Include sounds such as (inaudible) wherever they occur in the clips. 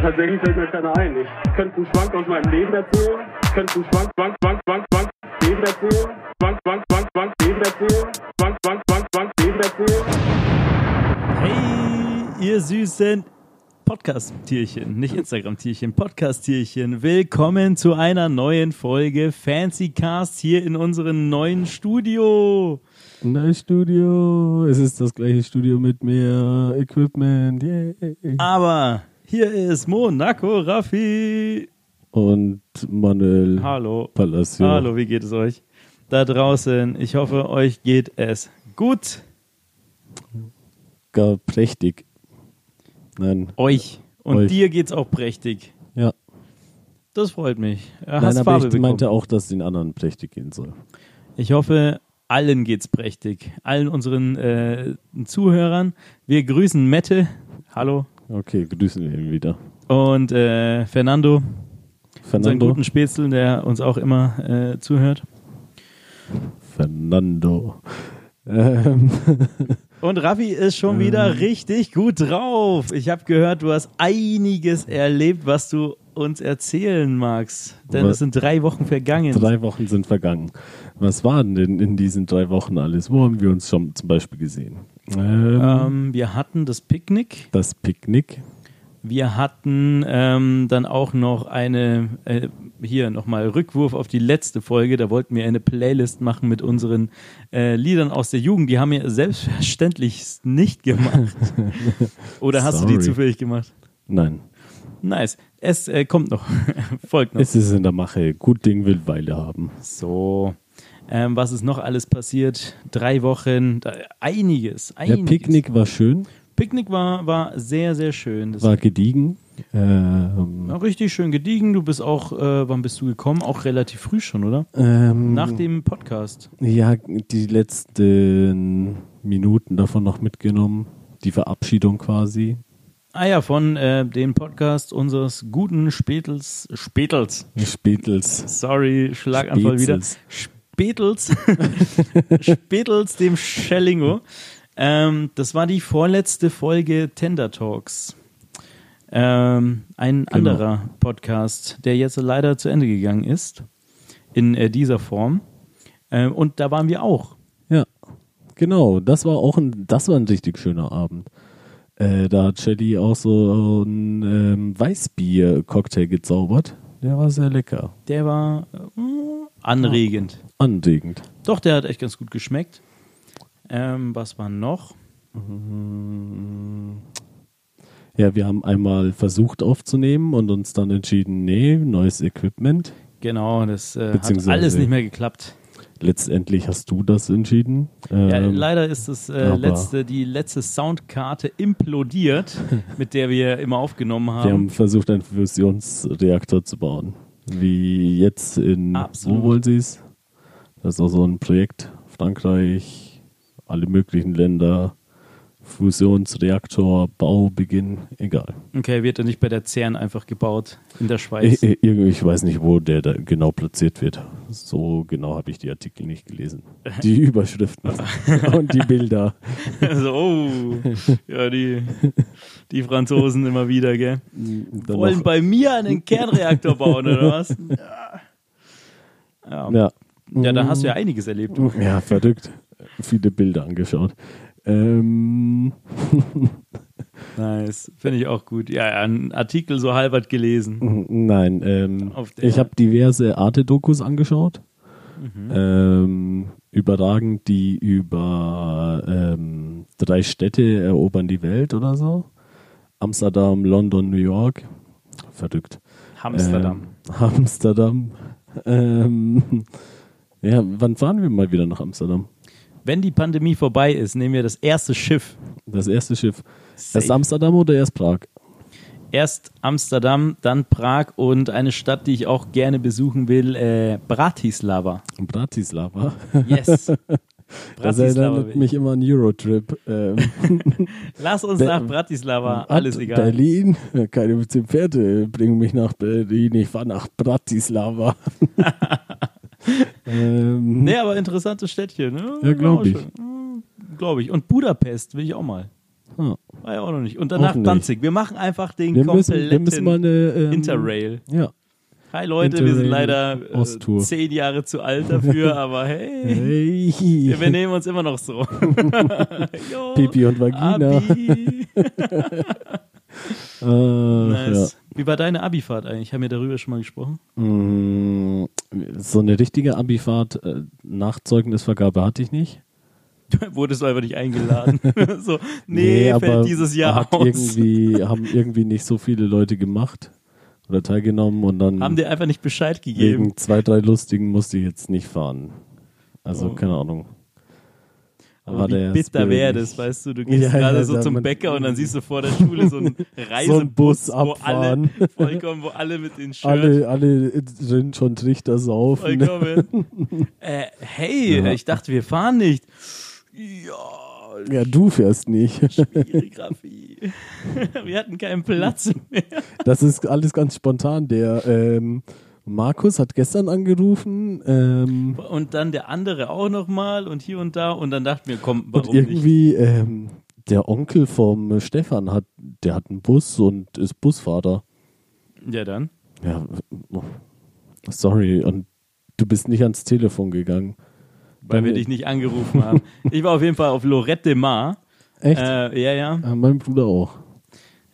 Tatsächlich fällt mir keiner ein. Ich könnte einen Schwank aus meinem Leben erzählen. Ich könnte einen Schwank, Schwank, Schwank, Schwank, Schwank, Leben erzählen. Schwank, Schwank, Schwank, Schwank, Leben erzählen. Schwank, Schwank, Schwank, Schwank, Leben erzählen. Hey, ihr süßen Podcast-Tierchen, nicht Instagram-Tierchen, Podcast-Tierchen. Willkommen zu einer neuen Folge Fancy Cast hier in unserem neuen Studio. Neues Studio. Es ist das gleiche Studio mit mehr Equipment. Yay. Aber hier ist Monaco Raffi. Und Manuel Hallo. Palacio. Hallo, wie geht es euch? Da draußen, ich hoffe, euch geht es gut. Gar prächtig. Nein. Euch. Und Euch. dir geht's auch prächtig. Ja. Das freut mich. Nein, Hast aber Farbe ich bekommen. meinte auch, dass es den anderen prächtig gehen soll. Ich hoffe, allen geht's prächtig. Allen unseren äh, Zuhörern. Wir grüßen Mette. Hallo. Okay, grüßen wir ihn wieder. Und äh, Fernando, unseren Fernando. guten Spätzl, der uns auch immer äh, zuhört. Fernando. Ähm, (laughs) Und Raffi ist schon wieder richtig gut drauf. Ich habe gehört, du hast einiges erlebt, was du uns erzählen magst. Denn Was? es sind drei Wochen vergangen. drei Wochen sind vergangen. Was war denn in diesen drei Wochen alles? Wo haben wir uns schon zum Beispiel gesehen? Ähm, Ähm, wir hatten das Picknick. das Picknick. Wir hatten ähm, dann auch noch eine, äh, hier nochmal Rückwurf auf die letzte Folge. Da wollten wir eine Playlist machen mit unseren äh, Liedern aus der Jugend. Die haben wir selbstverständlich nicht gemacht. (laughs) Oder hast du die Sorry. zufällig gemacht? Nein, Nice. Es äh, kommt noch. (laughs) Folgt noch. es ist in der Mache. Gut Ding will Weile haben. So. Ähm, was ist noch alles passiert? Drei Wochen, da, einiges, Der einiges. Picknick war schön, Picknick war, war sehr, sehr schön. Das war gediegen. Ähm, war richtig schön gediegen. Du bist auch, äh, wann bist du gekommen? Auch relativ früh schon, oder? ähm, Nach dem Podcast. Ja, die letzten Minuten davon noch mitgenommen. Die Verabschiedung quasi. Ah ja, von äh, dem Podcast unseres guten Spätels. Spätels. Spätels. Sorry, Schlaganfall wieder. Spätzels. Spätels. (laughs) Spätels, dem Schellingo. Ähm, das war die vorletzte Folge Tender Talks. Ähm, ein Genau. anderer Podcast, der jetzt leider zu Ende gegangen ist. In äh, dieser Form. Ähm, und da waren wir auch. Ja, genau. Das war auch ein, das war ein richtig schöner Abend. Äh, da hat Shelly auch so ein ähm, Weißbier-Cocktail gezaubert. Der war sehr lecker. Der war äh, anregend. Anregend. Doch, der hat echt ganz gut geschmeckt. Ähm, was war noch? Ja, wir haben einmal versucht aufzunehmen und uns dann entschieden, nee, neues Equipment. Genau, das äh, hat alles nicht mehr geklappt. Letztendlich hast du das entschieden. Ja, Ähm, leider ist das, äh, letzte, die letzte Soundkarte implodiert, (laughs) mit der wir immer aufgenommen haben. Wir haben versucht, einen Fusionsreaktor zu bauen. Wie jetzt in, Absolut. wo wollen sie es? Das ist auch so ein Projekt, Frankreich, alle möglichen Länder, Fusionsreaktor, Baubeginn, egal. Okay, wird er nicht bei der CERN einfach gebaut in der Schweiz? Ich, ich, weiß nicht, wo der da genau platziert wird. So genau habe ich die Artikel nicht gelesen. Die (laughs) Überschriften und die Bilder. (laughs) also, oh, ja, die, die Franzosen immer wieder, gell? Dann Wollen bei mir einen Kernreaktor bauen, oder was? (laughs) Ja. Ja. Ja. da hast du ja einiges erlebt. (laughs) Ja, verrückt. Viele Bilder angeschaut. Ähm, (laughs) Nice, finde ich auch gut. Ja, ja, ein Artikel so halbert gelesen. nein, ähm, ich habe diverse Arte-Dokus angeschaut. Ähm, überragend, die über ähm, drei Städte erobern die Welt oder so. Amsterdam, London, New York. Verrückt. Amsterdam. Ähm, Amsterdam. Ähm, ja, wann fahren wir mal wieder nach Amsterdam? Wenn die Pandemie vorbei ist, nehmen wir das erste Schiff. Das erste Schiff. Safe. Erst Amsterdam oder erst Prag? Erst Amsterdam, dann Prag und eine Stadt, die ich auch gerne besuchen will, äh, Bratislava. Bratislava. Yes. (laughs) Das erinnert mich immer an Eurotrip. Ähm, (laughs) Lass uns Be- nach Bratislava, alles Ad- egal. Berlin, keine zehn Pferde bringen mich nach Berlin, ich fahre nach Bratislava. (laughs) ähm, Nee, aber interessantes Städtchen. Ne? Ja, glaub ich. Glaube ich. Und Budapest will ich auch mal. Ah. War ja auch noch nicht. Und danach. Danzig. Wir machen einfach den Wir müssen, kompletten müssen eine ähm, Interrail. Ja. Hi Leute, wir sind Interrail leider äh, zehn Jahre zu alt dafür, (laughs) aber hey, Hey. wir, nehmen uns immer noch so. (laughs) Pipi und Vagina. Abi. (laughs) Äh, Nice. Wie war deine Abifahrt eigentlich? Haben wir darüber schon mal gesprochen? Mm, So eine richtige Abifahrt äh, nach Zeugnisvergabe hatte ich nicht. (laughs) Wurdest du einfach nicht eingeladen? (laughs) so, nee, fällt dieses Jahr hat aus. irgendwie haben irgendwie nicht so viele Leute gemacht oder teilgenommen und dann Haben dir einfach nicht Bescheid gegeben. wegen zwei drei lustigen musste ich jetzt nicht fahren. Also Oh. keine Ahnung. Aber wie der bitter wäre das, weißt du, du gehst Ja, gerade ja, so zum Bäcker und dann siehst du vor der Schule so einen (laughs) Reisebus, Bus wo alle (laughs) vollkommen, wo alle mit den Shirts Alle, alle sind schon Trichter saufen. vollkommen. (laughs) äh, hey, Ja. ich dachte, wir fahren nicht. Ja, Ja, du fährst nicht. schwierig, Raffi. Wir hatten keinen Platz mehr. Das ist alles ganz spontan. Der ähm, Markus hat gestern angerufen ähm, Und dann der andere auch nochmal und hier und da. Und dann dachten wir, komm, und warum nicht? irgendwie ähm, der Onkel vom Stefan hat, der hat einen Bus und ist Busfahrer. Ja, dann. Ja, oh, sorry. Und du bist nicht ans Telefon gegangen. Weil wir dich nicht angerufen haben. (laughs) Ich war auf jeden Fall auf Lorette de Mar. Echt? Äh, ja, ja. Mein Bruder auch.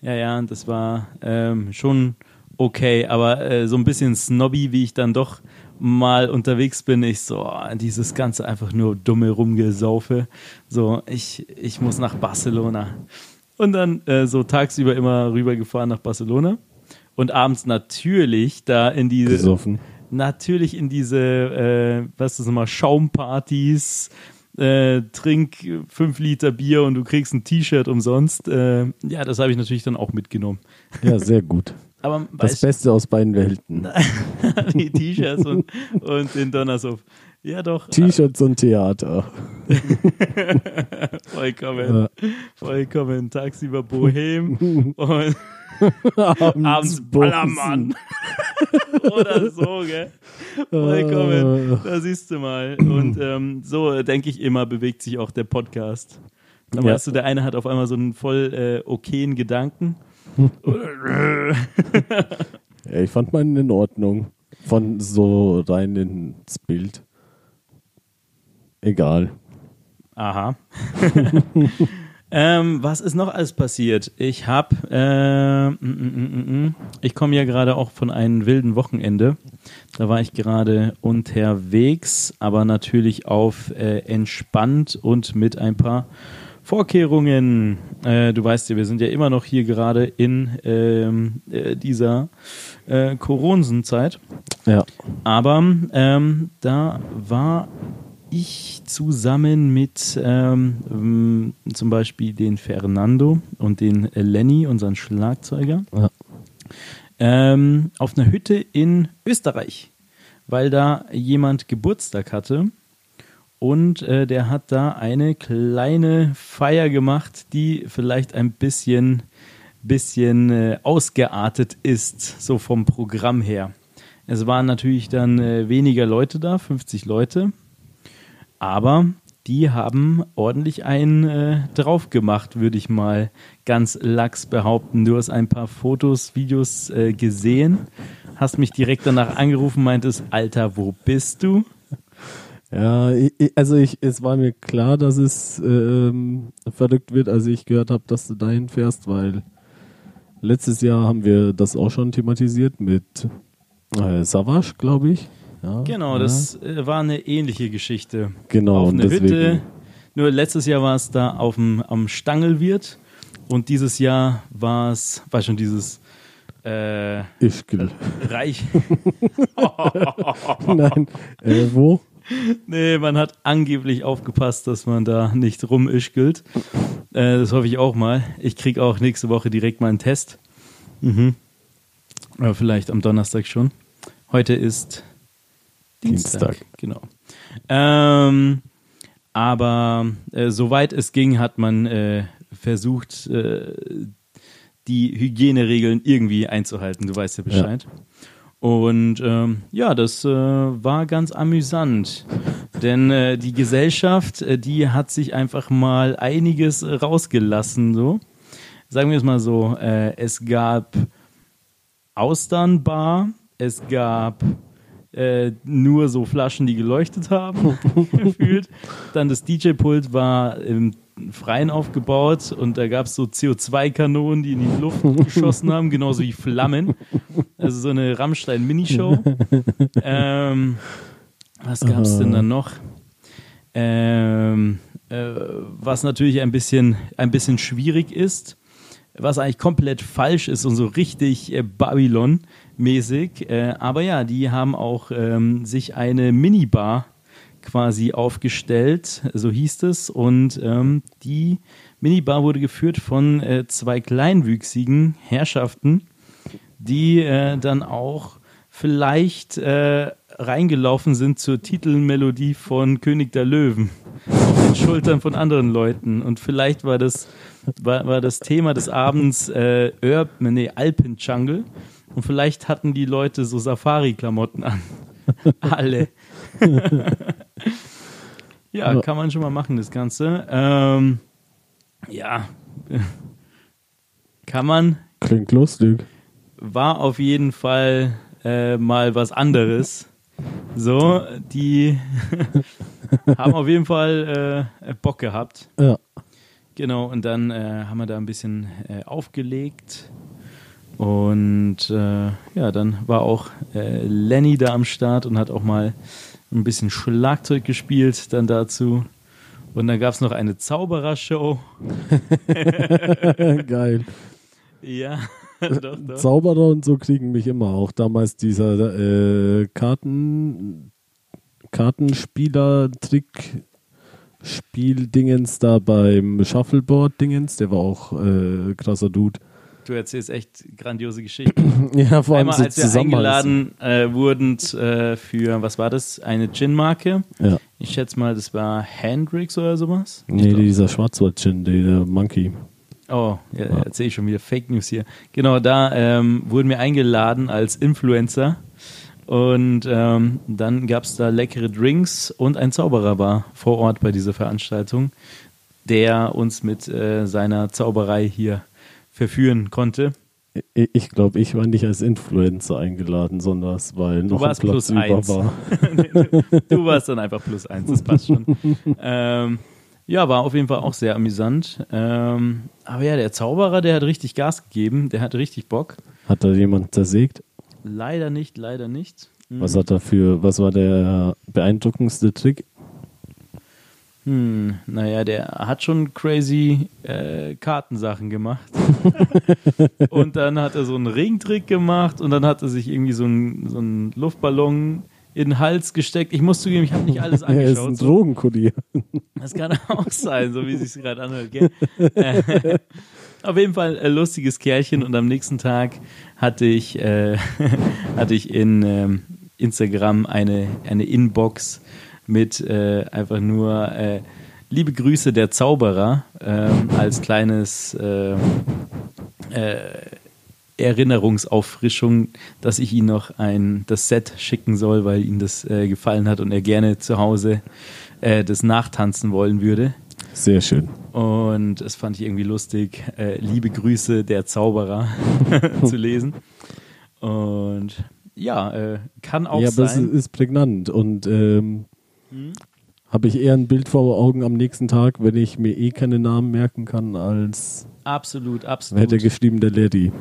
Ja, ja, und das war ähm, schon okay, aber äh, so ein bisschen snobby, wie ich dann doch mal unterwegs bin, ich so, oh, dieses ganze einfach nur dumme Rumgesaufe. So, ich, ich muss nach Barcelona. Und dann äh, so tagsüber immer rübergefahren nach Barcelona. Und abends natürlich da in diese, Gesoffen. natürlich in diese, äh, was ist das nochmal, Schaumpartys, äh, trink fünf Liter Bier und du kriegst ein T-Shirt umsonst. Äh, ja, das habe ich natürlich dann auch mitgenommen. Ja, sehr gut. Aber Das Beste aus beiden Welten. (laughs) die T-Shirts und, und den Donnershof. Ja, doch. T-Shirts und Theater. (laughs) Vollkommen. Vollkommen. Tagsüber Bohem (laughs) und abends Ballermann. Oder so, gell? Vollkommen. Da siehst du mal. Und ähm, so, denke ich immer, bewegt sich auch der Podcast. Dann Ja. weißt du, der eine hat auf einmal so einen voll äh, okayen Gedanken. Ja, ich fand meinen in Ordnung. Von so rein ins Bild. Egal. Aha. (laughs) ähm, was ist noch alles passiert? Ich habe, äh, mm, mm, mm, mm. ich komme ja gerade auch von einem wilden Wochenende. Da war ich gerade unterwegs, aber natürlich auf äh, entspannt und mit ein paar Vorkehrungen. Äh, du weißt ja, wir sind ja immer noch hier gerade in ähm, äh, dieser äh, Coronensenzeit. Ja. Aber ähm, da war ich zusammen mit ähm, ähm, zum Beispiel den Fernando und den äh, Lenny, unseren Schlagzeuger, Ja. ähm, auf einer Hütte in Österreich, weil da jemand Geburtstag hatte. Und äh, der hat da eine kleine Feier gemacht, die vielleicht ein bisschen, bisschen äh, ausgeartet ist, so vom Programm her. Es waren natürlich dann äh, weniger Leute da, 50 Leute. Aber die haben ordentlich einen äh, drauf gemacht, würde ich mal ganz lax behaupten. Du hast ein paar Fotos, Videos äh, gesehen, hast mich direkt danach angerufen, meintest, Alter, wo bist du? Ja, ich, also ich, es war mir klar, dass es ähm, verrückt wird, als ich gehört habe, dass du dahin fährst, weil letztes Jahr haben wir das auch schon thematisiert mit äh, Savage, glaube ich. Ja, Genau, ja. das äh, war eine ähnliche Geschichte. Genau, auf und eine Hütte. Nur letztes Jahr war es da auf dem, am Stangelwirt und dieses Jahr war es, war schon dieses äh, Ischgl. Reich. (laughs) (laughs) Nein, äh, wo? (laughs) Nee, man hat angeblich aufgepasst, dass man da nicht rumischgelt. Äh, das hoffe ich auch mal. Ich kriege auch nächste Woche direkt mal einen Test. Mhm. Oder vielleicht am Donnerstag schon. Heute ist Dienstag. Dienstag. Genau. Ähm, aber äh, soweit es ging, hat man äh, versucht, äh, die Hygieneregeln irgendwie einzuhalten. Du weißt ja Bescheid. Und ähm, ja, das äh, war ganz amüsant, denn äh, die Gesellschaft, äh, die hat sich einfach mal einiges rausgelassen. So, sagen wir es mal so: äh, Es gab Austernbar, es gab äh, nur so Flaschen, die geleuchtet haben, (laughs) gefühlt. Dann das DJ-Pult war im Freien aufgebaut und da gab es so CO2-Kanonen, die in die Luft geschossen haben, genauso wie Flammen. Also so eine Rammstein-Minishow. ähm, was gab es denn dann noch? Ähm, äh, was natürlich ein bisschen, ein bisschen schwierig ist, was eigentlich komplett falsch ist und so richtig äh, Babylon-mäßig. Äh, aber ja, die haben auch ähm, sich eine Minibar quasi aufgestellt, so hieß es. Und ähm, die Minibar wurde geführt von äh, zwei kleinwüchsigen Herrschaften, die äh, dann auch vielleicht äh, reingelaufen sind zur Titelmelodie von König der Löwen auf den Schultern von anderen Leuten. Und vielleicht war das, war, war das Thema des Abends äh, Urb, nee, Alpenjungle. Und vielleicht hatten die Leute so Safari-Klamotten an. (laughs) Alle. (laughs) ja, kann man schon mal machen, das Ganze. Ähm, ja, (laughs) kann man. Klingt lustig. War auf jeden Fall äh, mal was anderes. So, die (laughs) haben auf jeden Fall äh, Bock gehabt. Ja. Genau, und dann äh, haben wir da ein bisschen äh, aufgelegt. Und äh, ja, dann war auch äh, Lenny da am Start und hat auch mal ein bisschen Schlagzeug gespielt dann dazu. Und dann gab es noch eine Zauberershow. (laughs) Geil. Ja, (laughs) doch, doch. Zauberer und so kriegen mich immer auch. Damals dieser äh, Karten, Kartenspieler-Trick. Spiel-Dingens da beim Shuffleboard-Dingens, der war auch äh, krasser Dude. Du erzählst echt grandiose Geschichten. (clears throat) Ja, vor allem Einmal, so als wir eingeladen äh, wurden äh, für, was war das? Eine Gin-Marke. Ja. Ich schätze mal, das war Hendrix oder sowas. Nee, dieser Schwarzwald-Gin, der Monkey. Oh, ja, erzähle ich schon wieder Fake News hier. Genau, da ähm, wurden wir eingeladen als Influencer. Und ähm, dann gab es da leckere Drinks und ein Zauberer war vor Ort bei dieser Veranstaltung, der uns mit äh, seiner Zauberei hier verführen konnte. Ich- glaube, ich war nicht als Influencer eingeladen, sondern es weil noch ein warst Platz plus eins. war. (laughs) Du warst dann einfach plus eins, das passt schon. ähm, ja, war auf jeden Fall auch sehr amüsant. Ähm, aber ja, der Zauberer, der hat richtig Gas gegeben, der hat richtig Bock. Hat da jemand zersägt? Leider nicht, leider nicht. Hm. Was hat er für, was war der beeindruckendste Trick? Hm, naja, der hat schon crazy äh, Kartensachen gemacht. (laughs) und dann hat er so einen Ringtrick gemacht und dann hat er sich irgendwie so einen, so einen Luftballon in den Hals gesteckt. Ich muss zugeben, ich habe nicht alles (laughs) Er ist angeschaut. ein so. Drogenkurier. (laughs) Das kann auch sein, so wie es sich gerade anhört. Gell? Äh, Auf jeden Fall ein lustiges Kerlchen und am nächsten Tag hatte ich, äh, hatte ich in ähm, Instagram eine, eine Inbox mit äh, einfach nur äh, liebe Grüße der Zauberer ähm, als kleines äh, äh, Erinnerungsauffrischung, dass ich ihm noch ein, das Set schicken soll, weil ihm das äh, gefallen hat und er gerne zu Hause äh, das nachtanzen wollen würde. Sehr schön. Und das fand ich irgendwie lustig, äh, liebe Grüße der Zauberer (laughs) zu lesen. Und ja, äh, kann auch ja, aber es sein. ist prägnant und ähm, Habe ich eher ein Bild vor Augen am nächsten Tag, wenn ich mir eh keine Namen merken kann, als Absolut, absolut. hätte geschrieben, der Larry.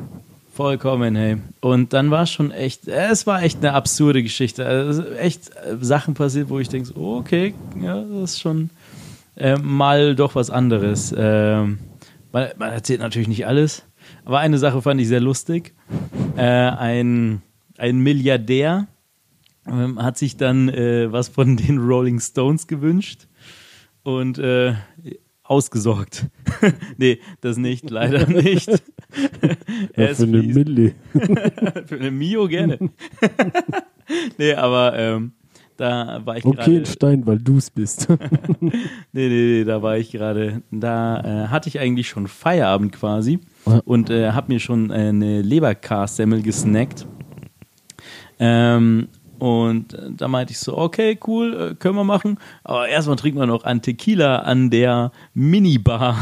Vollkommen, hey. Und dann war es schon echt, es war echt eine absurde Geschichte. Also echt äh, Sachen passiert, wo ich denke, so, okay, ja, das ist schon äh, mal doch was anderes. Ähm, man, man erzählt natürlich nicht alles, aber eine Sache fand ich sehr lustig. Äh, ein, ein Milliardär ähm, hat sich dann äh, was von (laughs) den Rolling Stones gewünscht und äh, ausgesorgt. (laughs) nee, das nicht, leider (laughs) nicht. Ja, für eine. Milli. Für eine Mio gerne. nee, aber ähm, da war ich Okay, gerade. ein Stein, weil du's bist. Nee, nee, nee, da war ich gerade. Da äh, hatte ich eigentlich schon Feierabend quasi Ja. und äh, habe mir schon äh, eine Leberkassemmel gesnackt. Ähm, und da meinte ich so, okay, cool, äh, können wir machen. Aber erstmal trinken wir noch einen Tequila an der Minibar.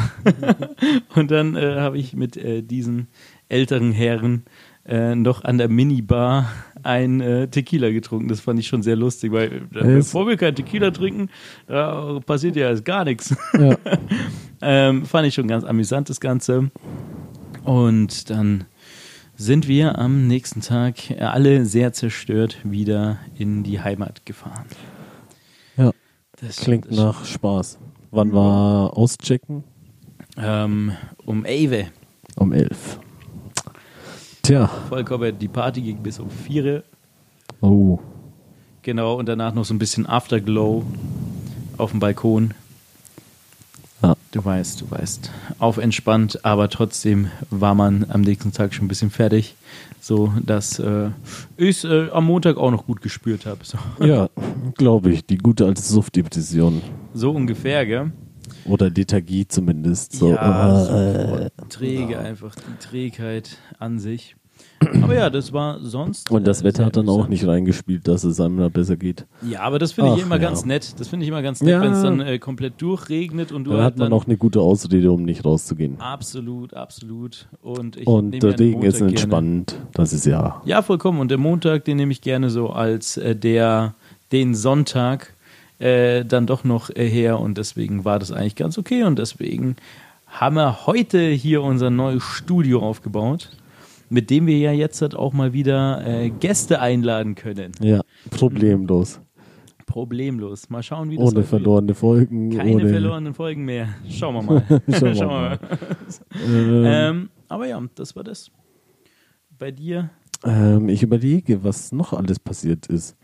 (laughs) und dann äh, habe ich mit äh, diesen älteren Herren äh, noch an der Minibar ein äh, Tequila getrunken. Das fand ich schon sehr lustig, weil äh, bevor wir kein Tequila trinken, äh, passiert ja erst gar nichts. Ja. (laughs) ähm, fand ich schon ganz amüsant, das Ganze. Und dann sind wir am nächsten Tag alle sehr zerstört wieder in die Heimat gefahren. Ja. Das klingt das nach Spaß. Wann war Auschecken? Ähm, um 11. Um 11. Tja. Vollkommen, die Party ging bis um 4. Oh. Genau, und danach noch so ein bisschen Afterglow auf dem Balkon. Ja. Du weißt, du weißt. Auf entspannt, aber trotzdem war man am nächsten Tag schon ein bisschen fertig. So, dass äh, ich es äh, am Montag auch noch gut gespürt habe. So. (laughs) Ja, glaube ich. Die gute alte Suftdepression. So ungefähr, gell? Oder Lethargie zumindest. So, ja, äh, so träge einfach, die Trägheit an sich. Aber ja, das war sonst. Und das äh, Wetter hat dann auch nicht reingespielt, dass es einem da besser geht. Ja, aber das finde ich immer ja. ganz nett. Das finde ich immer ganz nett, ja. wenn es dann äh, komplett durchregnet und du dann halt hat man dann auch eine gute Ausrede, um nicht rauszugehen. Absolut, absolut. Und, ich und der Regen ist entspannend. Gerne. Das ist ja. Ja, vollkommen. Und der Montag, den nehme ich gerne so als äh, der den Sonntag äh, dann doch noch äh, her und deswegen war das eigentlich ganz okay und deswegen haben wir heute hier unser neues Studio aufgebaut mit dem wir ja jetzt halt auch mal wieder äh, Gäste einladen können. Ja, problemlos. Problemlos. Mal schauen, wie das Ohne verlorene Folgen. Keine ohne verlorenen Folgen mehr. Schauen wir mal. (laughs) Schauen wir mal. ähm, ähm, aber ja, das war das. Bei dir? Ähm, ich überlege, was noch alles passiert ist.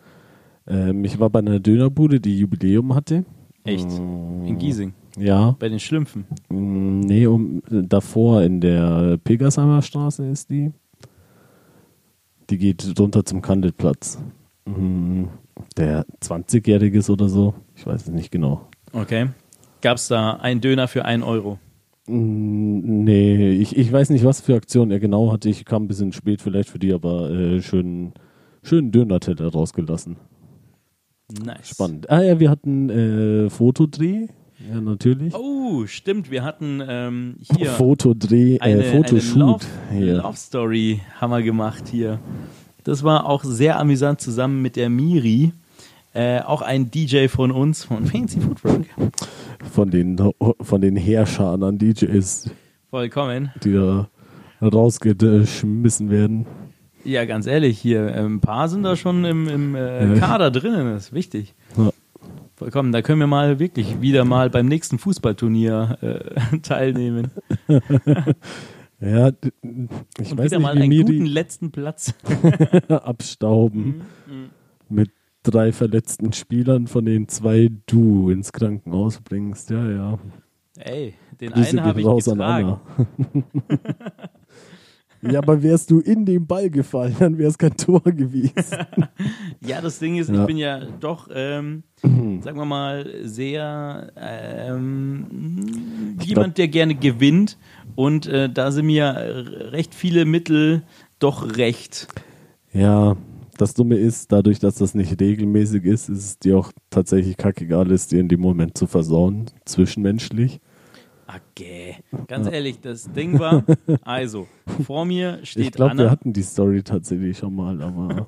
Ähm, ich war bei einer Dönerbude, die Jubiläum hatte. Echt? In Giesing? Ja. Bei den Schlümpfen? Mm, nee, um, davor in der Pegersheimer Straße ist die. Die geht runter zum Kandelplatz. Mm, der 20-Jährige ist oder so. Ich weiß es nicht genau. Okay. Gab es da einen Döner für einen Euro? Mm, nee, ich, ich weiß nicht, was für Aktion er genau hatte. Ich kam ein bisschen spät vielleicht für die, aber äh, schön, schönen Döner-Teller rausgelassen. Nice. Spannend. Ah ja, wir hatten äh, Fotodreh ja, natürlich. Oh, stimmt. Wir hatten ähm, hier Fotodreh, äh, eine, Fotoshoot. Eine Love. Love Story haben wir gemacht hier. Das war auch sehr amüsant zusammen mit der Miri. Äh, auch ein DJ von uns, von (laughs) Fancy Foodwork. Von den, von den Herrschern an DJs. Vollkommen. Die da rausgeschmissen werden. Ja, ganz ehrlich, hier ähm, ein paar sind da schon im, im äh, Kader drinnen, das ist wichtig. Ja. Vollkommen, da können wir mal wirklich wieder mal beim nächsten Fußballturnier äh, (laughs) teilnehmen. (laughs) ja, ich Und weiß wieder nicht, mal einen guten die letzten Platz (laughs) abstauben. Mhm, mhm. Mit drei verletzten Spielern, von denen zwei du ins Krankenhaus bringst. Ja, ja. Ey, den Grüße einen habe ich raus getragen. An Anna. Ja, aber wärst du in den Ball gefallen, dann wäre es kein Tor gewesen. (laughs) ja, das Ding ist, ja. ich bin ja doch, ähm, (clears throat) sagen wir mal, sehr ähm, jemand, der gerne gewinnt. Und äh, da sind mir recht viele Mittel doch recht. Ja, das Dumme ist, dadurch, dass das nicht regelmäßig ist, ist es dir auch tatsächlich kackegal, es dir in dem Moment zu versauen, zwischenmenschlich. Okay. Ganz ja. ehrlich, das Ding war, (laughs) also, vor mir steht Ich glaube, wir hatten die Story tatsächlich schon mal, aber.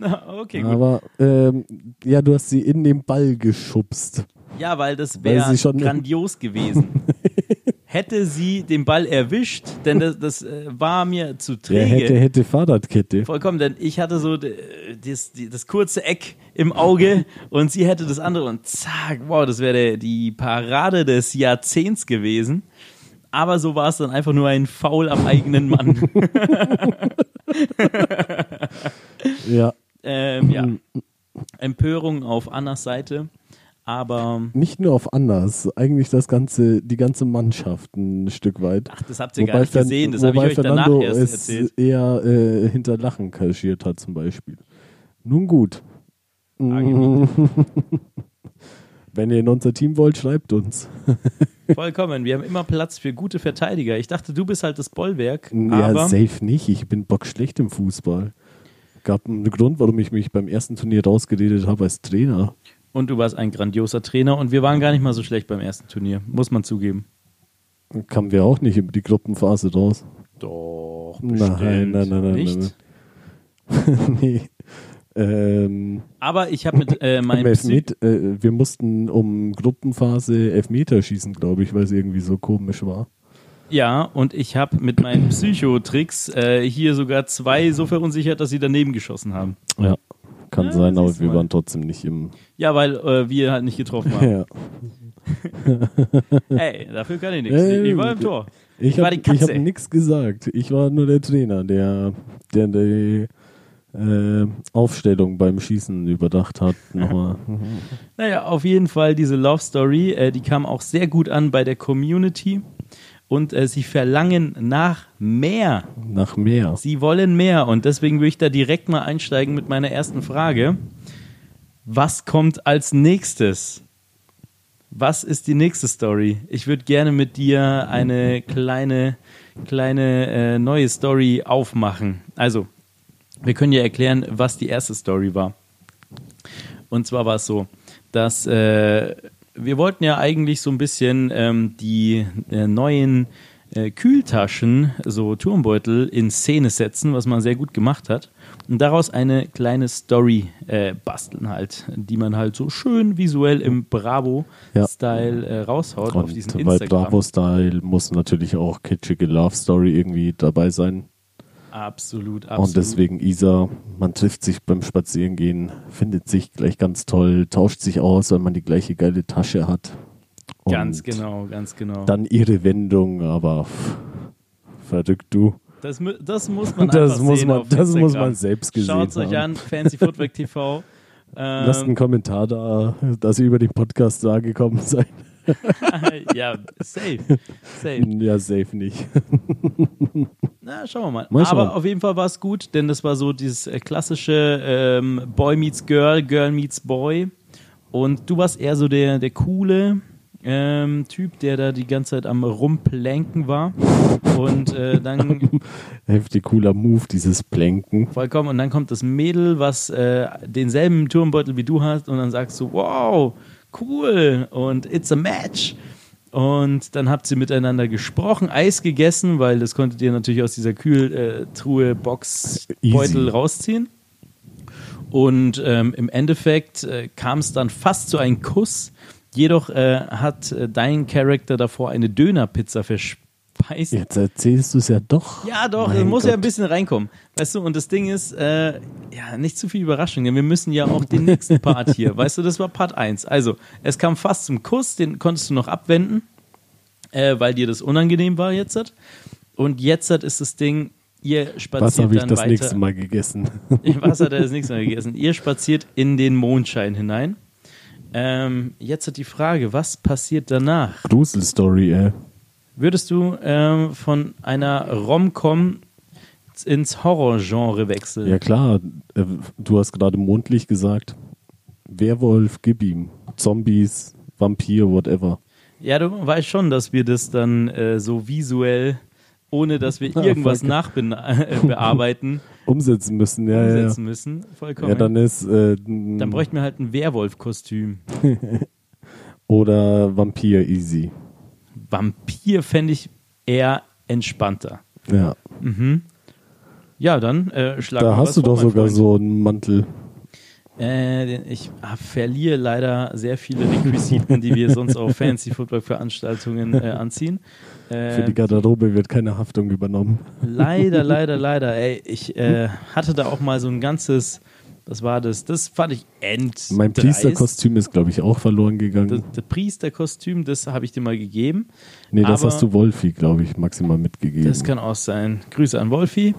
(laughs) okay, gut. Aber, ähm, ja, du hast sie in den Ball geschubst. Ja, weil das wäre grandios gewesen. (laughs) hätte sie den Ball erwischt, denn das, das äh, war mir zu träge. Ja, hätte, hätte Fahrradkette. Vollkommen, denn ich hatte so das, das kurze Eck im Auge und sie hätte das andere und zack, wow, das wäre die Parade des Jahrzehnts gewesen. Aber so war es dann einfach nur ein Foul am eigenen Mann. (laughs) ja. Ähm, ja. Empörung auf Annas Seite. Aber nicht nur auf Anders, eigentlich das ganze, die ganze Mannschaft ein Stück weit. Ach, das habt ihr wobei gar nicht gesehen, das habe ich euch Fernando danach erst erzählt. eher äh, hinter Lachen kaschiert hat zum Beispiel. Nun gut. (laughs) Wenn ihr in unser Team wollt, schreibt uns. (laughs) Vollkommen. Wir haben immer Platz für gute Verteidiger. Ich dachte, du bist halt das Bollwerk. Ja, safe nicht. Ich bin bockschlecht im Fußball. Gab einen Grund, warum ich mich beim ersten Turnier rausgeredet habe als Trainer. Und du warst ein grandioser Trainer und wir waren gar nicht mal so schlecht beim ersten Turnier, muss man zugeben. Kamen wir auch nicht über die Gruppenphase raus. Doch, Nein, nein, nein, nein, nicht? nein, (laughs) nee. Ähm, Aber ich habe mit äh, meinem Elfmet äh, wir mussten um Gruppenphase Elfmeter schießen, glaube ich, weil es irgendwie so komisch war. ja und ich habe mit meinen Psychotricks äh, hier sogar zwei so verunsichert, dass sie daneben geschossen haben. Ja, kann Ja, sein, aber wir mal. waren trotzdem nicht im. Ja, weil äh, wir halt nicht getroffen haben. (laughs) Ja. Ey, dafür kann ich nichts. Ey, ich war im Tor. Ich war habe die Katze. hab nichts gesagt. Ich war nur der Trainer, der, der die äh, Aufstellung beim Schießen überdacht hat. (laughs) Nochmal. Naja, auf jeden Fall diese Love Story, äh, die kam auch sehr gut an bei der Community und äh, sie verlangen nach mehr. Nach mehr. Sie wollen mehr und deswegen würde ich da direkt mal einsteigen mit meiner ersten Frage. Was kommt als nächstes? Was ist die nächste Story? Ich würde gerne mit dir eine kleine, kleine äh, neue Story aufmachen. Also, wir können ja erklären, was die erste Story war. Und zwar war es so, dass äh, wir wollten ja eigentlich so ein bisschen ähm, die äh, neuen äh, Kühltaschen, so Turmbeutel, in Szene setzen, was man sehr gut gemacht hat. Und daraus eine kleine Story äh, basteln halt, die man halt so schön visuell im Bravo-Style äh, raushaut auf diesen Und weil Instagram. Bravo-Style muss natürlich auch kitschige Love Story irgendwie dabei sein. Absolut, absolut. Und deswegen Isa, man trifft sich beim Spazierengehen, findet sich gleich ganz toll, tauscht sich aus, weil man die gleiche geile Tasche hat. Und ganz genau, ganz genau. Dann ihre Wendung, aber pff, verrückt du. Das, das muss man (laughs) Das einfach muss sehen man- auf das muss man selbst gesehen Schaut's euch haben. an, Fancy Footwork TV. Ähm, (laughs) Lasst einen Kommentar da, dass ihr über den Podcast da gekommen (laughs) seid. (laughs) ja, safe. Safe. Ja, safe nicht. (laughs) Na, schauen wir mal. Mal schauen. Aber auf jeden Fall war es gut, denn das war so dieses äh, klassische ähm, Boy meets Girl, Girl meets Boy. Und du warst eher so der, der coole ähm, Typ, der da die ganze Zeit am Rumplanken war. Und äh, dann (laughs) Heftig cooler Move, dieses Planken. Vollkommen. Und dann kommt das Mädel, was äh, denselben Turmbeutel wie du hast, und dann sagst du, wow, cool und it's a match. Und dann habt ihr miteinander gesprochen, Eis gegessen, weil das konntet ihr natürlich aus dieser Kühltruhe, Box, Easy. Beutel rausziehen. Und ähm, im Endeffekt äh, kam es dann fast zu einem Kuss. Jedoch äh, hat äh, dein Charakter davor eine Dönerpizza verspeist. Jetzt erzählst du es ja doch. Ja, doch, Mein muss ja Gott. ein bisschen reinkommen. Weißt du, und das Ding ist, äh, ja, nicht zu viel Überraschung, denn wir müssen ja auch den nächsten (laughs) Part hier, weißt du, das war Part 1. Also, es kam fast zum Kuss, den konntest du noch abwenden, äh, weil dir das unangenehm war jetzt. Und jetzt ist das Ding, ihr Was spaziert habe ich das weiter. nächste Mal gegessen? (laughs) Was hat er das nächste Mal gegessen? Ihr spaziert in den Mondschein hinein. Ähm, jetzt hat die Frage, was passiert danach? Gruselstory, ey. Würdest du ähm, von einer Rom-Com ins Horrorgenre wechseln? Ja klar, äh, du hast gerade mondlich gesagt. Werwolf, gib ihm. Zombies, Vampir, whatever. Ja, du weißt schon, dass wir das dann äh, so visuell, ohne dass wir Ah, irgendwas fuck. nachbearbeiten, (laughs) Umsetzen müssen, ja, ja. umsetzen müssen. Vollkommen. Ja, dann ist äh, dann bräuchten wir halt ein Werwolf-Kostüm. (laughs) oder Vampir easy. Vampir fände ich eher entspannter. Ja, Ja, dann äh, schlag da hast du vor, doch sogar Freund. so einen Mantel. Äh, ich ah, verliere leider sehr viele Requisiten, die wir sonst auf (laughs) Fancy Football Veranstaltungen äh, anziehen. Äh, Für die Garderobe wird keine Haftung übernommen. leider, (laughs) leider, leider. Ey, ich äh, hatte da auch mal so ein ganzes, was war das? Das fand ich end. Mein Priesterkostüm ist, glaube ich, auch verloren Das, gegangen. das Priesterkostüm, das habe ich dir mal gegeben. Nee, das hast du Wolfi, glaube ich, maximal mitgegeben. Das kann auch sein. Grüße an Wolfi.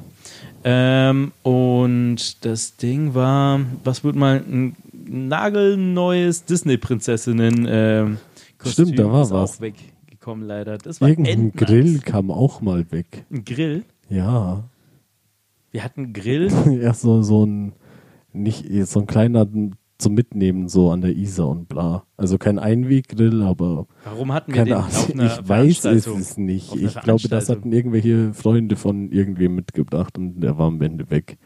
Ähm, und das Ding war, was wird mal ein nagelneues Disney-Prinzessinnen ähm, Kostüm Stimmt, da war ist was. auch weggekommen leider. Das war Irgendein. Grill kam auch mal weg. Ein Grill? Ja. Wir hatten Grill. (laughs) Ja, so, so ein, nicht, so ein kleiner zum Mitnehmen, so an der Isar und bla. Also kein Einweggrill, aber Warum hatten wir den Ahnung. auf einer Ich weiß es nicht. Ich glaube, das hatten irgendwelche Freunde von irgendwem mitgebracht und der war am Ende weg.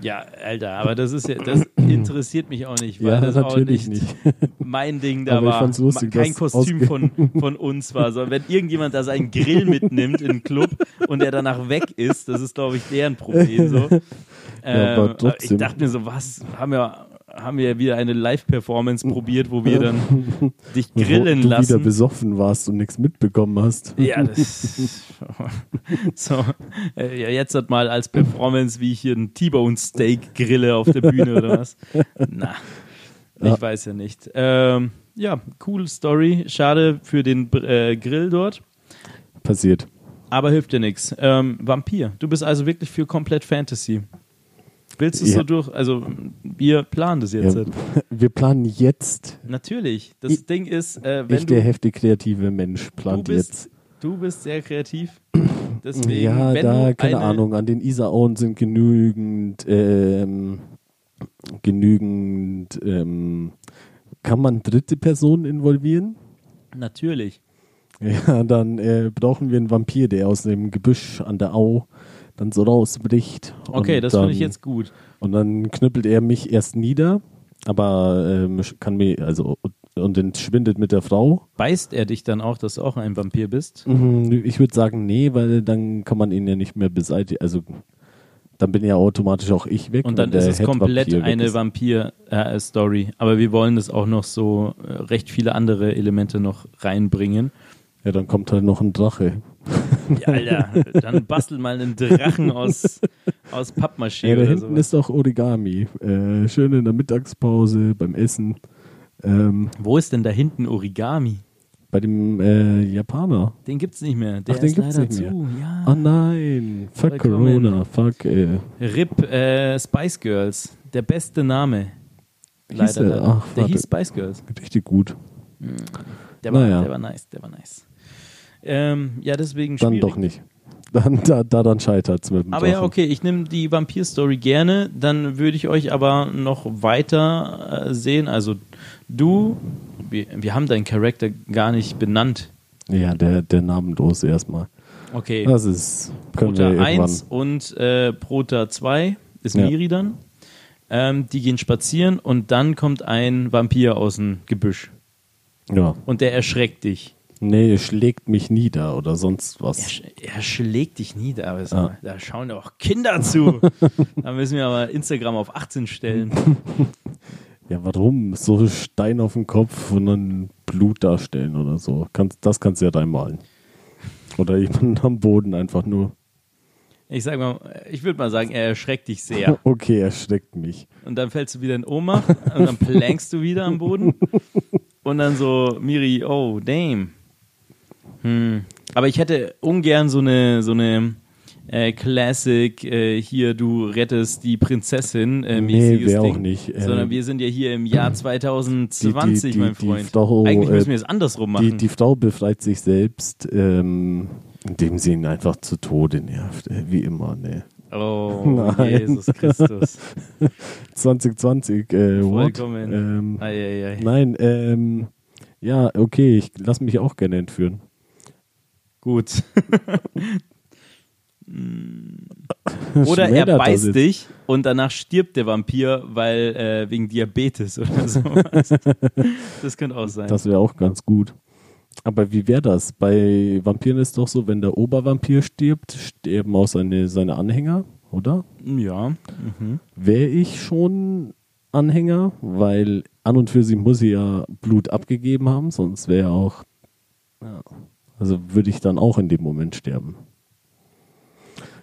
Ja, Alter, aber das ist ja, das (clears throat) interessiert mich auch nicht, weil Ja, das natürlich auch nicht, nicht. mein Ding (laughs) da Aber war. fand's lustig, kein Kostüm von, von uns war, sondern wenn irgendjemand da seinen Grill mitnimmt in den Club und der danach weg ist, das ist, glaube ich, deren Problem so. (laughs) Ähm, aber aber ich dachte mir so, was, haben wir, haben wir wieder eine Live-Performance probiert, wo wir dann (laughs) dich Wo grillen du wieder lassen. besoffen warst und nichts mitbekommen hast. Ja, das (laughs) so. Äh, ja, jetzt hat mal als Performance, wie ich hier ein T-Bone Steak grille auf der Bühne oder was. (laughs) Na, ich Ja. weiß ja nicht. Ähm, ja, cool Story. Schade für den äh, Grill dort. Passiert. Aber hilft dir nichts. Ähm, Vampir. Du bist also wirklich für komplett Fantasy. Willst du es Ja. so durch? Also, wir planen das jetzt. Ja, (laughs) wir planen jetzt. Natürlich. Das Ich- Ding ist, äh, wenn Ich, du, der heftig kreative Mensch, du plant bist, jetzt. du bist sehr kreativ. (clears throat) Deswegen, ja, da, du keine eine, Ahnung, an den Isarauen sind genügend, ähm, genügend, ähm, kann man dritte Personen involvieren? Natürlich. Ja, dann äh, brauchen wir einen Vampir, der aus dem Gebüsch an der Au dann so rausbricht. Okay, das finde ich jetzt gut. Und dann knüppelt er mich erst nieder, aber ähm, kann mir, also, und entschwindet mit der Frau. Beißt er dich dann auch, dass du auch ein Vampir bist? Mhm, Ich würde sagen, nee, weil dann kann man ihn ja nicht mehr beseitigen. Also dann bin ja automatisch auch ich weg. Und dann ist es komplett weg eine ist. Vampir-Story. Aber wir wollen das auch noch so äh, recht viele andere Elemente noch reinbringen. Ja, dann kommt halt noch ein Drache. (laughs) Ja, Alter, dann bastel mal einen Drachen aus, aus Pappmaché Ja, da hinten sowas. ist auch Origami. Äh, schön in der Mittagspause beim Essen. Ähm, Wo ist denn da hinten Origami? bei dem äh, Japaner. Den gibt's nicht mehr. Der Ach, den ist gibt's leider nicht mehr. zu. Ja. Oh nein, fuck. Corona, fuck. Äh. RIP äh, Spice Girls. Der beste Name. Hieß Leider. der? leider. Ach, der warte. hieß Spice Girls. Richtig gut. Der war, Naja. der war nice, der war nice. Ähm, ja, deswegen Dann schwierig. doch nicht. Dann, da, da dann scheitert es mit dem Aber ja, Drachen. okay, ich nehme die Vampir-Story gerne. Dann würde ich euch aber noch weiter äh, sehen. Also du, wir, wir haben deinen Charakter gar nicht benannt. Ja, der, der namenlos erstmal. Okay, Das ist, Prota wir irgendwann. 1 und äh, Prota 2 ist Ja. Miri dann. Ähm, die gehen spazieren und dann kommt ein Vampir aus dem Gebüsch. Ja. Und der erschreckt dich. Nee, schlägt mich nieder oder sonst Er, was. sch er schlägt dich nieder. Aber Ah. mal, Da schauen auch Kinder zu. (laughs) da müssen wir aber Instagram auf 18 stellen. (laughs) Ja, warum? So Stein auf dem Kopf und dann Blut darstellen oder so. Kannst, das kannst du ja reinmalen. Oder jemanden am Boden einfach nur. Ich sag mal, ich würde mal sagen, er erschreckt dich sehr. (laughs) Okay, er schreckt mich. Und dann fällst du wieder in Ohnmacht und dann plankst du wieder am Boden. Und dann so, Miri, oh, damn. Hm. Aber ich hätte ungern so eine, so eine äh, Classic, äh, hier, du rettest die Prinzessin äh, Nee, mäßiges auch Ding. nicht. Äh, Sondern wir sind ja hier im Jahr 2020, die- die- mein die Freund. Frau, Eigentlich müssen äh, wir es andersrum machen. Die, Frau befreit sich selbst, ähm, indem sie ihn einfach zu Tode nervt. Äh, wie immer, ne. oh, (laughs) Nein. Jesus Christus. (laughs) 2020, äh? Vollkommen. Ähm, Ei, ei, ei. nein, ähm, ja, okay, ich lass mich auch gerne entführen. Gut. (laughs) Oder er beißt dich und danach stirbt der Vampir, weil äh, wegen Diabetes oder (laughs) so. das könnte auch sein. Das wäre auch ganz gut. Aber wie wäre das? Bei Vampiren ist doch so, wenn der Obervampir stirbt, sterben auch seine, seine Anhänger, oder? ja. Mhm. Wäre ich schon Anhänger, weil an und für sich muss sie ja Blut abgegeben haben, sonst wäre auch. Ja, also würde ich dann auch in dem Moment sterben.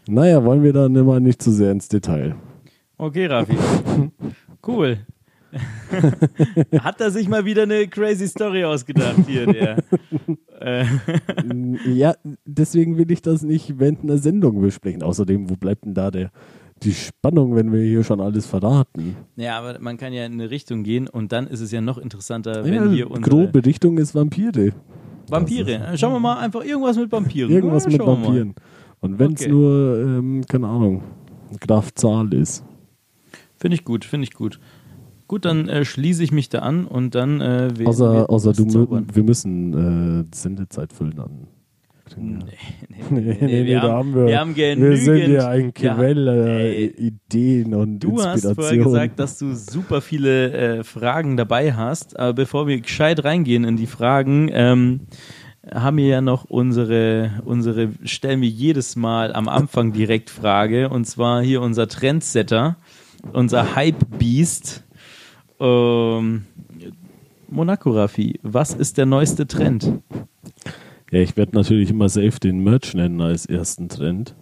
Naja, wollen wir dann immer nicht zu sehr ins Detail. Okay, Raffi. (laughs) Cool. (laughs) Hat er sich mal wieder eine crazy Story ausgedacht hier, der. Äh, (laughs) ja, deswegen will ich das nicht während einer Sendung besprechen. Außerdem, wo bleibt denn da der, die Spannung, wenn wir hier schon alles verraten? ja, aber man kann ja in eine Richtung gehen und dann ist es ja noch interessanter, Ja, wenn hier unsere grobe Richtung ist Vampire. Vampire. Schauen wir mal einfach irgendwas mit Vampiren. Irgendwas Ja, mit wir. Vampiren. Und wenn es Okay. nur, ähm, keine Ahnung, Graf Zahl ist. Finde ich gut, finde ich gut. Gut, dann äh, schließe ich mich da an und dann äh, wir Außer, außer was du, zaubern. wir müssen äh, Sendezeit füllen dann. Kriegen. Nee, (laughs) Nee, nee, nee, wir, haben, wir, wir haben wir genügend. sind ja ein Quell äh, Ideen und Du hast vorher gesagt, dass du super viele äh, Fragen dabei hast, aber bevor wir gescheit reingehen in die Fragen, ähm, haben wir ja noch unsere, unsere, stellen wir jedes Mal am Anfang direkt Frage, und zwar hier unser Trendsetter, unser Hype-Beast, ähm, Monaco Raffi, was ist der neueste Trend? Ja, ich werde natürlich immer safe den Merch nennen als ersten Trend.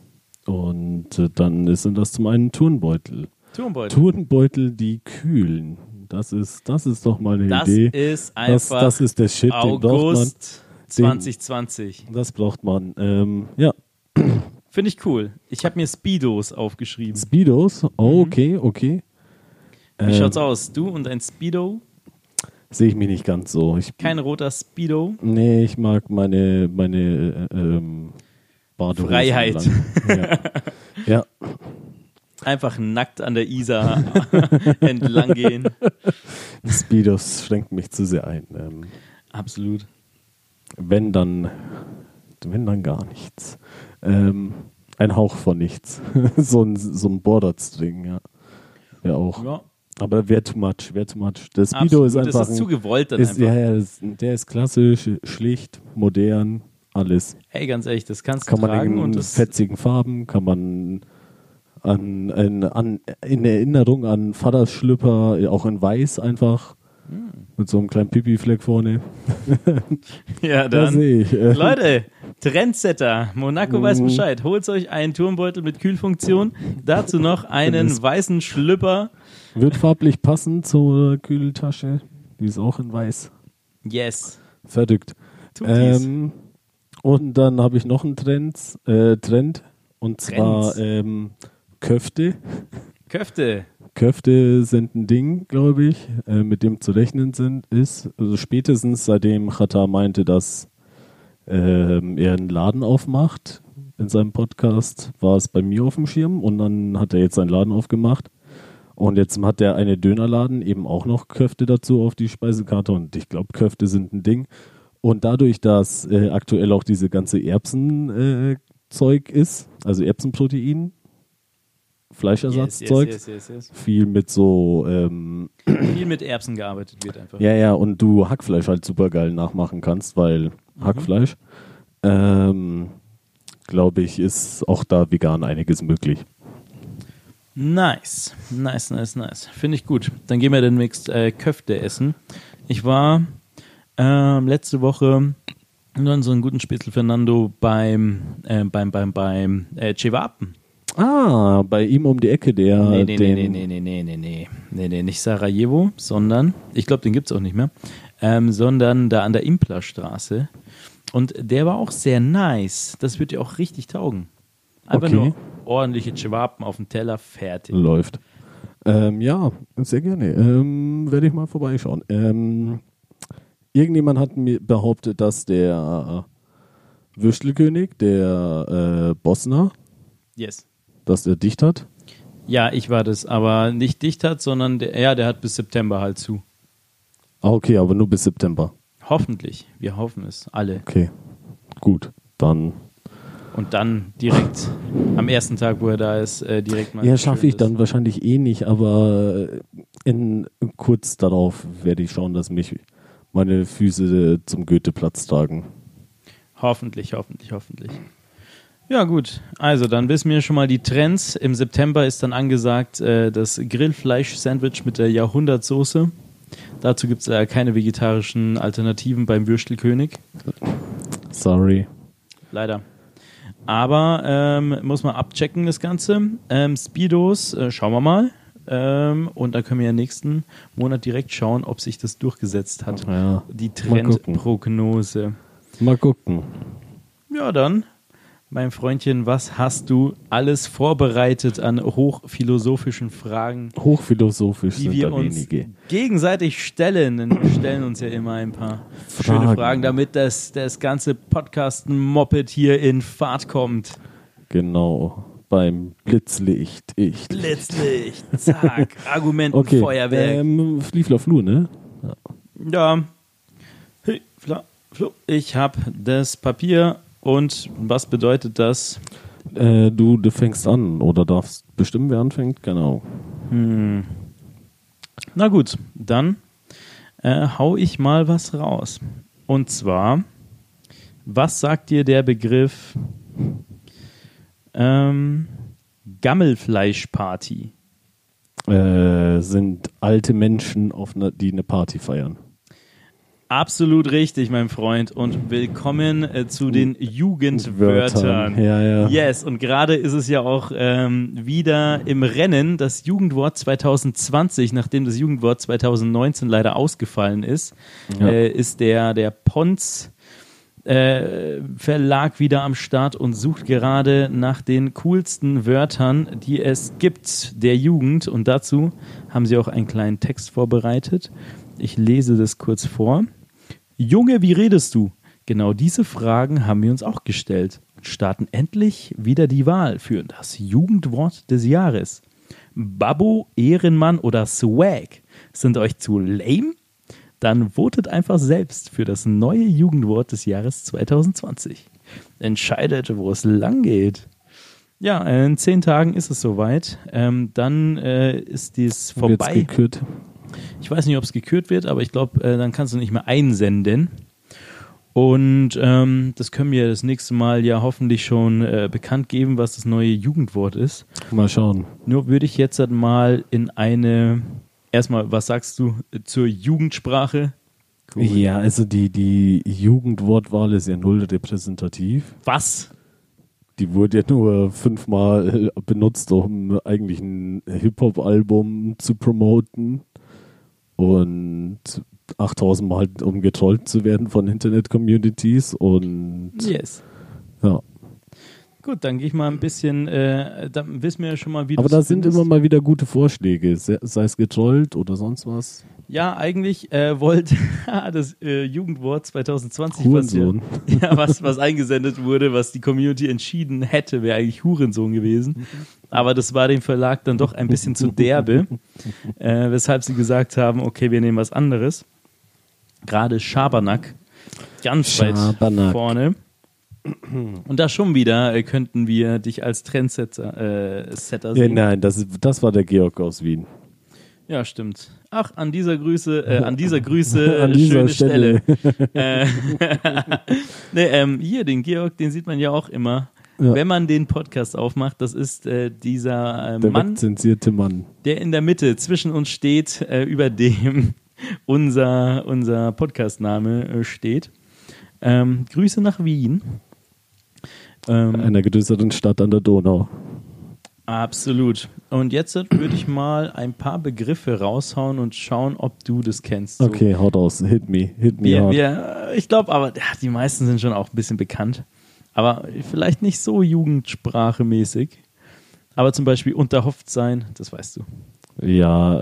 Und äh, dann sind das zum einen Turnbeutel. Turmbeutel. Turnbeutel, die kühlen. Das ist, das ist doch mal eine Das Idee. ist Das, einfach das ist der Shit, den braucht man. August 2020. Das braucht man. Ähm, ja, (clears throat) Finde ich cool. Ich habe mir Speedos aufgeschrieben. Speedos. Oh, okay, okay. Wie Ähm, schaut's aus? Du und ein Speedo? Sehe ich mich nicht ganz so. Ich, Kein roter Speedo? nee, ich mag meine, meine äh, ähm, Badehosen Freiheit. Ja. ja, Einfach nackt an der Isar (laughs) entlang gehen. Speedos schränkt mich zu sehr ein. Ähm, Absolut. wenn dann, wenn dann gar nichts. Ähm, ein Hauch von nichts. (laughs) so ein, so ein Border-String, ja. Ja, auch. Ja, Aber wäre too much, wäre too much. Der Speedo absolut. ist einfach. das ist zu gewollt dann ist, einfach. ja, ja, der ist klassisch, schlicht, modern, alles. Ey, ganz ehrlich, das kannst du Kann man tragen in das fetzigen Farben, kann man an, an, an, in Erinnerung an Vaters Schlüpper, auch in weiß einfach. Hm. Mit so einem kleinen Pipi-Fleck vorne. (laughs) ja, Da dann. sehe ich. äh, Leute, Trendsetter. Monaco Mhm. weiß Bescheid. Holt euch einen Turmbeutel mit Kühlfunktion. Dazu noch einen Das- weißen Schlüpper. Wird farblich passen zur Kühltasche. Die ist auch in weiß. Yes. Dies. Ähm, und dann habe ich noch einen Trend, äh, Trend und zwar ähm, Köfte. Köfte. Köfte sind ein Ding, glaube ich, äh, mit dem zu rechnen sind, ist, also spätestens seitdem Chata meinte, dass ähm, er einen Laden aufmacht in seinem Podcast, war es bei mir auf dem Schirm und dann hat er jetzt seinen Laden aufgemacht. Und jetzt hat er eine Dönerladen eben auch noch Köfte dazu auf die Speisekarte und ich glaube, Köfte sind ein Ding. Und dadurch, dass äh, aktuell auch diese ganze Erbsen-Zeug äh, ist, also Erbsenprotein, Fleischersatzzeug, Yes, yes, yes, viel mit so, ähm. Viel mit Erbsen gearbeitet wird einfach. ja, ja, und du Hackfleisch halt super geil nachmachen kannst, weil Hackfleisch, ähm, glaube ich, ist auch da vegan einiges möglich. Nice, nice, nice, nice. Finde ich gut. Dann gehen wir demnächst äh, Köfte essen. Ich war ähm, letzte Woche nur in so einem guten Spätzle Fernando beim, äh, beim, beim, beim äh, Cevapen. Ah, bei ihm um die Ecke, der Nee, nee, nee, den, nee, nee, nee, nee, nee, nee, nee, nee, nicht Sarajevo, sondern, ich glaube, den gibt es auch nicht mehr, ähm, sondern da an der Implerstraße. Und der war auch sehr nice. Das wird dir auch richtig taugen. Einfach Okay. nur ordentliche Cevapen auf dem Teller, fertig. läuft. Ähm, ja, sehr gerne. Ähm, Werde ich mal vorbeischauen. Ähm, irgendjemand hat mir behauptet, dass der Würstelkönig, der äh, Bosner, Yes. dass der dicht hat. Ja, ich war das, aber nicht dicht hat, sondern der, ja, der hat bis September halt zu. Ah, okay, aber nur bis September. Hoffentlich. Wir hoffen es alle. Okay, gut. Dann Und dann direkt am ersten Tag, wo er da ist, äh, direkt mal. Ja, schaffe ich dann wahrscheinlich eh nicht, aber in, kurz darauf werde ich schauen, dass mich meine Füße zum Goetheplatz tragen. Hoffentlich, hoffentlich, hoffentlich. Ja, gut. Also, dann wissen wir schon mal die Trends. Im September ist dann angesagt äh, das Grillfleisch-Sandwich mit der Jahrhundertsoße. Dazu gibt es äh, keine vegetarischen Alternativen beim Würstelkönig. Sorry. Leider. Aber ähm, muss man abchecken, das Ganze. Ähm, Speedos, äh, schauen wir mal. Ähm, und dann können wir ja nächsten Monat direkt schauen, ob sich das durchgesetzt hat. Ja, Die. Trendprognose. Mal gucken. Ja, dann, mein Freundchen, was hast du alles vorbereitet an hochphilosophischen Fragen, Hochphilosophisch die sind wir uns wenige. gegenseitig stellen? Wir stellen uns ja immer ein paar schöne Fragen. Fragen, damit das, das ganze Podcasten-Moped hier in Fahrt kommt. Genau. Beim Blitzlicht. Ich. Blitzlicht, zack, (laughs) Okay. Argumentenfeuerwerk. Ähm, Fliefler Flu, ne? Ja. Hey, Fla, Flo. Ich habe das Papier Und was bedeutet das? Äh, du, du fängst an oder darfst bestimmen, wer anfängt? Genau. Hm. Na gut, dann äh, hau ich mal was raus. Und zwar, was sagt dir der Begriff ähm, Gammelfleischparty? Äh, sind alte Menschen, auf ne, die eine Party feiern. Absolut richtig, mein Freund. Und willkommen äh, zu den Jugendwörtern. Wörtern. Ja, ja. Yes, und gerade ist es ja auch ähm, wieder im Rennen das Jugendwort 2020, nachdem das Jugendwort 2019 leider ausgefallen ist, Ja. äh, ist der, der Pons äh, Verlag wieder am Start und sucht gerade nach den coolsten Wörtern, die es gibt der Jugend. Und dazu haben sie auch einen kleinen Text vorbereitet. Ich lese das kurz vor. Junge, wie redest du? Genau diese Fragen haben wir uns auch gestellt und starten endlich wieder die Wahl für das Jugendwort des Jahres. Babbo, Ehrenmann oder Swag sind euch zu lame? Dann votet einfach selbst für das neue Jugendwort des Jahres 2020. Entscheidet, wo es lang geht. Ja, in zehn Tagen ist es soweit. Ähm, dann äh, ist dies Wird's vorbei. gekürt. Ich weiß nicht, ob es gekürt wird, aber ich glaube, äh, dann kannst du nicht mehr einsenden. Und ähm, das können wir das nächste Mal ja hoffentlich schon äh, bekannt geben, was das neue Jugendwort ist. Mal schauen. Nur würde ich jetzt halt mal in eine, erstmal, was sagst du äh, zur Jugendsprache? Ja, also die, die Jugendwortwahl ist ja null repräsentativ. Was? Die wurde ja nur fünfmal äh, benutzt, um eigentlich ein Hip-Hop-Album zu promoten. Und 8000 Mal, um getrollt zu werden von Internet-Communities. Und Yes. ja. Gut, dann gehe ich mal ein bisschen, äh, dann wissen wir ja schon mal, wie Aber da sind immer mal wieder gute Vorschläge, se- sei es getrollt oder sonst was. Ja, eigentlich äh, wollte (laughs) das äh, Jugendwort 2020 was, ja, Hurensohn. (laughs) ja, was, was eingesendet wurde, was die Community entschieden hätte, wäre eigentlich Hurensohn gewesen. Aber das war dem Verlag dann doch ein bisschen zu derbe, (laughs) äh, weshalb sie gesagt haben, okay, wir nehmen was anderes. Gerade Schabernack, ganz weit Schabernack. vorne. Und da schon wieder äh, könnten wir dich als Trendsetter äh, Setter Ja, sehen. nein, das, ist- das war der Georg aus Wien. Ja, stimmt. Ach, an dieser Grüße, äh, an dieser Grüße, (laughs) äh, An dieser schöne Stelle. Stelle. (laughs) äh, (laughs) nee, ähm, hier, den Georg, den sieht man ja auch immer. Ja. Wenn man den Podcast aufmacht, das ist äh, dieser äh, Der Mann, wegzensierte Mann. der in der Mitte zwischen uns steht, äh, über dem unser, unser Podcastname steht. Ähm, Grüße nach Wien. Ähm, Einer größeren Stadt an der Donau. Absolut. Und jetzt würde ich mal ein paar Begriffe raushauen und schauen, ob du das kennst. So Okay, haut aus. Hit me. Hit me Wir, hard. wir, ich glaube aber, ja, die meisten sind schon auch ein bisschen bekannt. Aber vielleicht nicht so jugendsprachemäßig. Aber zum Beispiel unterhofft sein, das weißt du. Ja,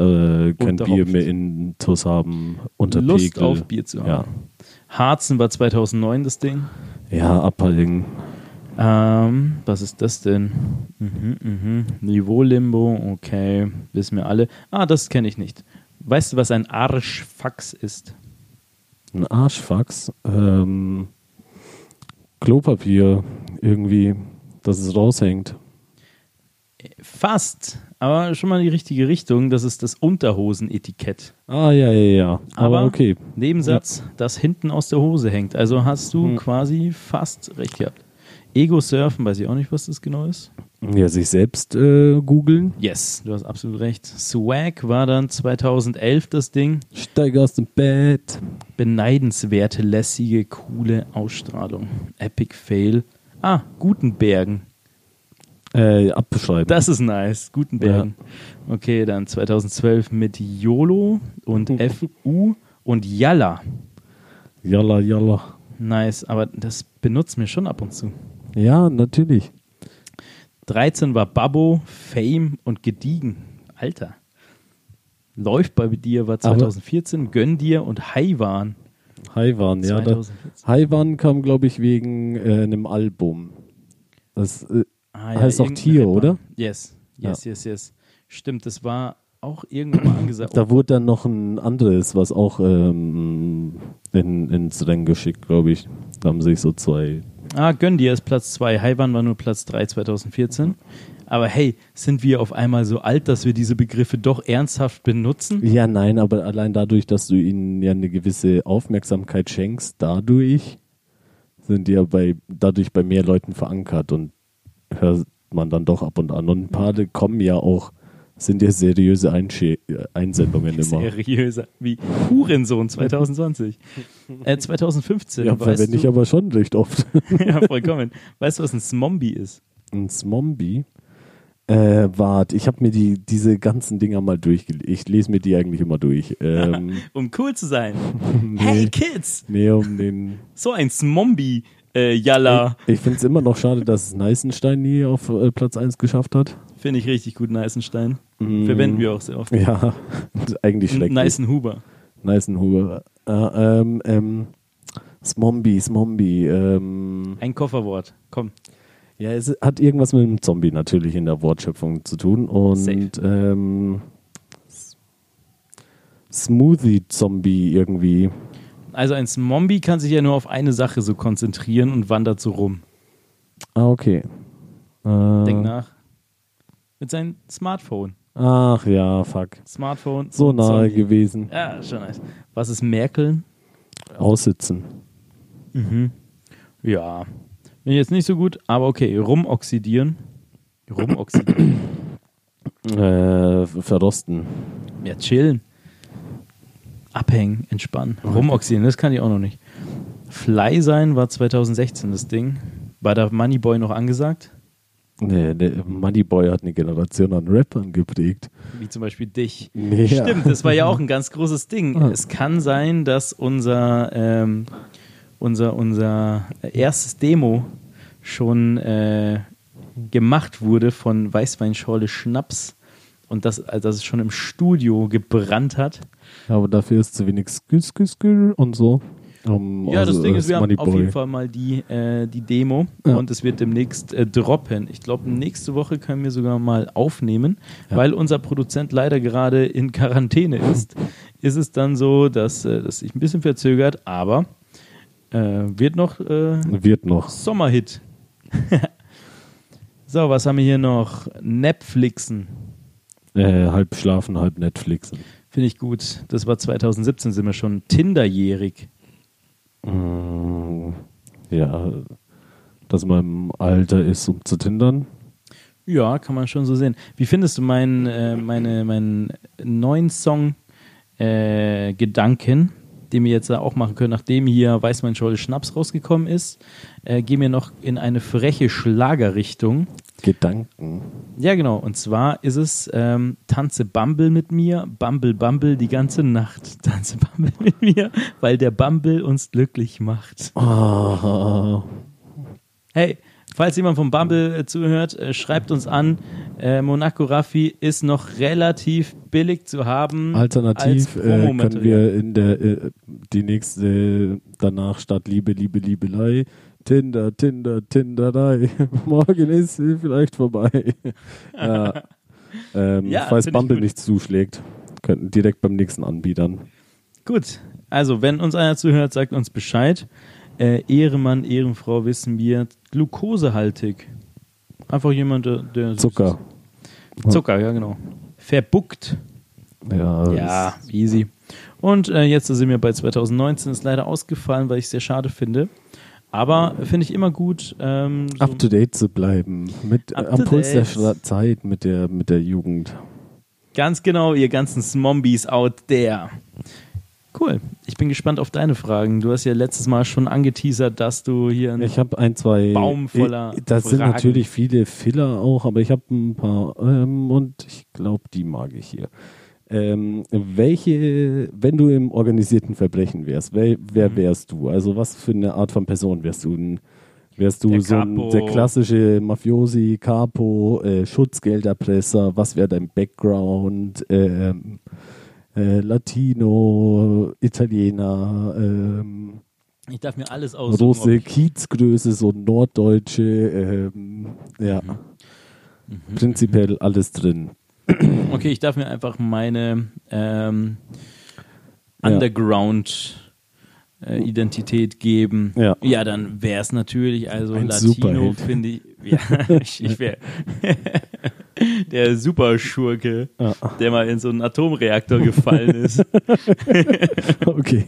äh, kein. Bier mehr in Tuss haben. Unter Lust Pegel. auf Bier zu haben. Ja, Harzen war 2009 das Ding. ja Abhalling. Ähm, was ist das denn? Mhm, mhm. Niveau-Limbo, okay, wissen wir alle. Ah, das kenne ich nicht. Weißt du, was ein Arschfax ist? Ein Arschfax. Ähm, Klopapier. Irgendwie, dass es raushängt. Fast, aber schon mal in die richtige Richtung. Das ist das Unterhosenetikett. Ah, ja, ja, ja. Aber, Aber okay. Nebensatz, das hinten aus der Hose hängt. Also hast du Hm. quasi fast recht gehabt. Ego-Surfen, weiß ich auch nicht, was das genau ist. Ja, sich selbst äh, googeln. Yes, du hast absolut recht. Swag war dann 2011 das Ding. Steig aus dem Bett. Beneidenswerte, lässige, coole Ausstrahlung. Epic Fail. Ah, Gutenbergen. Äh, abbeschreiben. Das ist nice. Gutenbergen. Okay, dann 2012 mit YOLO und FU und Yalla. Jalla, jalla. Nice, aber das benutzen wir schon ab und zu. Ja, natürlich. 13 war Babbo, Fame und Gediegen. Alter. Läuft bei dir war 2014, Gönn dir und Haiwan. Haiwan, ja. Da, 2014. Haiwan kam, glaube ich, wegen äh, einem Album. Das, äh, Ah, heißt auch Tier, Rapper. oder? Yes, yes, yes, yes. Stimmt, das war auch irgendwann mal angesagt. da wurde dann noch ein anderes, was auch ähm, in, ins Rennen geschickt, glaube ich. Da haben sich so zwei Ah, gönn dir ist Platz 2. Haiwan war nur Platz 3 2014. Aber hey, sind wir auf einmal so alt, dass wir diese Begriffe doch ernsthaft benutzen? Ja, nein, aber allein dadurch, dass du ihnen ja eine gewisse Aufmerksamkeit schenkst, dadurch sind die ja bei, dadurch bei mehr Leuten verankert und hört man dann doch ab und an. Und ein paar kommen ja auch, sind ja seriöse Einsche Einsendungen immer. Seriöser. Wie Hurensohn 2020. äh, 2015. Ja, verwende ich aber schon recht oft. (laughs) ja, vollkommen. Weißt du, was ein Smombie ist? Ein Smombie? Äh, warte, ich habe mir die, diese ganzen Dinger mal durchgelesen. Ich lese mir die eigentlich immer durch. Ähm, (laughs) um cool zu sein. (laughs) nee, Hey Kids! nee, um den. So ein Smombie, äh, Jalla. Ich finde es immer noch schade, dass Neißenstein nie auf äh, Platz 1 geschafft hat. Finde ich richtig gut, Neißenstein. Mm. Verwenden wir auch sehr oft. Ja, (laughs) eigentlich schlecht. Neißenhuber. Neißenhuber. Äh, ähm, ähm, Smombie, Smombie. Ähm, Ein Kofferwort. Komm. ja, es hat irgendwas mit dem Zombie natürlich in der Wortschöpfung zu tun. Und ähm, Smoothie-Zombie irgendwie. Also ein Smombie kann sich ja nur auf eine Sache so konzentrieren und wandert so rum. Ah, okay. Äh, Denk nach. Mit seinem Smartphone. Ach ja, fuck. Smartphone. So nahe Zombie. gewesen. Ja, schon nice. Was ist Merkeln? Aussitzen. Ja. Bin jetzt nicht so gut, aber okay. Rumoxidieren. Rumoxidieren. Äh, verrosten. ja, chillen. Abhängen, entspannen. Rumoxidieren, das kann ich auch noch nicht. Fly sein war 2016 das Ding. War da Moneyboy noch angesagt? Nee, der Moneyboy hat eine Generation an Rappern geprägt. Wie zum Beispiel dich. Nee, Stimmt, das war ja auch ein ganz großes Ding. Ah. Es kann sein, dass unser, ähm, unser, unser erstes Demo schon äh, gemacht wurde von Weißweinschorle Schnaps und das, also dass es schon im Studio gebrannt hat. Aber dafür ist zu wenig Skü, Skü, Skü und so. Um, Ja, das also, Ding ist, wir haben auf jeden Fall mal die, äh, die Demo Ja. und es wird demnächst äh, droppen. Ich glaube, nächste Woche können wir sogar mal aufnehmen, Ja. weil unser Produzent leider gerade in Quarantäne ist. (laughs) ist es dann so, dass äh, das sich ein bisschen verzögert, aber äh, wird noch äh, Wird noch. Sommerhit. (laughs) so, was haben wir hier noch? Netflixen. Äh, halb schlafen, halb Netflixen. Finde ich gut. Das war 2017, sind wir schon Tinderjährig. Mm, ja, dass man im Alter ist, um zu tindern. Ja, kann man schon so sehen. Wie findest du meinen, äh, meine, meinen neuen Song äh, Gedanken, den wir jetzt auch machen können, nachdem hier Weißmann-Scholle Schnaps rausgekommen ist? Äh, gehen wir noch in eine freche Schlagerrichtung. Gedanken. Ja, genau. Und zwar ist es ähm, Tanze Bumble mit mir, Bumble Bumble die ganze Nacht. (laughs) Tanze Bumble mit mir, weil der Bumble uns glücklich macht. Ah, Hey, falls jemand vom Bumble äh, zuhört, äh, schreibt uns an. Äh, Monaco Raffi ist noch relativ billig zu haben. alternativ äh, können wir in der äh, die nächste danach statt Liebe, Liebe, Liebelei Tinder, Tinder, Tinderei. (laughs) Morgen ist sie vielleicht vorbei. (laughs) ja. Ähm, Ja, falls Bumble nicht zuschlägt, könnten direkt beim nächsten Anbietern. Gut, also wenn uns einer zuhört, sagt uns Bescheid. Äh, Ehremann, Ehrenfrau wissen wir, glukosehaltig. Einfach jemand, der, der Zucker. ist. Zucker, ja genau. Verbuckt. Ja, Ja, easy. Und äh, jetzt sind wir bei 2019, ist leider ausgefallen, weil ich es sehr schade finde. Aber finde ich immer gut. Ähm, so up to date zu bleiben. Mit, am Puls der Zeit mit der, mit der Jugend. ganz genau, ihr ganzen Smombies out there. Cool. Ich bin gespannt auf deine Fragen. Du hast ja letztes Mal schon angeteasert, dass du hier ein Ich habe ein, zwei. Baum voller Ich- Das sind Fragen. natürlich viele Filler auch, aber ich habe ein paar ähm, und ich glaube, die mag ich hier. Ähm, welche, wenn du im organisierten Verbrechen wärst, wer, Mhm. wer wärst du? Also was für eine Art von Person wärst du? Ein, wärst du Der so ein, der klassische Mafiosi, Capo, äh, Schutzgelderpresser? Was wäre dein Background? Ähm, äh, Latino, Italiener, ähm, Ich darf mir alles aussuchen. große Kiezgröße, so norddeutsche, ähm, ja, Mhm. prinzipiell alles drin. Okay, ich darf mir einfach meine ähm, Ja. Underground äh, Identität geben. Ja. ja dann wäre es natürlich, also Ein Latino finde ich, ja, (laughs) ich, ich wäre (laughs) der Superschurke, Ja. der mal in so einen Atomreaktor gefallen ist. (laughs) Okay.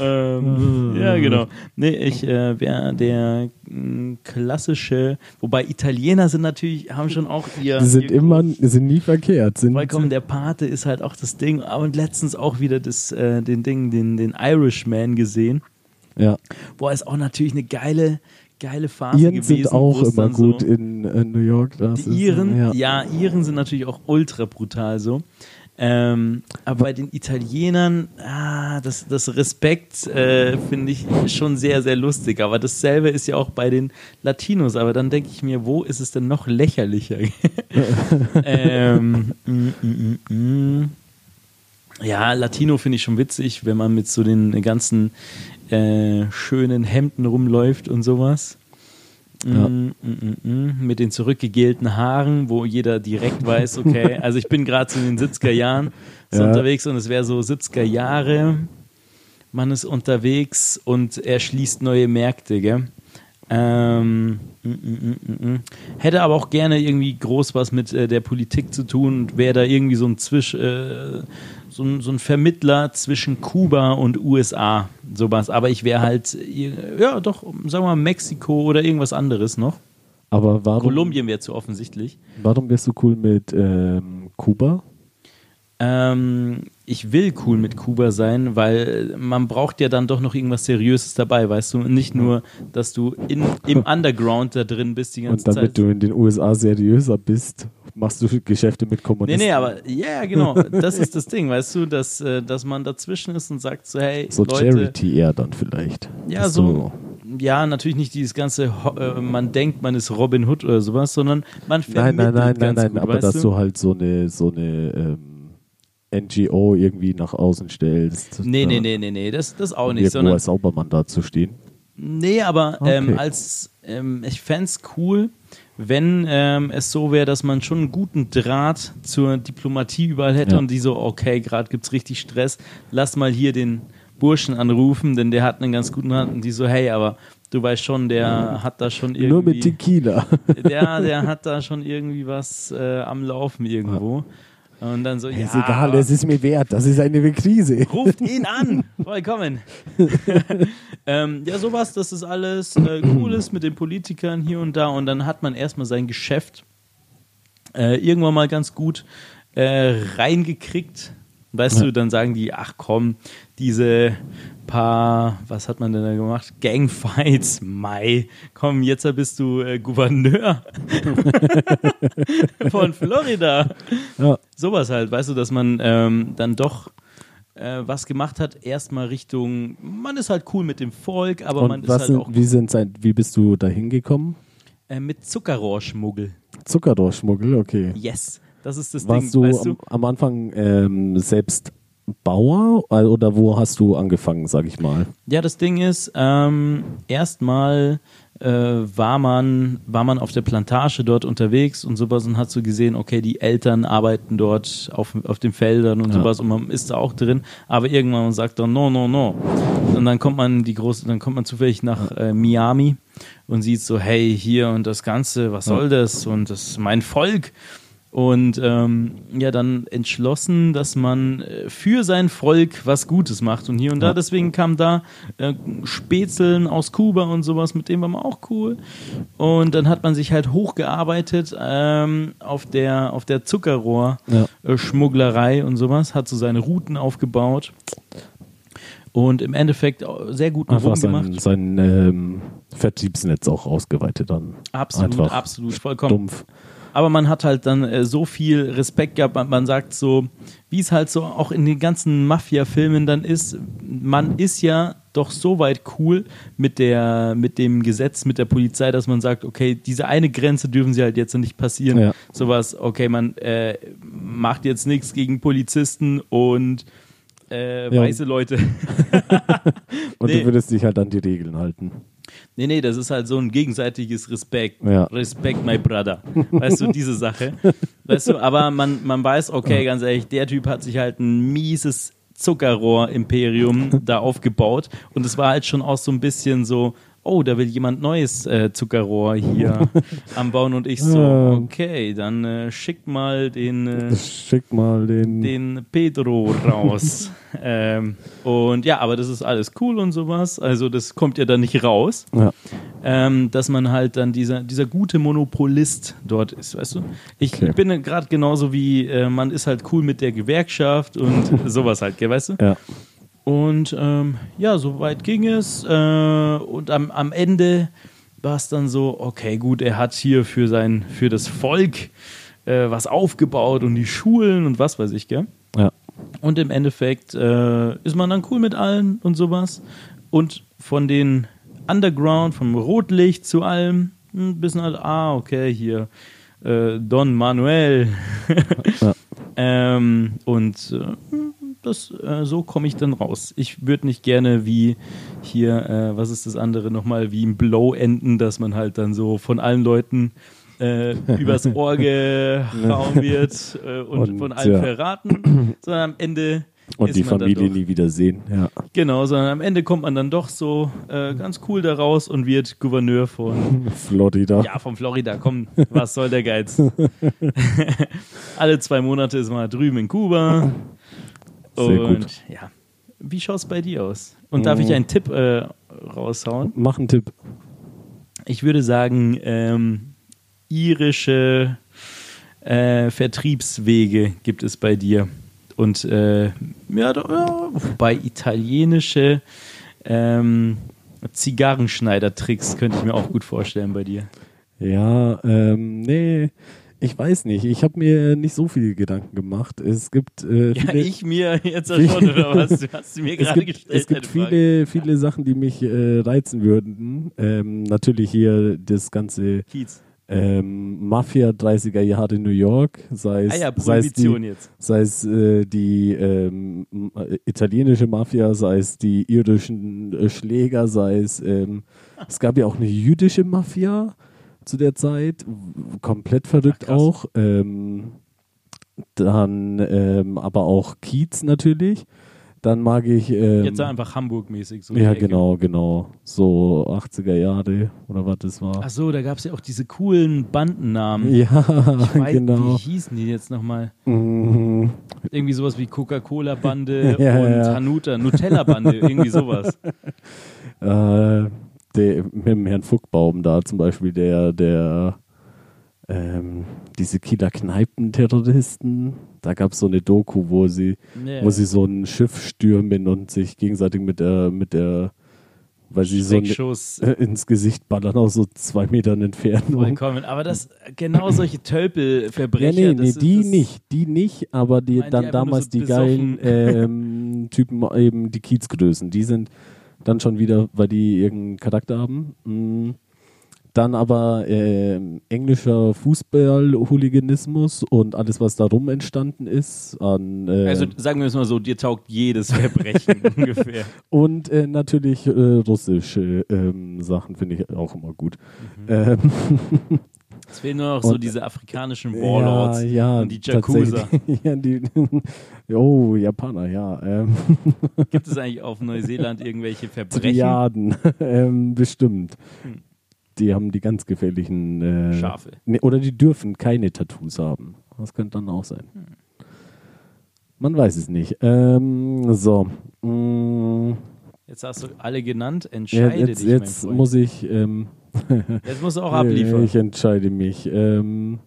Ähm, ja, genau. Nee, ich äh, wäre der mh, klassische, wobei Italiener sind natürlich, haben schon auch ihr. Die sind ihr immer, sind nie verkehrt. Sind, Vollkommen, der Pate ist halt auch das Ding. Aber letztens auch wieder das, äh, den Ding, den, den Irishman gesehen. ja. Boah, ist auch natürlich eine geile, geile Phase Iren gewesen. sind auch immer gut So, in, äh, New York. Die Iren, ja. ja. Iren sind natürlich auch ultra brutal so. Ähm, aber bei den Italienern, ah, das, das Respekt äh, finde ich schon sehr, sehr lustig. Aber dasselbe ist ja auch bei den Latinos. Aber dann denke ich mir, wo ist es denn noch lächerlicher? (laughs) ähm, mm, mm, mm, mm. Ja, Latino finde ich schon witzig, wenn man mit so den ganzen äh, schönen Hemden rumläuft und sowas. Ja. Mm, mm, mm. Mit den zurückgegelten Haaren, wo jeder direkt weiß, okay, (laughs) also ich bin gerade so in den 70er Jahren so Ja. unterwegs und es wäre so 70er Jahre, man ist unterwegs und er schließt neue Märkte, gell? Ähm. Hätte aber auch gerne irgendwie groß was mit äh, der Politik zu tun und wäre da irgendwie so ein Zwisch, äh, so, ein, so ein Vermittler zwischen Kuba und USA, sowas. Aber ich wäre halt, ja doch, sagen wir mal Mexiko oder irgendwas anderes noch. Aber warum, Kolumbien wäre zu offensichtlich. warum wärst du cool mit ähm, Kuba? Ähm, ich will cool mit Kuba sein, weil man braucht ja dann doch noch irgendwas Seriöses dabei, weißt du? Nicht nur, dass du in, im (laughs) Underground da drin bist die ganze Und damit Zeit. du in den USA seriöser bist, machst du Geschäfte mit Nee, Kommunisten. nee, aber ja, ja, genau. (laughs) Das ist das Ding, weißt du, dass, äh, dass man dazwischen ist und sagt so, hey, so Leute, Charity eher dann vielleicht. ja, so, ja, natürlich nicht dieses ganze, äh, man denkt, man ist Robin Hood oder sowas, sondern man Nein, nein, nein, nein, ganz nein, gut, aber dass du? du halt so eine, so eine ähm, NGO irgendwie nach außen stellst. Nee, nee, nee, nee, nee, das, das auch nicht, Irgendwo sondern als Saubermann dazustehen. Nee, aber ähm, Okay. als ähm, ich fände es cool, wenn ähm, es so wäre, dass man schon einen guten Draht zur Diplomatie überall hätte Ja. und die so, okay, gerade gibt's richtig Stress, lass mal hier den Burschen anrufen, denn der hat einen ganz guten Draht und die so, hey, aber du weißt schon, der hat da schon irgendwie. Nur mit Tequila. (laughs) der, der hat da schon irgendwie was äh, am Laufen irgendwo. Und dann so, ja, ist egal, es ist mir wert. Das ist eine Krise. Ruft ihn an! (laughs) Vollkommen. (laughs) ähm, ja, sowas, das ist alles äh, Cooles mit den Politikern hier und da und dann hat man erstmal sein Geschäft äh, irgendwann mal ganz gut äh, reingekriegt. Weißt du, dann sagen die, ach komm, diese paar, was hat man denn da gemacht? Gangfights, Mai, komm, jetzt bist du äh, Gouverneur (laughs) von Florida. Ja. Sowas halt, weißt du, dass man ähm, dann doch äh, was gemacht hat, erstmal Richtung, man ist halt cool mit dem Volk, aber man Und ist was halt sind, auch wie, sind sein, wie bist du da hingekommen? äh, mit Zuckerrohrschmuggel. Zuckerdorfschmuggel, okay. Yes, das ist das Warst Ding, du, weißt du? am, am Anfang ähm, selbst Bauer oder wo hast du angefangen, sag ich mal? Ja, das Ding ist, ähm, erstmal äh, war, man, war man auf der Plantage dort unterwegs und sowas und hat so gesehen, okay, die Eltern arbeiten dort auf, auf den Feldern und Ja. sowas und man ist da auch drin, aber irgendwann sagt dann, no, no, no. Und dann kommt man die große, dann kommt man zufällig nach äh, Miami und sieht so, hey, hier und das Ganze, was soll das? Und das ist mein Volk. Und ähm, ja, dann entschlossen, dass man äh, für sein Volk was Gutes macht. Und hier und da, deswegen kam da äh, Spätzeln aus Kuba und sowas, mit dem war man auch cool. Und dann hat man sich halt hochgearbeitet ähm, auf der, auf der Ja. Zuckerrohr-Schmugglerei und sowas, hat so seine Routen aufgebaut. Und im Endeffekt sehr guten Einfach Rum sein, gemacht. sein ähm, Vertriebsnetz auch ausgeweitet dann. Absolut, Einfach absolut, vollkommen. Dumpf. Aber man hat halt dann äh, so viel Respekt gehabt. Man, man sagt so, wie es halt so auch in den ganzen Mafia-Filmen dann ist, man ist ja doch so weit cool mit, der, mit dem Gesetz, mit der Polizei, dass man sagt, okay, diese eine Grenze dürfen sie halt jetzt nicht passieren. Ja. Sowas, okay, man äh, macht jetzt nichts gegen Polizisten und äh, Ja. weiße Leute. (laughs) Und Nee. du würdest dich halt an die Regeln halten. Nee, nee, das ist halt so ein gegenseitiges Respekt. Ja. Respekt, my brother. Weißt du, (laughs) diese Sache. Weißt du, aber man, man weiß, okay, ganz ehrlich, der Typ hat sich halt ein mieses Zuckerrohr-Imperium da aufgebaut. Und es war halt schon auch so ein bisschen so, oh, da will jemand neues äh, Zuckerrohr hier (laughs) am Bauen und ich so, okay, dann äh, schick mal den, äh, (laughs) Schick mal den. den Pedro raus. (laughs) ähm, und ja, aber das ist alles cool und sowas. Also das kommt ja dann nicht raus, Ja. ähm, dass man halt dann dieser, dieser gute Monopolist dort ist, weißt du? Ich Okay. bin gerade genauso wie, äh, man ist halt cool mit der Gewerkschaft und sowas halt, gell, weißt du? Ja. Und ähm, ja, so weit ging es. Äh, und am, am Ende war es dann so, okay, gut, er hat hier für sein, für das Volk äh, was aufgebaut und die Schulen und was weiß ich, gell? Ja. Und im Endeffekt äh, ist man dann cool mit allen und sowas. Und von den Underground, vom Rotlicht zu allem, ein bisschen halt, ah, okay, hier äh, Don Manuel. (laughs) Ja. ähm, und äh, das, äh, so komme ich dann raus. Ich würde nicht gerne wie hier, äh, was ist das andere nochmal, wie im Blow enden, dass man halt dann so von allen Leuten äh, übers Ohr gehauen (laughs) wird äh, und, Und, von allen ja. verraten, sondern am Ende Und ist die Familie nie wiedersehen. Ja. Genau, sondern am Ende kommt man dann doch so äh, ganz cool da raus und wird Gouverneur von (laughs) Florida. ja, von Florida, komm, was soll der Geiz? (laughs) Alle zwei Monate ist man drüben in Kuba. Sehr und gut. ja, wie schaut es bei dir aus? Und darf ich einen Tipp äh, raushauen? Mach einen Tipp. Ich würde sagen, ähm, irische äh, Vertriebswege gibt es bei dir. Und äh, ja, ja, wobei italienische ähm, Zigarrenschneidertricks könnte ich mir auch gut vorstellen bei dir. Ja, ähm, nee, ich weiß nicht. Ich habe mir nicht so viele Gedanken gemacht. Es gibt äh, Ja, viele, ich mir jetzt (laughs) schon, oder was? Du hast sie mir gerade gestellt. es gibt Frage. viele, viele Sachen, die mich äh, reizen würden. Ähm, natürlich hier das ganze Kiez. ähm, Mafia 30er Jahre New York, sei es, Ah ja, sei es die, sei es äh, die ähm, äh, italienische Mafia, sei es die irischen äh, Schläger, sei es ähm, es gab ja auch eine jüdische Mafia zu der Zeit, komplett verrückt Ach, auch. Ähm, dann ähm, aber auch Kiez natürlich. Dann mag ich ähm, Jetzt einfach Hamburg-mäßig. So ja genau, genau, so 80er Jahre oder was das war. Ach so, da gab es ja auch diese coolen Bandennamen. ja, Ich weiß, genau. Wie hießen die jetzt nochmal? Mhm. Irgendwie sowas wie Coca-Cola-Bande (laughs) Ja, und ja. Hanuta, Nutella-Bande, irgendwie sowas. (laughs) Äh, der, mit dem Herrn Fuckbaum da zum Beispiel, der, der ähm, diese Kieler Kneipenterroristen, da gab es so eine Doku, wo sie, Ja. wo sie so ein Schiff stürmen und sich gegenseitig mit der, mit der, weil sie so eine, Speckschuss, äh, ins Gesicht ballern aus so zwei Metern Entfernung. vollkommen. (laughs) Aber das, genau solche Ja, Tölpelverbrecher. nee, nee, ist- die nicht, die nicht, aber die dann damals so die geilen ähm, Typen, eben die Kiezgrößen, die sind dann schon wieder, weil die irgendeinen Charakter haben. Mm. Dann aber ähm, englischer Fußball-Hooliganismus und alles, was darum entstanden ist. An, äh, Also sagen wir es mal so, dir taugt jedes Verbrechen (laughs) ungefähr. und äh, natürlich äh, russische ähm, Sachen finde ich auch immer gut. Mhm. Ähm, (laughs) Es fehlen nur noch so Und- diese afrikanischen Warlords Ja, ja, und die tatsächlich. (laughs) ja, die, (laughs) oh, Japaner, ja. Ähm, (laughs) Gibt es eigentlich auf Neuseeland irgendwelche Verbrechen? Triaden, ähm, bestimmt. Hm. Die haben die ganz gefährlichen äh, Schafe. Nee, oder die dürfen keine Tattoos haben. Das könnte dann auch sein. Hm. Man weiß es nicht. Ähm, so. Mm, Jetzt hast du alle genannt, ja, entscheide jetzt dich, jetzt muss ich. Ähm, (laughs) Jetzt musst du auch abliefern. Ich entscheide mich. Ähm,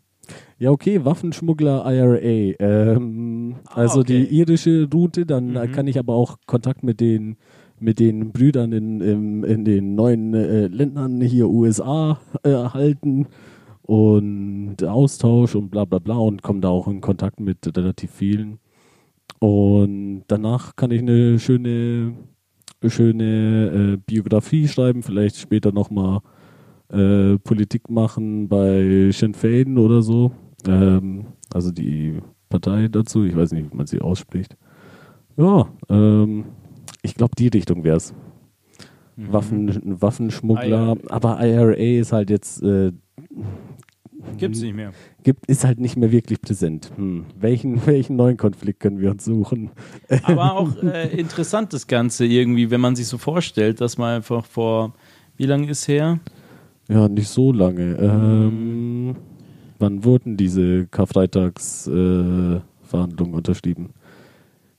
ja, okay, Waffenschmuggler IRA. Ähm, Ah, also okay. die irische Route, dann Mhm. kann ich aber auch Kontakt mit den mit den Brüdern in, in, in den neuen äh, Ländern hier USA äh, halten und Austausch und bla bla bla und komme da auch in Kontakt mit relativ vielen. Und danach kann ich eine schöne, schöne äh, Biografie schreiben, vielleicht später nochmal äh, Politik machen bei Sinn Féin oder so. Ähm, also die Partei dazu, ich weiß nicht, wie man sie ausspricht. Ja, ähm, ich glaube, die Richtung wäre es. Mhm. Waffen, Waffenschmuggler, IRA. aber IRA ist halt jetzt äh, Gibt's nicht mehr. gibt, ist halt nicht mehr wirklich präsent. Hm. Welchen, (laughs) welchen neuen Konflikt können wir uns suchen? Aber (laughs) auch äh, interessant das Ganze irgendwie, wenn man sich so vorstellt, dass man einfach vor, wie lange ist her? Ja, nicht so lange. Ähm, wann wurden diese Karfreitagsverhandlungen äh, unterschrieben?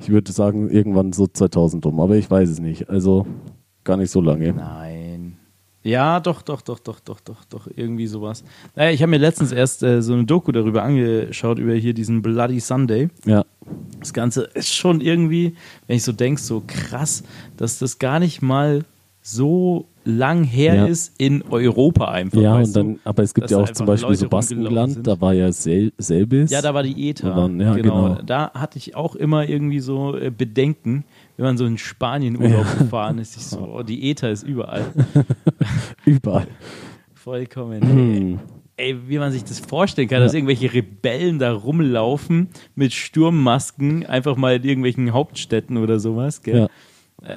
Ich würde sagen, irgendwann so 2000 rum, aber ich weiß es nicht. Also gar nicht so lange. Nein. Ja, doch, doch, doch, doch, doch, doch, doch, irgendwie sowas. Naja, ich habe mir letztens erst äh, so eine Doku darüber angeschaut, über hier diesen Bloody Sunday. Ja, Das Ganze ist schon irgendwie, wenn ich so denke, so krass, dass das gar nicht mal so lang her Ja. ist in Europa einfach. ja und dann, aber es gibt ja auch zum Beispiel Leute so Baskenland, da war ja sel selbes. Ja, da war die ETA. Dann- ja, genau. Da hatte ich auch immer irgendwie so äh, Bedenken, wenn man so in Spanien Urlaub gefahren ist. Ich so, (laughs) oh, die ETA ist überall. (laughs) überall. Vollkommen. Hm. Ey, wie man sich das vorstellen kann, dass irgendwelche Rebellen da rumlaufen mit Sturmmasken, einfach mal in irgendwelchen Hauptstädten oder sowas. Gell? Ja. Crazy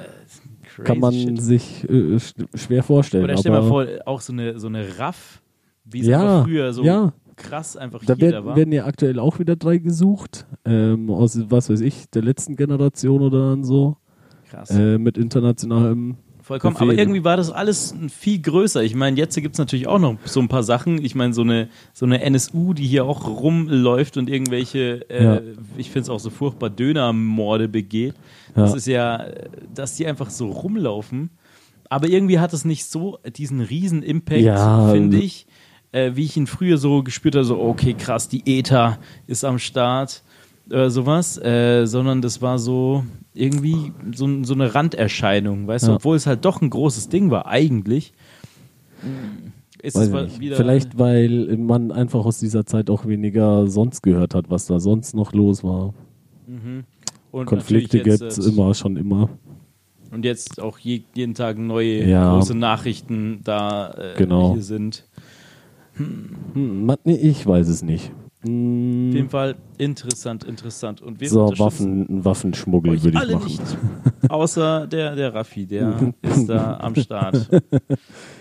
Kann man shit. sich äh, sch- schwer vorstellen. Oder stell dir mal vor, auch so eine, so eine Raff, wie es Ja, früher so ja. krass einfach Da hier da werden, war. werden ja aktuell auch wieder drei gesucht. Ähm, aus, was weiß ich, der letzten Generation oder dann so. Krass. Äh, mit internationalem. Vollkommen. Befehl. Aber irgendwie war das alles viel größer. Ich meine, jetzt gibt es natürlich auch noch so ein paar Sachen. Ich meine, so eine, so eine NSU, die hier auch rumläuft und irgendwelche, äh, Ja. ich finde es auch so furchtbar, Dönermorde begeht. Das Ja. ist ja, äh, dass die einfach so rumlaufen. Aber irgendwie hat es nicht so diesen riesen Impact, Ja, finde ähm, ich, äh, wie ich ihn früher so gespürt habe, so, okay, krass, die ETA ist am Start oder sowas, äh, sondern das war so irgendwie so, so eine Randerscheinung, weißt du, Ja. obwohl es halt doch ein großes Ding war, eigentlich. Ist Weiß es wieder. Vielleicht, weil man einfach aus dieser Zeit auch weniger sonst gehört hat, was da sonst noch los war. und Konflikte gibt es äh, immer, schon immer. Und jetzt auch je, jeden Tag neue Ja. große Nachrichten da äh, Genau. hier sind. Hm, nee, ich weiß es nicht. Auf Hm, jeden Fall interessant, interessant. Und wir so, Waffen, Waffenschmuggel würde ich machen. nicht. Außer der, der Raffi, der (laughs) ist da am Start.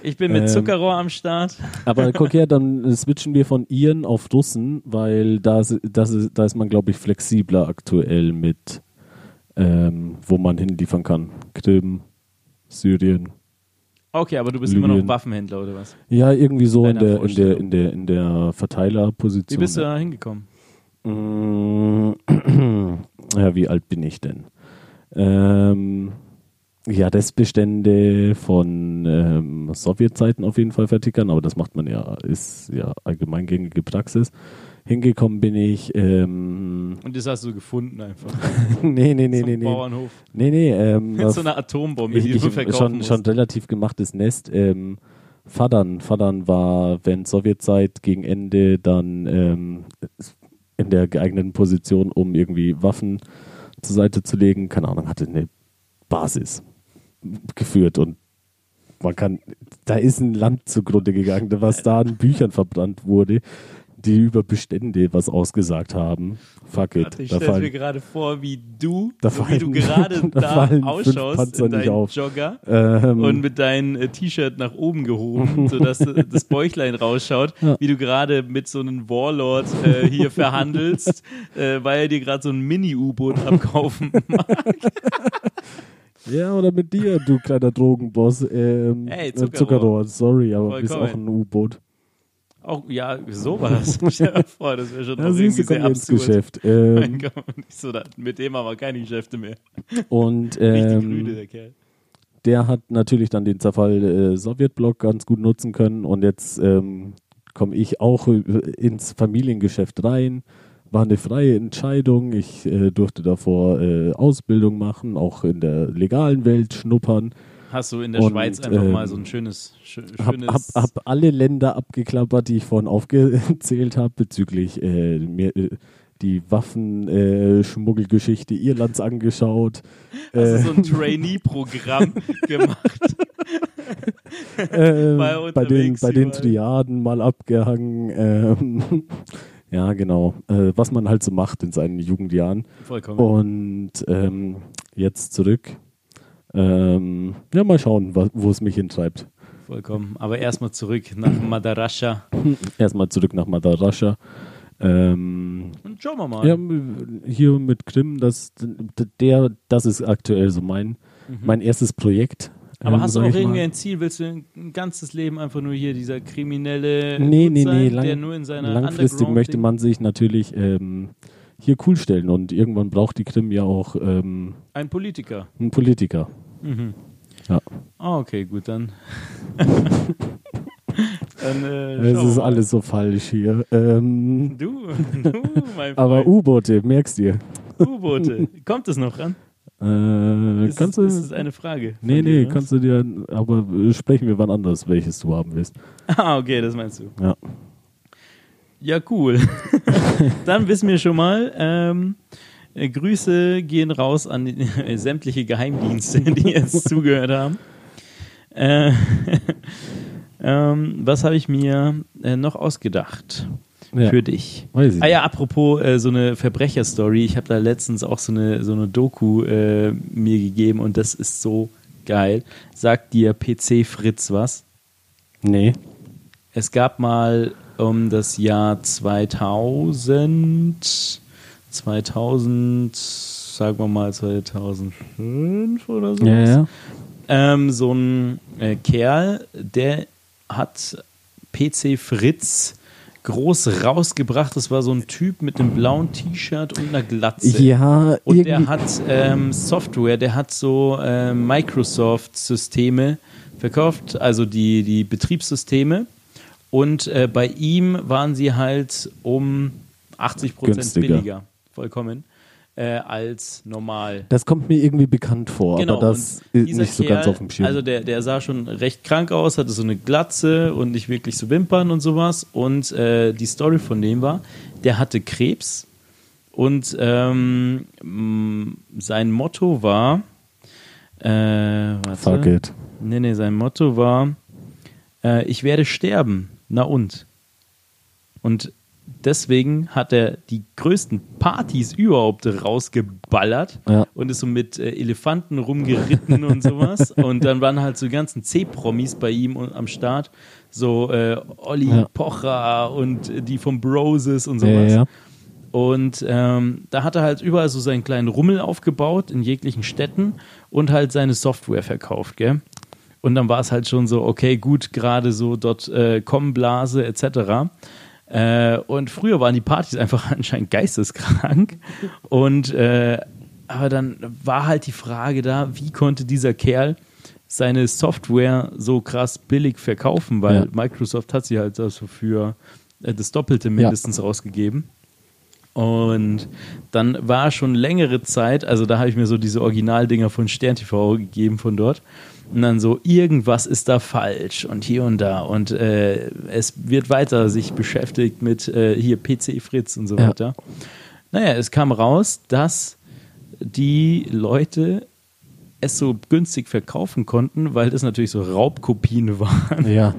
Ich bin mit Ähm, Zuckerrohr am Start. Aber (laughs) guck her, dann switchen wir von Iren auf Russen, weil da, ist- das ist, da ist man, glaube ich, flexibler aktuell mit, ähm, wo man hinliefern kann. Krim, Syrien. Okay, aber du bist immer noch Libyen. Waffenhändler oder was? Ja, irgendwie so in der, in der, in der, in der Verteilerposition. Wie bist du da hingekommen? Mm, (clears throat) Ja, wie alt bin ich denn? Ähm, ja, Restbestände von ähm, Sowjetzeiten auf jeden Fall vertickern, aber das macht man ja, ist ja allgemeingängige Praxis. Hingekommen bin ich, ähm, Und das hast du gefunden einfach. (laughs) nee, nee, nee, Zum nee, nee, Bauernhof. nee, nee, ähm, Mit (laughs) so einer Atombombe, ich, die ich, du verkaufen schon, musst. schon relativ gemachtes Nest. Ähm, Fadern, Fadern war während Sowjetzeit gegen Ende dann ähm, in der geeigneten Position, um irgendwie Waffen zur Seite zu legen. Keine Ahnung, hatte eine Basis geführt und man kann, da ist ein Land zugrunde gegangen, was da an Büchern verbrannt wurde, die über Bestände was ausgesagt haben. Fuck it. Ich stelle mir fallen, gerade vor, wie du, Da so wie du fallen- gerade (laughs) da da, fallen ausschaust in deinem. Jogger ähm, und mit deinem äh, T-Shirt nach oben gehoben, (laughs) sodass äh, das Bäuchlein rausschaut, Ja. wie du gerade mit so einem Warlord äh, hier verhandelst, (laughs) äh, weil er dir gerade so ein Mini-U-Boot abkaufen mag. Ja, oder mit dir, du kleiner Drogenboss. Ähm, Ey, äh, Zuckerrohr. Zuckerrohr, sorry, aber du bist auch ein U-Boot. Auch, ja, sowas. (laughs) Stell dir vor, das wäre schon Ja, irgendwie sehr absurd. Geschäft. (laughs) Ähm, so, mit dem haben wir keine Geschäfte mehr. und (laughs) ähm, rüde, der Kerl. der hat natürlich dann den Zerfall äh, Sowjetblock ganz gut nutzen können und jetzt ähm, komme ich auch äh, ins Familiengeschäft rein. War eine freie Entscheidung. Ich äh, durfte davor äh, Ausbildung machen, auch in der legalen Welt schnuppern. Hast du in der und, Schweiz einfach ähm, mal so ein schönes, schö Hab, schönes hab, hab alle Länder abgeklappert, die ich vorhin aufgezählt habe, bezüglich äh, mir, äh, die Waffenschmuggelgeschichte Irlands angeschaut. Hast du Äh, so ein Trainee-Programm (laughs) gemacht? äh, War bei den, bei den. Triaden mal abgehangen. Ähm, (laughs) ja, genau. Äh, was man halt so macht in seinen Jugendjahren. Vollkommen. Und ähm, jetzt zurück. Ähm, ja, mal schauen, wo es mich hintreibt. Vollkommen. Aber erstmal zurück nach Madarascha. (laughs) Erstmal zurück nach Madarascha. Ähm, Und schauen wir mal. ja, hier mit Krim, das, der, das ist aktuell so mein, mein erstes Projekt. Mhm. Aber ähm, hast du auch irgendwie ein Ziel? Willst du ein ganzes Leben einfach nur hier dieser kriminelle Nee, nee, sein, nee. Lang, der nur in seiner langfristig möchte man sich natürlich ähm, hier cool stellen und irgendwann braucht die Krim ja auch ähm, ein Politiker. einen Politiker. Mhm. Ja. Ah, okay, gut, dann. (laughs) dann äh, Es ist alles so falsch hier. Ähm, Du, (laughs) du, mein (laughs) aber Freund. U-Boote, merkst dir. U-Boote. Kommt es noch ran? Äh, Ist, kannst du, ist es eine Frage? nee, dir, nee, ne? kannst du dir, aber äh, sprechen wir wann anders, welches du haben willst. Ah, okay, das meinst du. Ja. Ja, cool. Dann wissen wir schon mal. Ähm, äh, Grüße gehen raus an (laughs) äh, sämtliche Geheimdienste, (laughs) die jetzt zugehört haben. Äh, (laughs) ähm, was habe ich mir äh, noch ausgedacht Ja. für dich? Ah ja, apropos äh, so eine Verbrecherstory. Ich habe da letztens auch so eine, so eine Doku mir gegeben und das ist so geil. Sagt dir PC Fritz was? Nee. Es gab mal um das Jahr 2000, 2000, sagen wir mal 2005 oder so. Ja, ja. Ähm, so ein äh, Kerl, der hat PC Fritz groß rausgebracht. Das war so ein Typ mit einem blauen T-Shirt und einer Glatze. Ja, Und der hat ähm, Software, der hat so äh, Microsoft-Systeme verkauft, also die, die Betriebssysteme. Und äh, bei ihm waren sie halt um 80 Prozent billiger, vollkommen, äh, als normal. Das kommt mir irgendwie bekannt vor, Genau, aber das ist nicht so ganz auf dem Schirm. Also der, der sah schon recht krank aus, hatte so eine Glatze und nicht wirklich so Wimpern und sowas. Und äh, die Story von dem war, der hatte Krebs und ähm, sein Motto war, äh, warte. Fuck it. Nee, nee, sein Motto war, äh, ich werde sterben. Na und? Und deswegen hat er die größten Partys überhaupt rausgeballert Ja. und ist so mit äh, Elefanten rumgeritten und (laughs) sowas. Und dann waren halt so die ganzen C-Promis bei ihm und, am Start. So äh, Olli Ja. Pocher und die vom Broses und Ja, sowas. ja. Und ähm, da hat er halt überall so seinen kleinen Rummel aufgebaut in jeglichen Städten und halt seine Software verkauft, gell? Und dann war es halt schon so, okay, gut, gerade so dort äh, Blase etc. Äh, und früher waren die Partys einfach (laughs) anscheinend geisteskrank. Und äh, aber dann war halt die Frage da, wie konnte dieser Kerl seine Software so krass billig verkaufen, weil Ja. Microsoft hat sie halt also für äh, das Doppelte mindestens rausgegeben. Und dann war schon längere Zeit, also da habe ich mir so diese Originaldinger von Stern TV gegeben von dort. Und dann so, irgendwas ist da falsch und hier und da. Und äh, es wird weiter sich beschäftigt mit äh, hier PC Fritz und so Ja. weiter. Naja, es kam raus, dass die Leute es so günstig verkaufen konnten, weil das natürlich so Raubkopien (laughs) waren. Ja,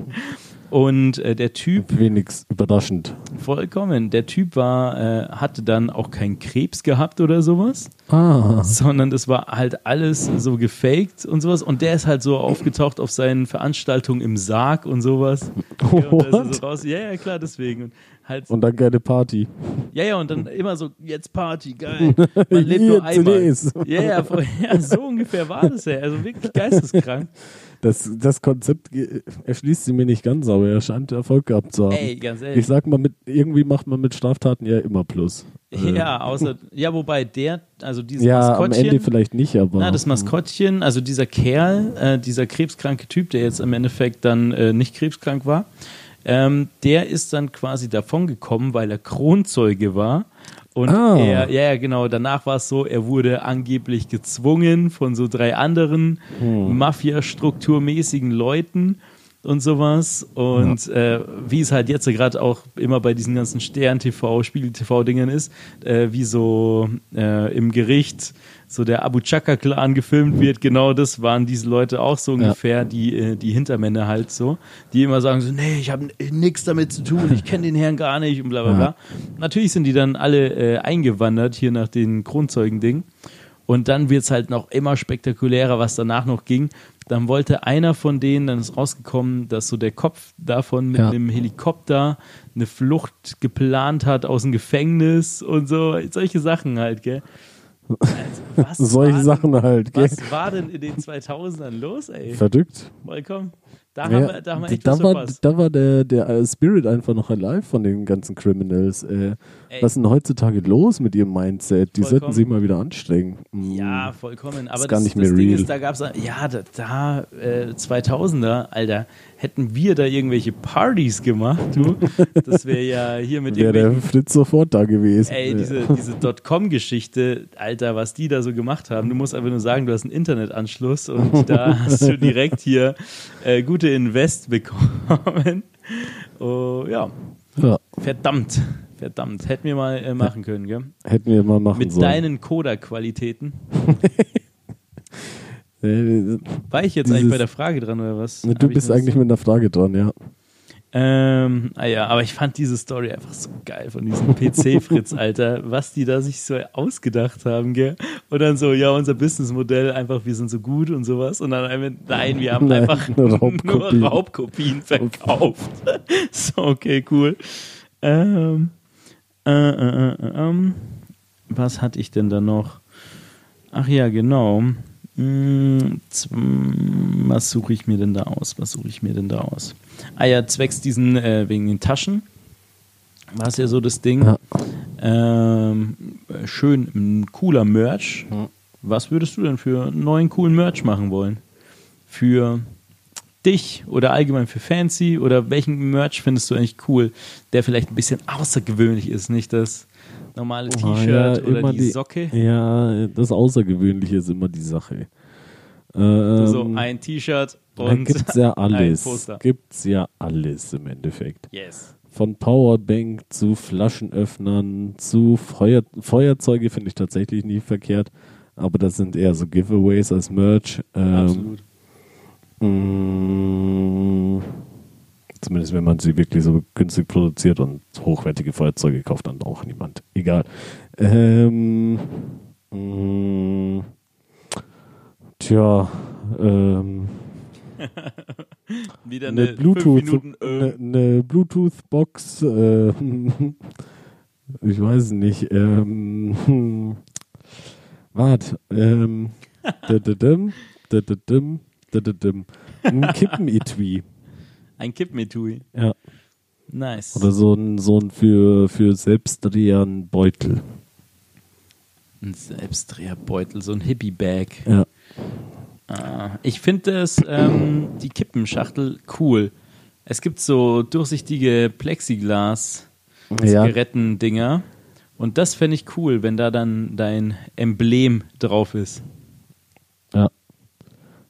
Und äh, der Typ wenigstens überraschend. Vollkommen. Der Typ war, äh, hatte dann auch keinen Krebs gehabt oder sowas, Ah. sondern das war halt alles so gefaked und sowas. Und der ist halt so aufgetaucht auf seinen Veranstaltungen im Sarg und sowas. (laughs) Ja, und da so raus. Ja, ja, klar, deswegen. Und halt, Und dann keine Party. ja, ja, und dann immer so, jetzt Party, geil. (laughs) Man lebt nur einmal. Ja, ja, voll, ja, so ungefähr war das ja. Also wirklich geisteskrank. (laughs) Das, das Konzept ge- erschließt sie mir nicht ganz, aber er scheint Erfolg gehabt zu haben. Ey, ganz ehrlich. ich sag mal, mit, irgendwie macht man mit Straftaten ja immer Plus. (laughs) Äh, Ja, außer, ja, wobei der, also dieses ja, am Maskottchen. Ende vielleicht nicht, aber. Na, das Maskottchen, also dieser Kerl, äh, dieser krebskranke Typ, der jetzt im Endeffekt dann äh, nicht krebskrank war, ähm, der ist dann quasi davon gekommen, weil er Kronzeuge war. Und Ah. er, ja, ja, genau, danach war es so, er wurde angeblich gezwungen von so drei anderen Hm. Mafia-strukturmäßigen Leuten und sowas. Und äh, wie es halt jetzt gerade auch immer bei diesen ganzen Stern-TV, Spiegel-TV-Dingern ist, äh, wie so äh, im Gericht so der Abu Chaka-Clan gefilmt wird, genau das waren diese Leute auch so ungefähr, die, äh, die Hintermänner halt so, die immer sagen so, nee, ich habe nichts damit zu tun, ich kenne den Herrn gar nicht und bla bla bla. Natürlich sind die dann alle äh, eingewandert hier nach den Kronzeugen-Ding. Und dann wird es halt noch immer spektakulärer, was danach noch ging. dann wollte einer von denen, dann ist rausgekommen, dass so der Kopf davon mit Ja. einem Helikopter eine Flucht geplant hat aus dem Gefängnis und so, solche Sachen halt, gell? Also, was Solche war denn- Sachen halt, gell? Was war denn in den 2000ern los, ey? Verdrückt. Vollkommen. Da, Ja, haben wir, da haben wir echt da war, da war der, der äh, Spirit einfach noch alive von den ganzen Criminals. Äh, was ist denn heutzutage los mit ihrem Mindset? Die sollten Vollkommen. sich mal wieder anstrengen. Mm. Ja, vollkommen. Aber Ist das, nicht das Ding real. ist, da gab es, ja, da, da äh, 2000er, Alter, hätten wir da irgendwelche Partys gemacht, du, (laughs) das wäre ja hier mit Wäre der Fritz sofort da gewesen. ey, diese, diese (laughs) Dotcom-Geschichte, Alter, was die da so gemacht haben. Du musst einfach nur sagen, du hast einen Internetanschluss und (laughs) da hast du direkt hier äh, gute Invest bekommen. Oh, ja, ja, verdammt, verdammt, hätten wir mal äh, machen können, gell? hätten wir mal machen Mit sollen. deinen Coda-Qualitäten. (laughs) War ich jetzt Dieses- eigentlich bei der Frage dran oder was? du bist eigentlich mit einer Frage dran, ja. Ähm, ah ja, aber ich fand diese Story einfach so geil von diesem PC-Fritz, (laughs) Alter, was die da sich so ausgedacht haben, gell? Und dann so, ja, unser Businessmodell, einfach, wir sind so gut und sowas. Und dann einfach, nein, wir haben Nein, einfach (laughs) nur nur Raubkopien. Raubkopien, verkauft. (laughs) so, okay, cool. Ähm, äh, äh, äh, ähm, was hatte ich denn da noch? Ach ja, genau. Hm, Was suche ich mir denn da aus? Was suche ich mir denn da aus? Ah ja, zwecks diesen, äh, wegen den Taschen war es ja so das Ding. Ja. Ähm, schön, cooler Merch. Ja. Was würdest du denn für einen neuen coolen Merch machen wollen? Für dich oder allgemein für Fancy? Oder welchen Merch findest du eigentlich cool, der vielleicht ein bisschen außergewöhnlich ist? Nicht das normale Ah, T-Shirt ja, oder immer die, Socke? Ja, das Außergewöhnliche ist immer die Sache. Ähm, so ein T-Shirt und gibt's ja (laughs) ein alles. Poster. Gibt's ja alles im Endeffekt. Yes. Von Powerbank zu Flaschenöffnern zu Feuer, Feuerzeuge finde ich tatsächlich nie verkehrt. Aber das sind eher so Giveaways als Merch. Ähm, Absolut. mh, zumindest wenn man sie wirklich so günstig produziert und hochwertige Feuerzeuge kauft, dann auch niemand. Egal. Ähm, mh, tja, ähm, Wieder eine eine, Bluetooth, Minuten, äh, eine, eine Bluetooth-Box, äh, ich weiß es nicht, ähm, wart, ähm, ein Kippen-Etui, ein Kippmetui. ja, Nice. oder so ein, so ein für, für selbstdrehenden Beutel, Ein Selbstdreherbeutel, so ein Hippie-Bag. ja, Ah, ich finde das, ähm, die Kippenschachtel cool. Es gibt so durchsichtige Plexiglas ja, Zigarettendinger und das fände ich cool, wenn da dann dein Emblem drauf ist. ja,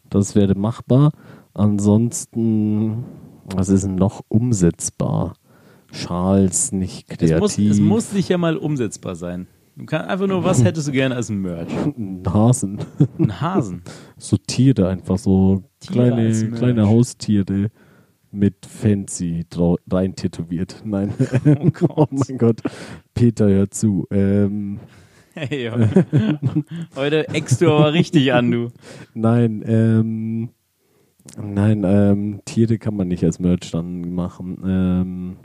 das wäre machbar, ansonsten, was ist denn noch umsetzbar? Schals, nicht Es kreativ. muss, es muss nicht ja mal umsetzbar sein. Du kannst einfach nur, was (laughs) hättest du gerne als ein Merch? Hasen. Ein Hasen. (laughs) So Tiere einfach, so Tiere kleine, kleine Haustiere mit fancy rein tätowiert. Nein. (laughs) Oh Gott. oh mein Gott. Peter, hör zu. Ähm, Hey, heute, heute eckst du aber richtig an, du. nein, ähm, nein, ähm, Tiere kann man nicht als Merch dann machen. Ähm,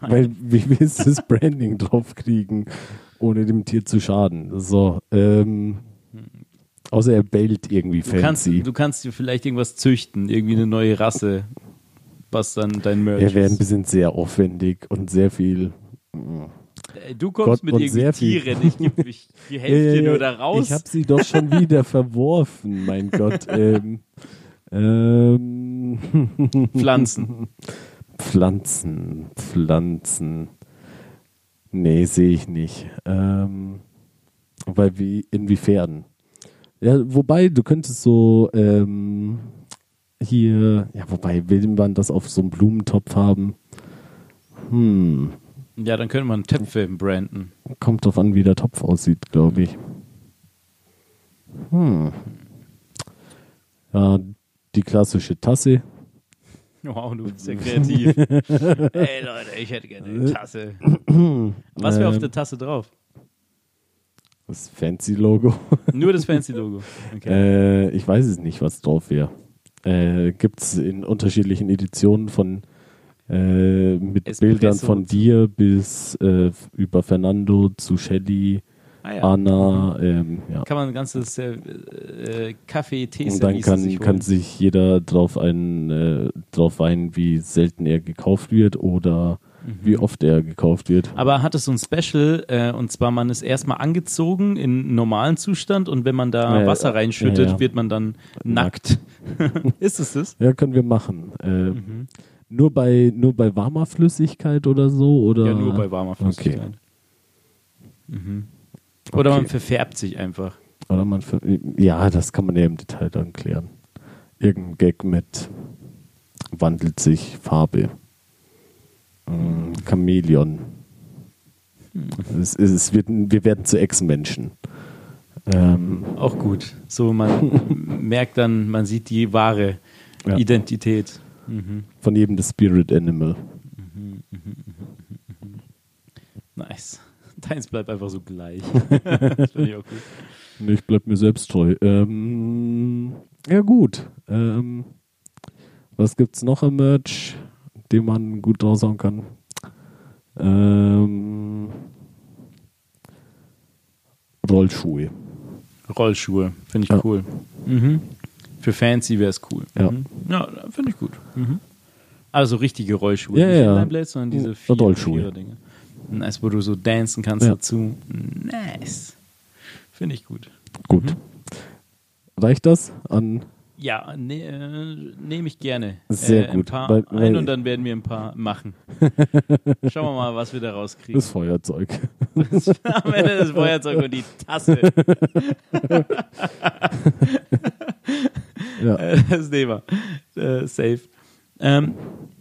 weil, wie willst du das Branding draufkriegen, ohne dem Tier zu schaden? So, ähm, außer er bellt irgendwie Du kannst, du kannst dir vielleicht irgendwas züchten, irgendwie eine neue Rasse, was dann dein Merch Er wäre ein ist. bisschen sehr aufwendig und sehr viel. Ey, Du kommst Gott, mit irgendwie. Tieren, ich gebe ich die Hälfte (laughs) Ja, ja, ja. nur da raus. Ich habe sie doch schon wieder verworfen, mein Gott. (laughs) Ähm, ähm, (laughs) Pflanzen. Pflanzen, Pflanzen. Nee, sehe ich nicht. Ähm, weil wie, inwiefern? Ja, wobei, du könntest so ähm, hier, ja, wobei, will man das auf so einem Blumentopf haben? Hm, Ja, dann könnte man Töpfe branden. kommt drauf an, wie der Topf aussieht, glaube ich. Hm. Ja, die klassische Tasse. Wow, du bist ja kreativ. (laughs) Ey Leute, ich hätte gerne eine Tasse. Was wäre auf Ähm, der Tasse drauf? Das Fancy-Logo. (laughs) Nur das Fancy-Logo. Okay. Äh, ich weiß es nicht, was drauf wäre. Äh, Gibt es in unterschiedlichen Editionen von äh, mit Espresso Bildern von dir bis äh, über Fernando zu Shelly, Ah, ja. Anna, ähm, ja. Kann man ein ganzes äh, äh, Kaffee, Tee Und dann kann, sich kann sich jeder drauf, ein, äh, drauf weinen, wie selten er gekauft wird oder Mhm. wie oft er gekauft wird. Aber hat es so ein Special, äh, und zwar man ist erstmal angezogen in normalen Zustand und wenn man da Ja, Wasser ja, reinschüttet, ja, wird man dann nackt. (laughs) ist es das? Ja, können wir machen. Äh, Mhm. Nur bei nur bei warmer Flüssigkeit oder so oder Ja, nur bei warmer Flüssigkeit. Mhm. Oder man Okay. verfärbt sich einfach. oder man ver- ja, das kann man ja im Detail dann klären. Irgendein Gag mit wandelt sich Farbe. Mm, Chamäleon. Es, es, es wird, wir werden zu Ex-Menschen. Ähm, Auch gut. So, man (laughs) merkt dann, man sieht die wahre Ja. Identität. Mhm. von jedem das Spirit Animal. Nice. Deins bleibt einfach so gleich. (laughs) das finde ich auch gut. Nee, Ich bleib mir selbst treu. Ähm, ja gut. Ähm, was gibt's noch am Merch, den man gut raushauen kann? Ähm, Rollschuhe. Rollschuhe, finde ich Ja. cool. Mhm. Für Fancy wäre es cool. Ja. Mhm. Ja, finde ich gut. Mhm. Also richtige Rollschuhe. Ja, nicht ja. Inline-Blades, sondern diese vier, Rollschuhe. Vierer-Dinge. Nice, wo du so dancen kannst Ja. dazu. Nice. Finde ich gut. Gut. Mhm. Reicht das an? Ja, ne, äh, nehme ich gerne. Sehr äh, Ein gut, paar weil- ein weil- und dann werden wir ein paar machen. (laughs) Schauen wir mal, was wir da rauskriegen. Das Feuerzeug. (laughs) Am Ende das Feuerzeug und die Tasse. (laughs) Ja. Das nehmen wir. Äh, safe. Ähm,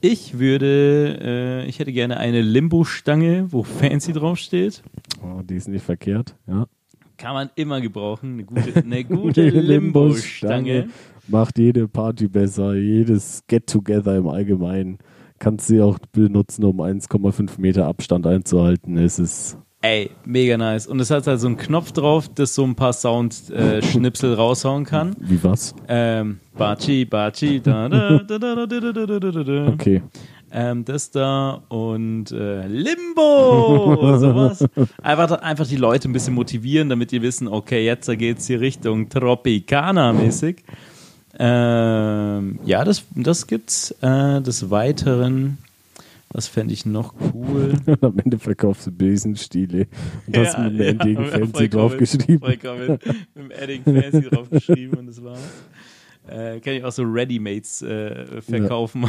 ich würde, äh, ich hätte gerne eine Limbo-Stange, wo Fancy draufsteht. Oh, die ist nicht verkehrt. Ja. Kann man immer gebrauchen. Eine gute, (laughs) eine gute Limbo-Stange. Macht jede Party besser, jedes Get-Together im Allgemeinen. Kannst sie auch benutzen, um 1,5 Meter Abstand einzuhalten. Es ist Ey, mega nice. Und es hat halt so einen Knopf drauf, das so ein paar Sound-Schnipsel raushauen kann. wie was? Ähm, Bachi, Bachi, da, da, da, da, da, da, da, da, da, da. Okay. Ähm, das da und äh, Limbo, sowas. Einfach, einfach die Leute ein bisschen motivieren, damit die wissen, okay, jetzt geht's hier Richtung Tropicana-mäßig. Ähm, ja, das, das gibt's. Äh, des Weiteren, was fände ich noch cool? (laughs) Am Ende verkaufst du Besenstiele und hast mit einem Ending Fancy vollkommen, draufgeschrieben. Vollkommen. Mit dem Edding Fancy draufgeschrieben und das war's. Äh, kann ich auch so Readymates äh, verkaufen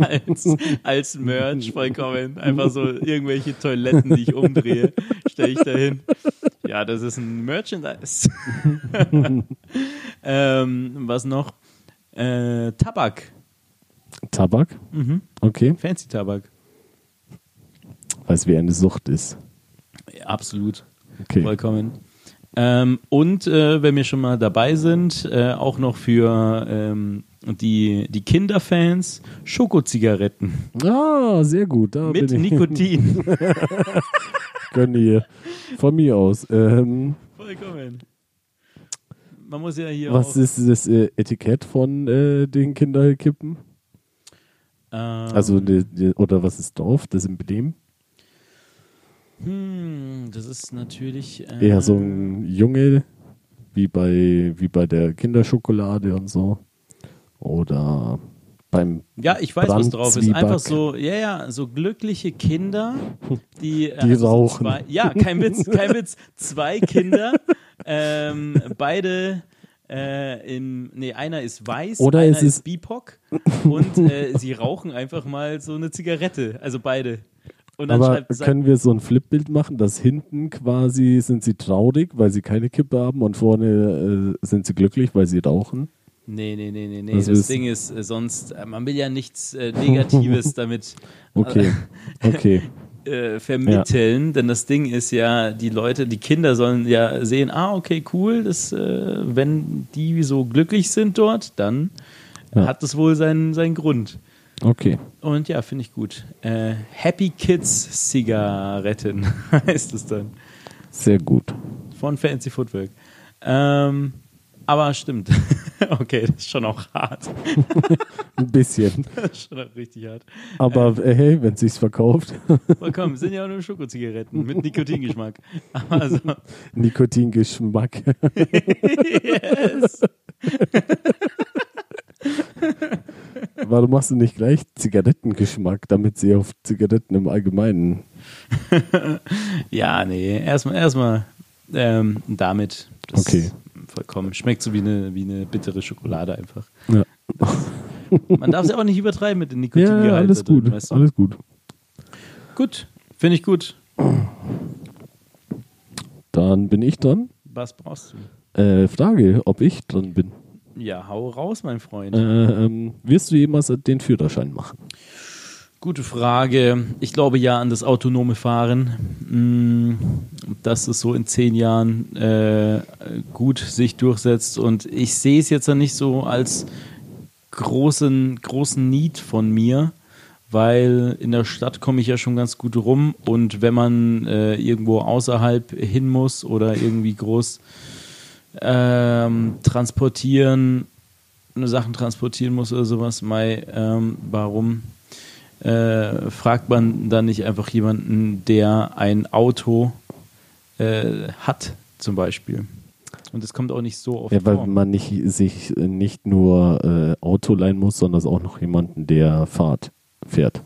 als, als Merch, vollkommen. Einfach so irgendwelche Toiletten, die ich umdrehe, stelle ich dahin. Ja, das ist ein Merchandise. (laughs) ähm, was noch? Äh, Tabak. Tabak? Mhm. Okay. Fancy Tabak. Weil es wie eine Sucht ist. Ja, absolut. Okay. Vollkommen. Ähm, und äh, wenn wir schon mal dabei sind, äh, auch noch für ähm, die, die Kinderfans Schokozigaretten Ah, sehr gut. Mit. Nikotin. (laughs) Gönne hier. Von mir aus. Ähm, Vollkommen. Man muss ja hier was ist das äh, Etikett von äh, den Kinderkippen? ähm, Also, die, die, oder was ist drauf? Das Emblem? Hm, das ist natürlich äh, Eher so ein Junge, wie bei, wie bei der Kinderschokolade und so. Oder beim. Ja, ich weiß, was drauf ist. Einfach so, ja, ja, so glückliche Kinder, (laughs) die, äh, Die so rauchen. Zwei, ja, kein Witz, kein Witz. Zwei Kinder, (laughs) ähm, beide äh, im, nee, einer ist weiß, Oder einer es ist- BIPOC und äh, sie rauchen einfach mal so eine Zigarette, also beide. Und dann Aber schreibt können wir so ein Flipbild machen, dass hinten quasi sind sie traurig, weil sie keine Kippe haben und vorne äh, sind sie glücklich, weil sie rauchen? Nee, nee, nee, nee, nee. Was Das ist- Ding ist äh, sonst, äh, man will ja nichts äh, Negatives (laughs) damit Okay, okay. (laughs) äh, vermitteln, denn das Ding ist ja, die Leute, die Kinder sollen ja sehen, ah, okay, cool, das, äh, wenn die so glücklich sind dort, dann Ja. hat das wohl seinen, seinen Grund. Okay. Und ja, finde ich gut. Äh, Happy Kids Zigaretten (laughs) heißt es dann. Sehr gut. Von Fancy Footwork. Ähm, aber stimmt. (laughs) Okay, das ist schon auch hart. (laughs) Ein bisschen. Das ist schon auch richtig hart. Aber äh, hey, wenn es sich verkauft, Vollkommen, sind ja auch nur Schokozigaretten mit Nikotingeschmack. Aber also, Nikotingeschmack. yes. Warum machst du nicht gleich Zigarettengeschmack, damit sie auf Zigaretten im Allgemeinen. (laughs) Ja, nee, erstmal erstmal ähm, damit. Das Okay. Vollkommen. Schmeckt so wie eine, wie eine bittere Schokolade einfach. Ja, (laughs) Man darf es ja auch nicht übertreiben mit dem Nikotingehalt. ja alles drin, gut. weißt du? Alles gut. Gut, finde ich gut. Dann bin ich dran. Was brauchst du? Äh, Frage, ob ich dran bin. Ja, hau raus, mein Freund. Äh, ähm, wirst du jemals den Führerschein machen? Gute Frage. Ich glaube ja an das autonome Fahren. Mm, Dass es so in zehn Jahren äh, gut sich durchsetzt. Und ich sehe es jetzt ja nicht so als großen, großen Need von mir, weil in der Stadt komme ich ja schon ganz gut rum. Und wenn man äh, irgendwo außerhalb hin muss oder irgendwie groß ähm, transportieren, Sachen transportieren muss oder sowas, Mai, ähm, warum äh, fragt man dann nicht einfach jemanden, der ein Auto äh, hat, zum Beispiel? Und das kommt auch nicht so oft Ja, weil vor. man nicht, sich äh, nicht nur äh, Auto leihen muss, sondern auch noch jemanden, der Fahrt fährt.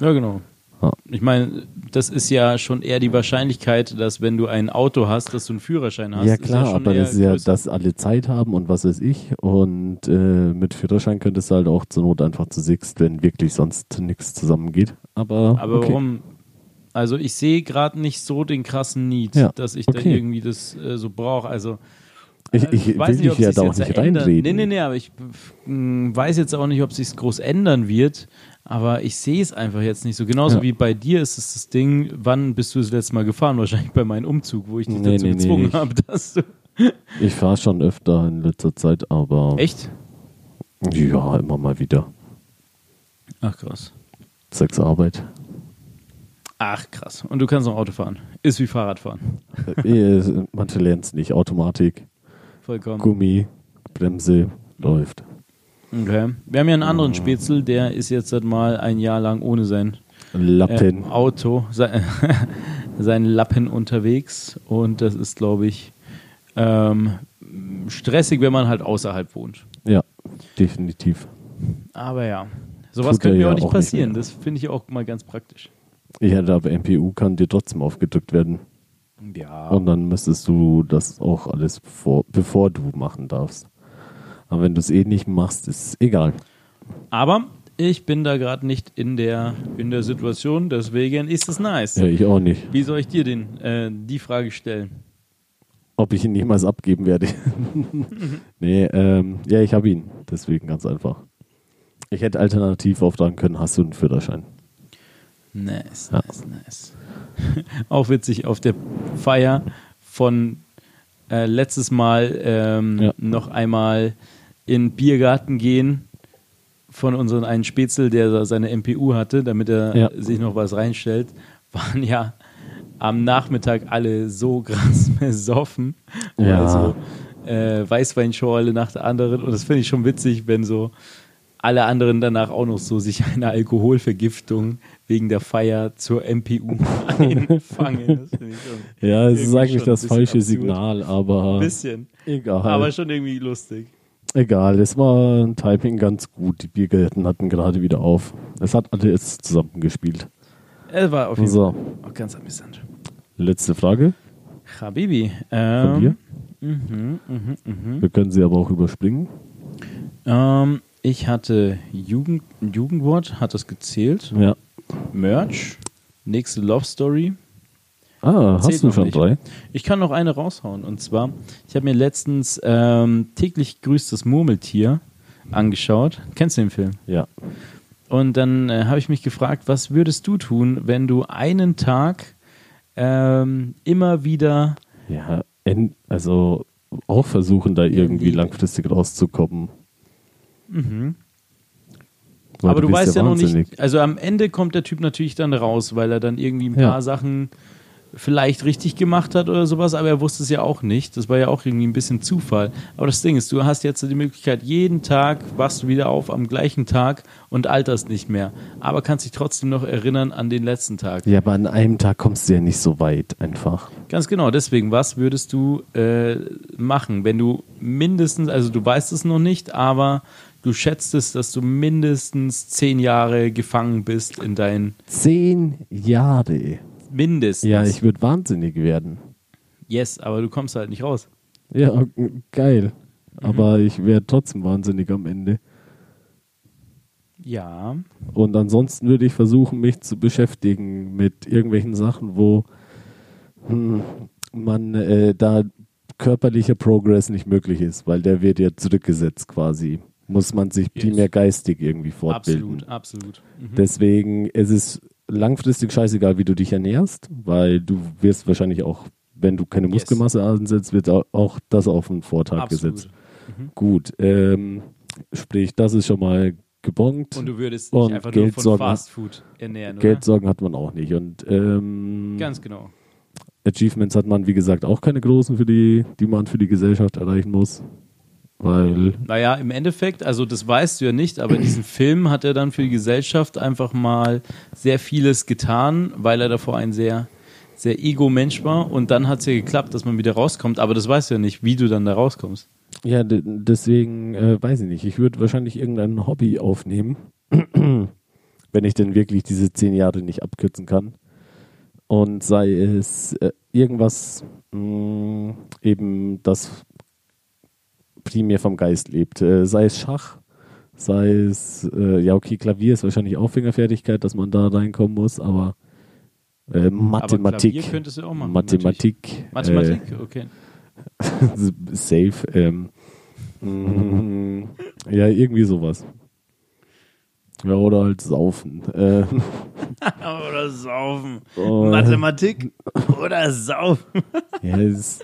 Ja, genau. Ja. Ich meine, das ist ja schon eher die Wahrscheinlichkeit, dass wenn du ein Auto hast, dass du einen Führerschein hast. ja klar, aber das ist ja, größer. dass alle Zeit haben und was weiß ich. Und äh, mit Führerschein könntest du halt auch zur Not einfach zu sixt, wenn wirklich sonst nichts zusammengeht. Aber, Aber okay. warum? Also ich sehe gerade nicht so den krassen Need, Ja, dass ich da okay. irgendwie das äh, so brauche. Also Ich, äh, ich weiß will nicht, ob dich ja da auch jetzt nicht ändern- reinreden. Nee, nee, nee, aber ich mh, weiß jetzt auch nicht, ob sich groß ändern wird. Aber ich sehe es einfach jetzt nicht so. Genauso Ja. wie bei dir ist es das Ding, wann bist du das letzte Mal gefahren? Wahrscheinlich bei meinem Umzug, wo ich dich Nee, dazu nee, nee, gezwungen ich- habe, dass du. Ich fahre schon öfter in letzter Zeit, aber Echt? ja, immer mal wieder. Ach krass. Sechs Arbeit. Ach krass. Und du kannst noch Auto fahren. Ist wie Fahrradfahren. Äh, Manche lernen es nicht. Automatik, Vollkommen. Gummi, Bremse, läuft. Okay. Wir haben ja einen anderen Spätzl, der ist jetzt seit mal ein Jahr lang ohne sein Lappen. äh, Auto, sein, (laughs) sein Lappen unterwegs. Und das ist, glaube ich, ähm, stressig, wenn man halt außerhalb wohnt. Ja, definitiv. Aber ja, sowas Tut könnte mir ja auch nicht auch nicht passieren. mehr. das finde ich auch mal ganz praktisch. Ja, aber MPU kann dir trotzdem aufgedrückt werden. Ja. Und dann müsstest du das auch alles vor, bevor du machen darfst. Aber wenn du es eh nicht machst, ist egal. Aber ich bin da gerade nicht in der, in der Situation, deswegen ist es nice. Ja, ich auch nicht. Wie soll ich dir den, äh, die Frage stellen? Ob ich ihn jemals abgeben werde. (laughs) nee, ähm, ja, ich habe ihn. Deswegen ganz einfach. Ich hätte alternativ auftragen können, hast du einen Führerschein? Nice, Ja. nice, nice. (laughs) Auch witzig, auf der Feier von äh, letztes Mal ähm, Ja. noch einmal in den Biergarten gehen von unserem einen Spätzl, der seine MPU hatte, damit er Ja. sich noch was reinstellt, (laughs) waren ja am Nachmittag alle so krass (laughs) besoffen. Ja. Also äh, Weißweinschorle nach der anderen. Und das finde ich schon witzig, wenn so alle anderen danach auch noch so sich (laughs) eine Alkoholvergiftung wegen der Feier zur MPU einfangen. Ja, es ist eigentlich das falsche absurd. Signal, aber ein bisschen. egal. Aber schon irgendwie lustig. Egal, es war ein Timing ganz gut. Die Biergärten hatten gerade wieder auf. Es hat alles zusammengespielt. Es war auf jeden So, Fall auch ganz amüsant. letzte Frage Habibi. von Ähm, dir. mhm, mhm, mhm. Wir können sie aber auch überspringen. Ähm, ich hatte Jugend, Jugendwort, hat das gezählt. Ja. Merch, nächste Love Story. Ah, hast du noch schon drei? Ich kann noch eine raushauen. Und zwar, ich habe mir letztens ähm, täglich grüßt das Murmeltier angeschaut. Kennst du den Film? Ja. Und dann äh, habe ich mich gefragt, was würdest du tun, wenn du einen Tag ähm, immer wieder Ja, also auch versuchen, da irgendwie langfristig rauszukommen. Weil Mhm. Aber du, weißt ja, noch wahnsinnig. nicht, also am Ende kommt der Typ natürlich dann raus, weil er dann irgendwie ein Ja. paar Sachen vielleicht richtig gemacht hat oder sowas, aber er wusste es ja auch nicht. Das war ja auch irgendwie ein bisschen Zufall. Aber das Ding ist, du hast jetzt die Möglichkeit, jeden Tag wachst du wieder auf am gleichen Tag und alterst nicht mehr. Aber kannst dich trotzdem noch erinnern an den letzten Tag. Ja, aber an einem Tag kommst du ja nicht so weit einfach. Ganz genau, deswegen, was würdest du äh, machen, wenn du mindestens, also du weißt es noch nicht, aber du schätzt es, dass du mindestens zehn Jahre gefangen bist in dein Zehn Jahre. Mindestens. Ja, ich würde wahnsinnig werden. yes, aber du kommst halt nicht raus. Ja, geil. Mhm. Aber ich wäre trotzdem wahnsinnig am Ende. Ja, Und ansonsten würde ich versuchen, mich zu beschäftigen mit irgendwelchen Sachen, wo hm, man äh, da körperlicher Progress nicht möglich ist, weil der wird ja zurückgesetzt quasi. Muss man sich Yes. primär geistig irgendwie fortbilden. absolut, absolut. Mhm. Deswegen es ist langfristig scheißegal, wie du dich ernährst, weil du wirst wahrscheinlich auch, wenn du keine Yes. Muskelmasse ansetzt, wird au- auch das auf den Vortag absolut. gesetzt. Gut, ähm, sprich, das ist schon mal gebongt. Und du würdest dich einfach nur von Geldsorgen- Fast Food ernähren? Geldsorgen hat man auch nicht. Und ähm, Ganz genau. Achievements hat man, wie gesagt, auch keine großen, für die, die man für die Gesellschaft erreichen muss. Weil, Naja, im Endeffekt, also das weißt du ja nicht, aber in diesem (clears throat) Film hat er dann für die Gesellschaft einfach mal sehr vieles getan, weil er davor ein sehr, sehr Ego-Mensch war und dann hat es ja geklappt, dass man wieder rauskommt, aber das weißt du ja nicht, wie du dann da rauskommst. ja, de- deswegen äh, weiß ich nicht. Ich würde wahrscheinlich irgendein Hobby aufnehmen, (clears throat) wenn ich denn wirklich diese zehn Jahre nicht abkürzen kann. Und sei es äh, irgendwas, mh, eben das primär vom Geist lebt. Äh, sei es Schach, sei es, äh, ja okay, Klavier ist wahrscheinlich auch Fingerfertigkeit, dass man da reinkommen muss, aber äh, Mathematik. Aber könntest du auch machen. Mathematik. natürlich. Mathematik? okay. Äh, (laughs) safe. Ähm, mm, ja, irgendwie sowas. Ja, oder halt saufen. Äh, (laughs) oder saufen. oh, Mathematik oder saufen. (laughs) ja, es,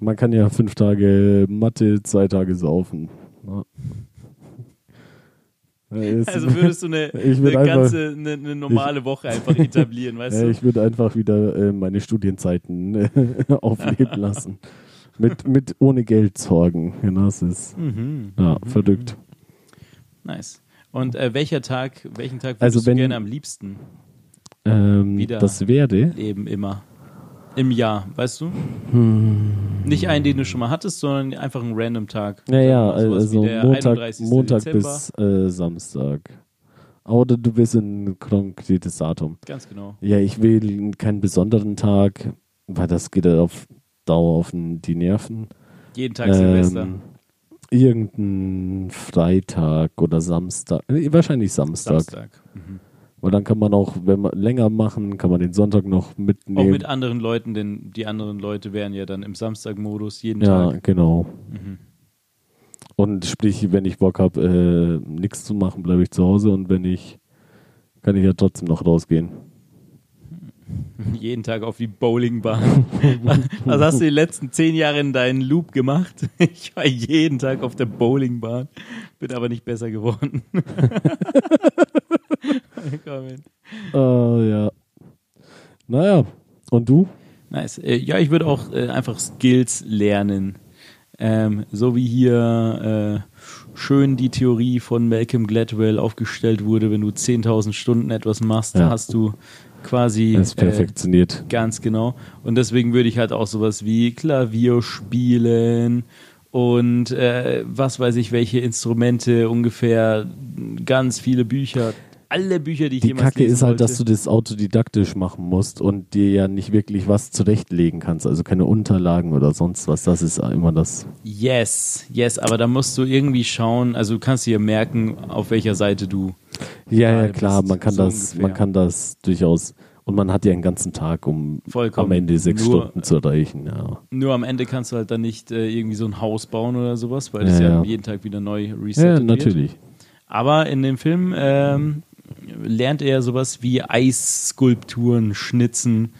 man kann ja fünf Tage Mathe, zwei Tage saufen. Ja. Also würdest du eine, (laughs) Ich eine einfach- ganze, eine, eine normale Woche einfach etablieren, weißt Ja, du? ich würde einfach wieder äh, meine Studienzeiten äh, (laughs) aufleben (laughs) lassen. Mit, mit ohne Geld sorgen. Genau, das ist Mhm. ja, verrückt. Nice. Und äh, welcher Tag, welchen Tag würdest Also du wenn- gerne am liebsten Ähm, Wieder. das wäre. leben immer? Im Jahr, weißt du? Hm. Nicht einen, den du schon mal hattest, sondern einfach einen random Tag. Mal sowas also Montag, 31. Montag bis äh, Samstag. Oder du willst ein konkretes Datum. Ganz genau. Ja, ich will keinen besonderen Tag, weil das geht ja auf Dauer auf die Nerven. Jeden Tag Silvester. Ähm, irgendein Freitag oder Samstag. Nee, wahrscheinlich Samstag. Samstag. Mhm. Weil dann kann man auch, wenn man länger machen, kann man den Sonntag noch Auch mitnehmen. mit anderen Leuten, denn die anderen Leute wären ja dann im Samstag-Modus jeden ja, Tag. genau. Mhm. Und sprich, wenn ich Bock habe, äh, nichts zu machen, bleibe ich zu Hause und wenn ich, kann ich ja trotzdem noch rausgehen. (laughs) Jeden Tag auf die Bowlingbahn. (laughs) Was hast du die letzten zehn Jahre in deinen Loop gemacht? (laughs) Ich war jeden Tag auf der Bowlingbahn, bin aber nicht besser geworden. Äh, (laughs) ja. Naja, und du? Nice. Äh, Ja, ich würde auch äh, einfach Skills lernen. Ähm, so wie hier äh, schön die Theorie von Malcolm Gladwell aufgestellt wurde, wenn du 10.000 Stunden etwas machst, Ja. hast du quasi Das äh, perfektioniert. Ganz genau. Und deswegen würde ich halt auch sowas wie Klavier spielen und äh, was weiß ich, welche Instrumente ungefähr, ganz viele Bücher, alle Bücher, die ich Die jemals Kacke ist halt, wollte. dass du das autodidaktisch machen musst und dir ja nicht wirklich was zurechtlegen kannst. Also keine Unterlagen oder sonst was. Das ist immer das. Yes, yes, aber da musst du irgendwie schauen, also du kannst dir merken, auf welcher Seite du. Ja, ja, klar, bist, man kann so das, ungefähr. man kann das durchaus. Und man hat ja einen ganzen Tag, um Vollkommen. am Ende sechs Nur- Stunden zu erreichen. Ja. Nur am Ende kannst du halt dann nicht äh, irgendwie so ein Haus bauen oder sowas, weil das Ja, ja, ja. jeden Tag wieder neu resettet ja, wird. natürlich. Aber in dem Film ähm, lernt er sowas wie Eisskulpturen schnitzen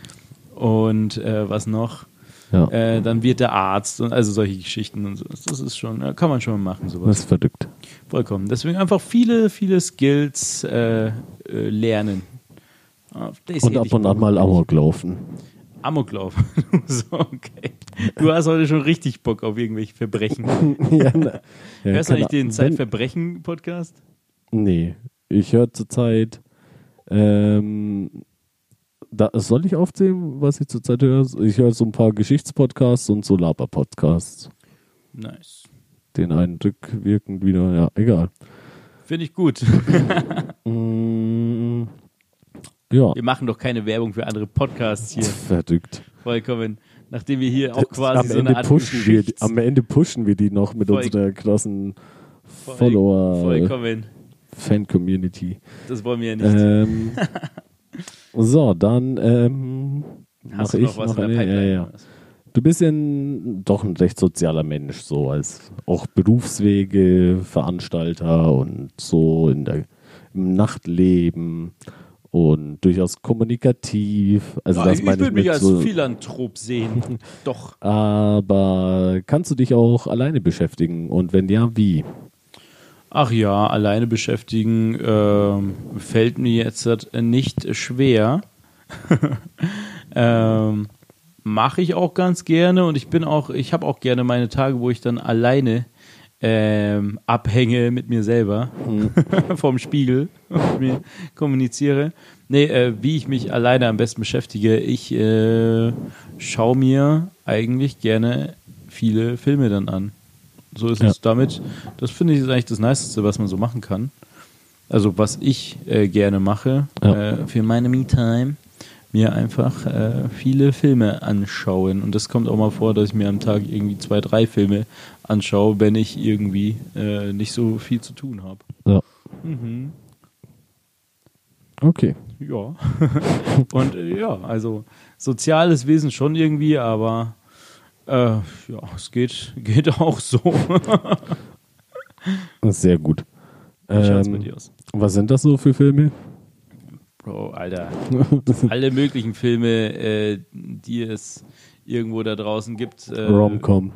und äh, was noch. Ja, Äh, dann wird der Arzt und also solche Geschichten und so. Das ist schon, ja, kann man schon machen, das sowas. ist verrückt. Vollkommen. Deswegen einfach viele, viele Skills äh, äh, lernen. Auf das Und ab und an mal Amok laufen. Amoklauf. (laughs) so, okay. Du hast heute schon richtig Bock auf irgendwelche Verbrechen. (laughs) ja, na, ja, Hörst du eigentlich den Zeitverbrechen-Podcast? Nee, ich höre zurzeit. Ähm, da, soll ich aufzählen, was ich zurzeit höre? Ich höre so ein paar Geschichtspodcasts und so Laber-Podcasts. Nice. Den einen rückwirkend wieder, ja, egal. Finde ich gut. (laughs) Mm, ja, Wir machen doch keine Werbung für andere Podcasts hier. verdückt. Vollkommen. Nachdem wir hier auch quasi am, so Ende eine Art pushen wir, am Ende pushen wir die noch mit Voll- unserer krassen Voll- Follower Vollkommen. Fan Community. Das wollen wir ja nicht. Ähm, (laughs) so, dann ähm, mache noch ich was noch eine. Ja, ja. Du bist ja ein, doch ein recht sozialer Mensch, so als auch Berufswege, Veranstalter und so in der, im Nachtleben und durchaus kommunikativ. Also Ja, das ich meine ich würde mich als so, Philanthrop sehen. (laughs) Doch. aber kannst du dich auch alleine beschäftigen und wenn ja, wie? Ach ja, alleine beschäftigen ähm, fällt mir jetzt nicht schwer. (laughs) ähm, Mache ich auch ganz gerne und ich bin auch, ich habe auch gerne meine Tage, wo ich dann alleine ähm, abhänge mit mir selber (laughs) vorm Spiegel und mir kommuniziere. Nee, äh, wie ich mich alleine am besten beschäftige, ich äh, schaue mir eigentlich gerne viele Filme dann an. So ist Ja. es damit. Das finde ich ist eigentlich das Niceste, was man so machen kann. Also was ich äh, gerne mache Ja. äh, für meine Me-Time, mir einfach äh, viele Filme anschauen. Und das kommt auch mal vor, dass ich mir am Tag irgendwie zwei, drei Filme anschaue, wenn ich irgendwie äh, nicht so viel zu tun habe. Ja. Mhm. Okay. Ja. (laughs) Und äh, ja, also soziales Wesen schon irgendwie, aber äh, ja, es geht, (laughs) geht auch so. Sehr gut. Ähm, dir aus? was sind das so für Filme? Bro, Alter. (laughs) Alle möglichen Filme, äh, die es irgendwo da draußen gibt. Äh, Rom-Com.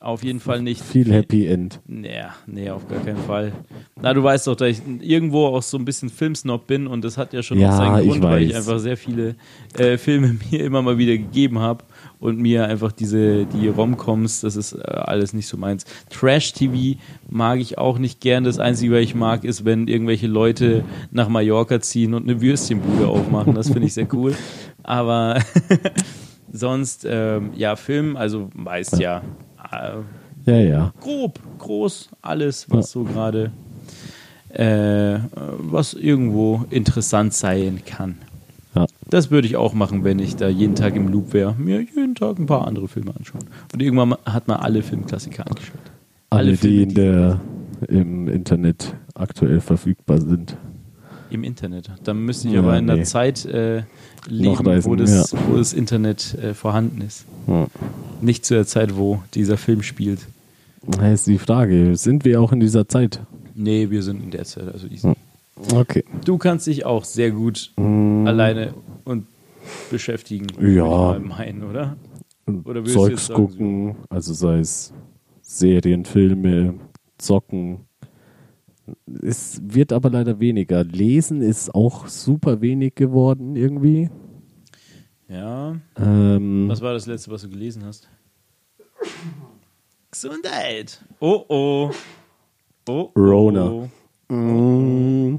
Auf jeden Fall nicht. Viel Happy End. Nee, nee, auf gar keinen Fall. Na, du weißt doch, dass ich irgendwo auch so ein bisschen Filmsnob bin und das hat ja schon Ja, auch seinen ich Grund, weil ich einfach sehr viele äh, Filme (laughs) mir immer mal wieder gegeben habe und mir einfach diese, die Romcoms, das ist äh, alles nicht so meins. Trash-TV mag ich auch nicht gern. Das Einzige, was ich mag, ist, wenn irgendwelche Leute nach Mallorca ziehen und eine Würstchenbude aufmachen. Das finde ich sehr cool. (laughs) Aber (laughs) sonst, ähm, ja, Film, also weißt ja, äh, Ja, ja. grob, groß, alles, was so gerade, äh, was irgendwo interessant sein kann. Ja. Das würde ich auch machen, wenn ich da jeden Tag im Loop wäre. Mir jeden Tag ein paar andere Filme anschauen. Und irgendwann hat man alle Filmklassiker angeschaut. Alle, die Filme, in der, im Internet aktuell verfügbar sind. im Internet. Dann müsste ich Ja, aber in einer nee. Zeit äh, leben, Nachreisen, wo das, ja. wo das Internet äh, vorhanden ist. Ja. Nicht zu der Zeit, wo dieser Film spielt. Da ist die Frage, sind wir auch in dieser Zeit? Nee, wir sind in der Zeit, also easy. Okay. Du kannst dich auch sehr gut alleine und beschäftigen. Ja. meinen, oder? Oder Zeugs sagen, gucken, also sei es Serien, Filme, Zocken. Es wird aber leider weniger. Lesen ist auch super wenig geworden irgendwie. Ja. Ähm, Was war das letzte, was du gelesen hast? Gesundheit. Oh oh. Oh, oh. Rona. Mm,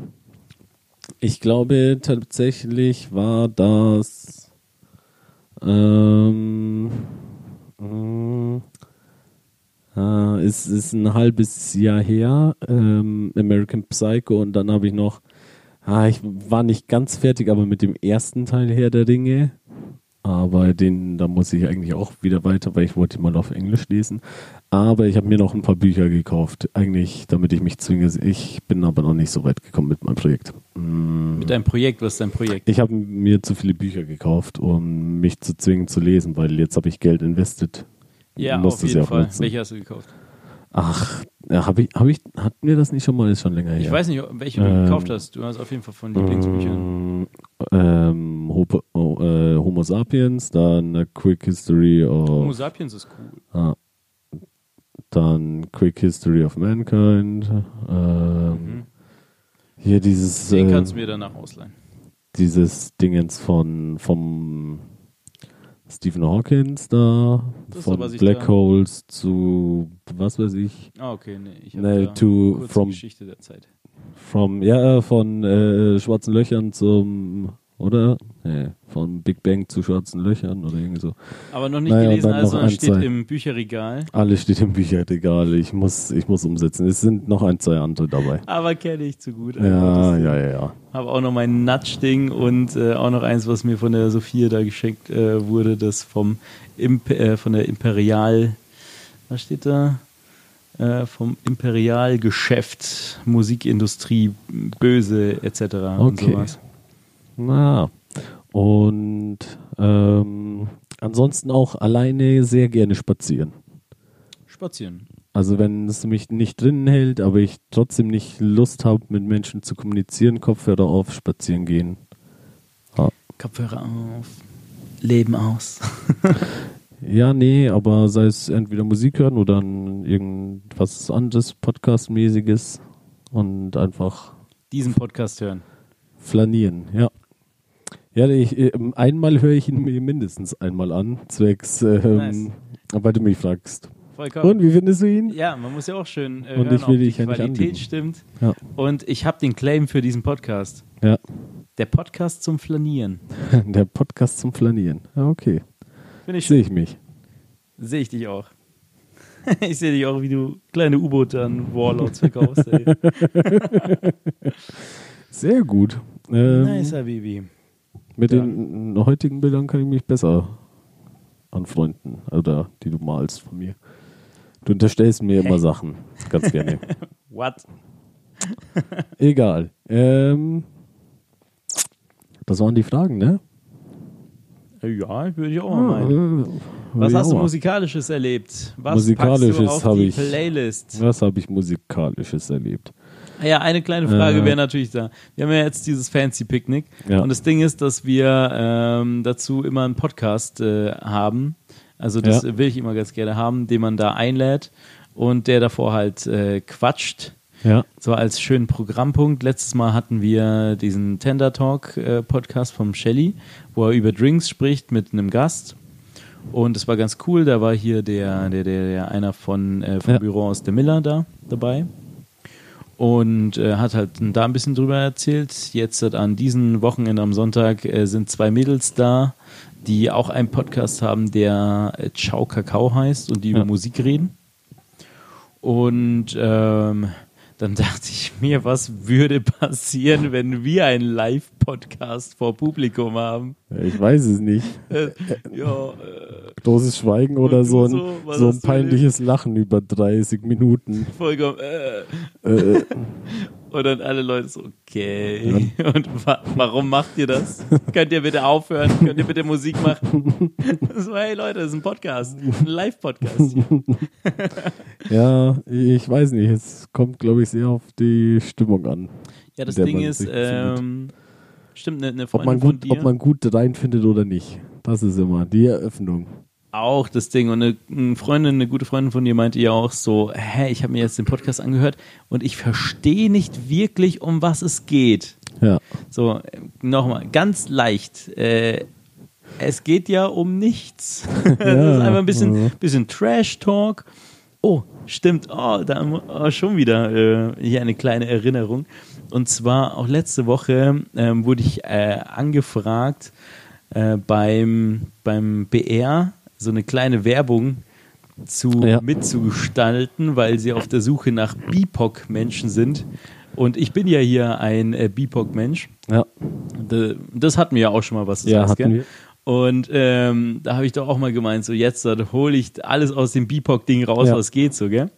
Ich glaube tatsächlich war das ähm, äh, es ist ein halbes Jahr her, ähm, American Psycho und dann habe ich noch, ah, ich war nicht ganz fertig, aber mit dem ersten Teil Herr der Ringe, aber den, da muss ich eigentlich auch wieder weiter, weil ich wollte mal auf Englisch lesen. Aber ich habe mir noch ein paar Bücher gekauft, eigentlich, damit ich mich zwinge. Ich bin aber noch nicht so weit gekommen mit meinem Projekt. Mm. Mit deinem Projekt, was ist dein Projekt? Ich habe mir zu viele Bücher gekauft, um mich zu zwingen zu lesen, weil jetzt habe ich Geld investiert. Ja, auf jeden ja Fall. nutzen. Welche hast du gekauft? Ach, habe ich, habe ich, hatten wir das nicht schon mal? Ist schon länger her. Ich weiß nicht, welche du Ähm, gekauft hast. Du hast auf jeden Fall von Lieblingsbüchern. Mm, Ähm, Homo, oh, äh, Homo Sapiens, dann A Quick History Homo of, sapiens ist cool. ah, dann Quick History of Mankind, ähm, Mhm. hier dieses, Den äh, kannst du mir danach ausleihen. dieses Dingens von, vom, Stephen Hawkins da, Das von Black da- Holes zu, was weiß ich, Ah, okay, nee. Ich Nee, to- from- Geschichte der Zeit. from, ja, von äh, schwarzen Löchern zum, oder? Nee, von Big Bang zu schwarzen Löchern oder irgendwie so. Aber noch nicht Naja, gelesen, also ein, steht zwei. im Bücherregal. Alles steht im Bücherregal. Ich muss, ich muss umsetzen. Es sind noch ein, zwei andere dabei. Aber kenne ich zu gut. Ja, ja, ja, ja. Habe auch noch mein Natsch-Ding und äh, auch noch eins, was mir von der Sophia da geschenkt äh, wurde, das vom Imp äh, von der Imperial, was steht da? Äh, vom Imperialgeschäft, Musikindustrie, Böse etc. und Okay. sowas. Na. Und ähm, ansonsten auch alleine sehr gerne spazieren. Spazieren. Also wenn es mich nicht drinnen hält, aber ich trotzdem nicht Lust habe, mit Menschen zu kommunizieren, Kopfhörer auf, spazieren gehen. Kopfhörer auf, Leben aus. (laughs) Ja, nee, aber sei es entweder Musik hören oder irgendwas anderes, Podcast-mäßiges und einfach Diesen Podcast hören. flanieren, ja. Ja, ich, äh, einmal höre ich ihn mir mindestens einmal an, zwecks, ähm, Nice. weil du mich fragst. Vollkommen. Und wie findest du ihn? Ja, man muss ja auch schön äh, Und hören, ich will ob die ja Qualität anlügen. stimmt. Ja. Und ich habe den Claim für diesen Podcast. Ja, Der Podcast zum Flanieren. (laughs) der Podcast zum Flanieren. Ja, okay. Sehe ich mich. Sehe ich dich auch. (laughs) ich sehe dich auch, wie du kleine U-Boote an Warlords verkaufst. (laughs) Sehr gut. Ähm, nice, Habibi. Mit Ja. den heutigen Bildern kann ich mich besser anfreunden. Oder die du malst von mir. Du unterstellst mir immer (laughs) Sachen. Ganz gerne. (laughs) What? Egal. Ähm, das waren die Fragen, ne? Ja, würde ich auch mal meinen. Äh, Was ja, hast du musikalisches erlebt? Was Musikalisches packst du auf habe die ich- Playlist? Was habe ich musikalisches erlebt? Ja, eine kleine Frage Äh. wäre natürlich da. Wir haben ja jetzt dieses Fancy Picknick Ja. und das Ding ist, dass wir ähm, dazu immer einen Podcast äh, haben. Also das Ja. will ich immer ganz gerne haben, den man da einlädt und der davor halt äh, quatscht. Ja. So als schönen Programmpunkt. Letztes Mal hatten wir diesen Tender Talk äh, Podcast vom Shelly, wo er über Drinks spricht mit einem Gast. Und es war ganz cool. Da war hier der, der, der, der einer von äh, vom Ja. Büro aus der Miller da dabei. Und äh, hat halt da ein bisschen drüber erzählt. Jetzt halt an diesem Wochenende am Sonntag äh, sind zwei Mädels da, die auch einen Podcast haben, der äh, Ciao Kakao heißt und die über Ja. Musik reden. Und ähm, dann (laughs) dachte ich mir, was würde passieren, wenn wir einen Live-Podcast vor Publikum haben? Ich weiß es nicht. Äh, ja, äh, Großes Schweigen oder so ein, so, so ein peinliches Lachen über 30 Minuten. vollkommen. Äh. Äh, Und dann alle Leute so, okay. (laughs) Und wa warum macht ihr das? Könnt ihr bitte aufhören? Könnt ihr bitte Musik machen? (laughs) So, hey Leute, das ist ein Podcast. Ein Live-Podcast. (laughs) ja, ich weiß nicht. Es kommt, glaube ich, sehr auf die Stimmung an. Ja, das Ding ist, befindet. Stimmt, eine, eine Ob Freundin man, von gut, dir, ob man gut reinfindet oder nicht. Das ist immer die Eröffnung. auch das Ding. Und eine, eine Freundin, eine gute Freundin von dir meinte ja auch so, hä, ich habe mir jetzt den Podcast angehört und ich verstehe nicht wirklich, um was es geht. Ja. So, nochmal, ganz leicht. Äh, es geht ja um nichts. (laughs) das ist einfach ein bisschen, ja. bisschen Trash-Talk. Oh, stimmt. Oh, da oh, schon wieder äh, hier eine kleine Erinnerung. Und zwar auch letzte Woche ähm, wurde ich äh, angefragt äh, beim, beim BR so eine kleine Werbung zu Ja. mitzugestalten, weil sie auf der Suche nach BIPOC-Menschen sind. Und ich bin ja hier ein äh, BIPOC-Mensch. Ja. Das hatten wir ja auch schon mal was. du Ja, wir. Und ähm, da habe ich doch auch mal gemeint, so jetzt hole ich alles aus dem BIPOC-Ding raus, Ja. was geht so, gell?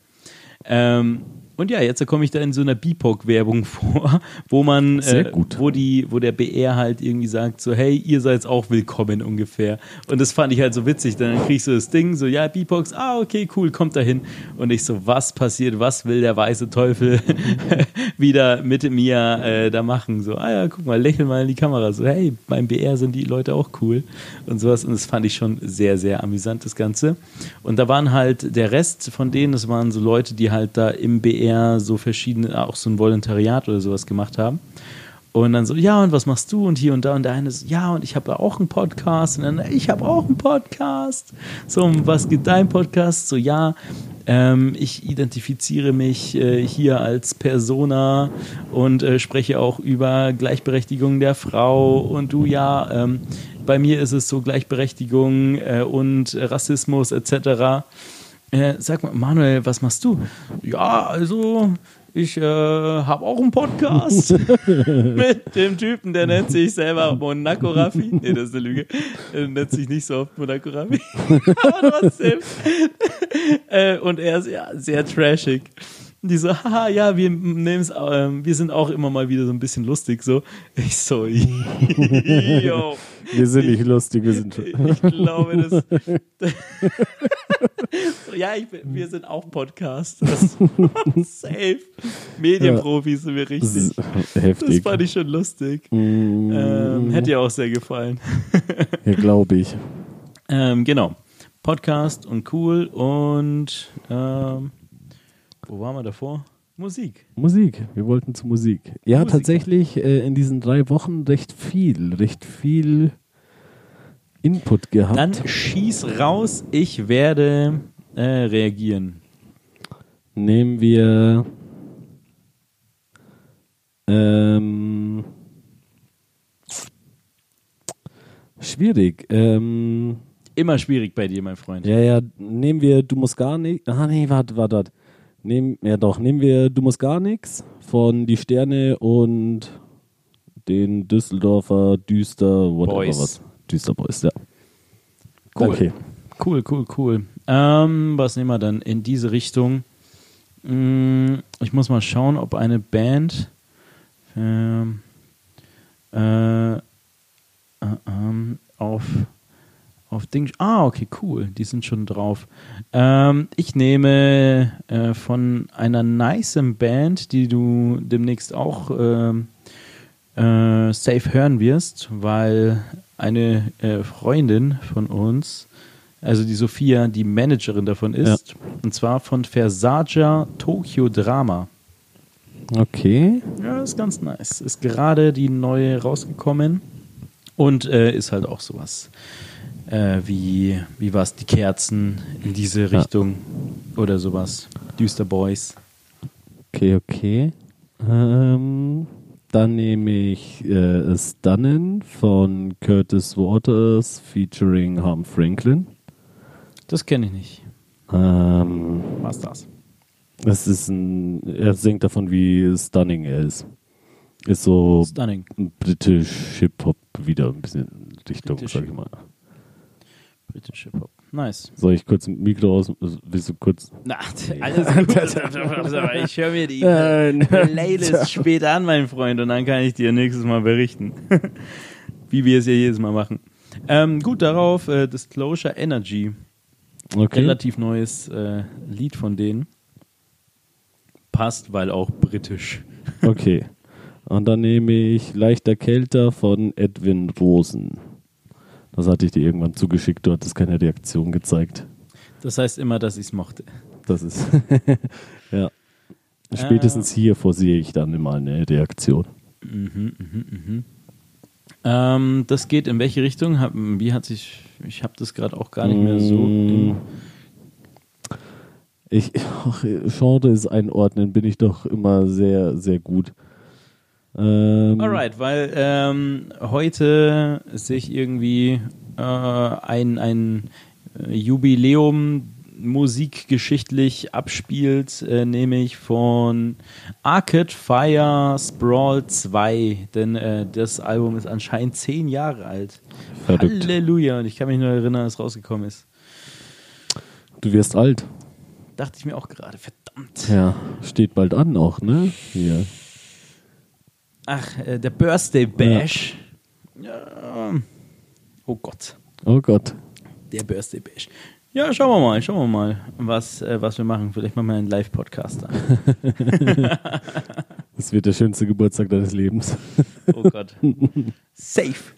Ähm, und ja, jetzt komme ich da in so einer BIPOC-Werbung vor, wo man, äh, wo die, wo der BR halt irgendwie sagt, so, hey, ihr seid auch willkommen ungefähr. Und das fand ich halt so witzig. Dann krieg ich so das Ding, so, ja, BIPOX, ah, okay, cool, kommt da hin. Und ich so, was passiert, was will der weiße Teufel (laughs) wieder mit mir äh, da machen? So, ah ja, guck mal, lächel mal in die Kamera. So, hey, beim BR sind die Leute auch cool und sowas. Und das fand ich schon sehr, sehr amüsant, das Ganze. Und da waren halt der Rest von denen, das waren so Leute, die halt da im BR so verschiedene, auch so ein Volontariat oder sowas gemacht haben. Und dann so, ja, und was machst du? Und hier und da und der eine so, ja, und ich habe auch einen Podcast. Und dann, ich habe auch einen Podcast. So, was geht dein Podcast? So, ja, ähm, ich identifiziere mich äh, hier als Persona und äh, spreche auch über Gleichberechtigung der Frau. Und du, ja, ähm, bei mir ist es so Gleichberechtigung äh, und Rassismus etc. Äh, sag mal, Manuel, was machst du? Ja, also ich äh, habe auch einen Podcast (laughs) mit dem Typen, der nennt sich selber Monaco Raffi. Nee, das ist eine Lüge. Er nennt sich nicht so oft Monaco Raffi. (laughs) Aber trotzdem. äh, und er ist ja sehr trashig. Und (laughs) die so, haha, ja, wir nehmen's, ähm, wir sind auch immer mal wieder so ein bisschen lustig, so. Ich so, (laughs) yo. (laughs) Wir sind nicht lustig, wir sind. Ich glaube, das. so, ja, ich, wir sind auch Podcast. Das, safe. Medienprofis sind wir richtig. Heftig. Das fand ich schon lustig. Ähm, hätte dir auch sehr gefallen. ja, glaube ich. Ähm, genau. Podcast und cool und ähm, wo waren wir davor? Musik. Musik. Wir wollten zu Musik. Ja, Musik. tatsächlich äh, in diesen drei Wochen recht viel, recht viel Input gehabt. Dann schieß raus, ich werde äh, reagieren. Nehmen wir ähm, schwierig. Ähm, Immer schwierig bei dir, mein Freund. ja, ja, nehmen wir Du musst gar nicht. Ah, nee, warte, warte, warte. Nehmen, ja doch, nehmen wir Du musst gar nichts von Die Sterne und den Düsseldorfer Düster, whatever Boys. was. Düster Boys, ja. Cool. Okay. Cool, cool, cool. Ähm, was nehmen wir dann in diese Richtung? Mm, ich muss mal schauen, ob eine Band ähm, äh, äh, ähm, auf, auf Ding. Ah, okay, cool. Die sind schon drauf. Ähm, ich nehme äh, von einer nicen Band, die du demnächst auch ähm, äh, safe hören wirst, weil eine äh, Freundin von uns, also die Sophia, die Managerin davon ist, und zwar von Versaja Tokyo Drama. Okay. Ja, ist ganz nice. Ist gerade die neue rausgekommen und äh, ist halt auch sowas. Äh, wie, wie war es, die Kerzen in diese Richtung oder sowas. Düster Boys. Okay, okay. Ähm, dann nehme ich äh, Stunnen von Curtis Waters featuring Harm Franklin. Das kenne ich nicht. Ähm, Was das? das ist ein, er singt davon, wie stunning er ist. Ist so Stunning. britisch Hip-Hop wieder ein bisschen in Richtung, British sag ich mal. British Hip Hop. Nice. Soll ich kurz ein Mikro aus, willst du kurz? Na, (laughs) alles gut. (laughs) ich höre mir die Playlist später an, mein Freund, und dann kann ich dir nächstes Mal berichten. (laughs) Wie wir es ja jedes Mal machen. Ähm, gut, darauf äh, Disclosure Energy. Okay. Relativ neues äh, Lied von denen. Passt, weil auch britisch. Okay. Und dann nehme ich Leichter Kälter von Edwin Rosen. Das hatte ich dir irgendwann zugeschickt, du hattest keine Reaktion gezeigt. Das heißt immer, dass ich es mochte. Das ist. (laughs) ja. Spätestens hier forciere ich dann immer eine Reaktion. Mhm, mhm, mhm. Ähm, das geht in welche Richtung? Hab, wie hat sich. Ich habe das gerade auch gar nicht mehr so. Mm. Ich, ach, Genres einordnen bin ich doch immer sehr, sehr gut. Ähm, Alright, weil ähm, heute sich irgendwie äh, ein, ein äh, Jubiläum musikgeschichtlich abspielt, äh, nämlich von Arcade Fire Sprawl 2, denn äh, das Album ist anscheinend zehn Jahre alt. Verrückt. Halleluja, und ich kann mich nur erinnern, als es rausgekommen ist. Du wirst alt. Dachte ich mir auch gerade, verdammt. Ja, steht bald an auch, ne? Hier. Ach, äh, der Birthday Bash. Ja. Oh Gott. Oh Gott. Der Birthday Bash. Ja, schauen wir mal, schauen wir mal, was, äh, was wir machen. Vielleicht machen wir einen Live-Podcast an. (laughs) Das wird der schönste Geburtstag deines Lebens. Oh Gott. Safe.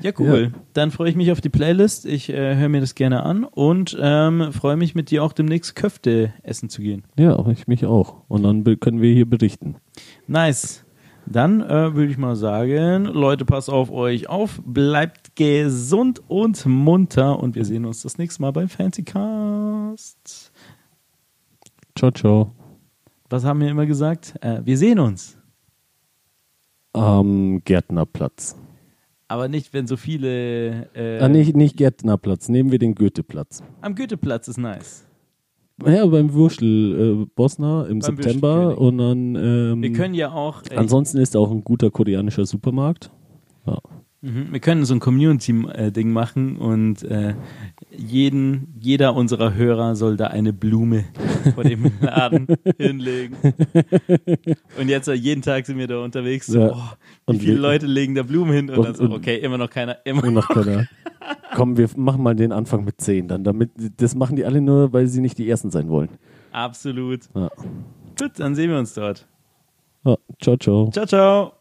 Ja, cool. Dann freue ich mich auf die Playlist. Ich äh, höre mir das gerne an und ähm, freue mich mit dir auch demnächst Köfte essen zu gehen. Ja, ich mich auch. Und dann können wir hier berichten. Nice. Dann äh, würde ich mal sagen, Leute, passt auf euch auf, bleibt gesund und munter und wir sehen uns das nächste Mal beim Fancy Cast. Ciao, ciao. Was haben wir immer gesagt? Äh, wir sehen uns. Am Gärtnerplatz. Aber nicht, wenn so viele. Äh, ah, nicht, nicht Gärtnerplatz, nehmen wir den Goetheplatz. Am Goetheplatz ist nice. Ja, beim Würstel äh, Bosna im Beim September und dann. Ähm, Wir können ja auch. Äh, ansonsten ist auch ein guter koreanischer Supermarkt. Ja. Mhm, Wir können so ein Community-Ding machen und äh, jeden, jeder unserer Hörer soll da eine Blume (laughs) vor dem Laden (laughs) hinlegen. Und jetzt äh, jeden Tag sind wir da unterwegs. So, Ja. oh, wie Und viele Leute legen da Blumen hin? Und, Und- dann so, okay, immer noch keiner. Immer Und noch keiner. Komm, wir machen mal den Anfang mit 10 dann. Damit, das machen die alle nur, weil sie nicht die Ersten sein wollen. Absolut. Ja. Gut, dann sehen wir uns dort. Ja, ciao, ciao. Ciao, ciao.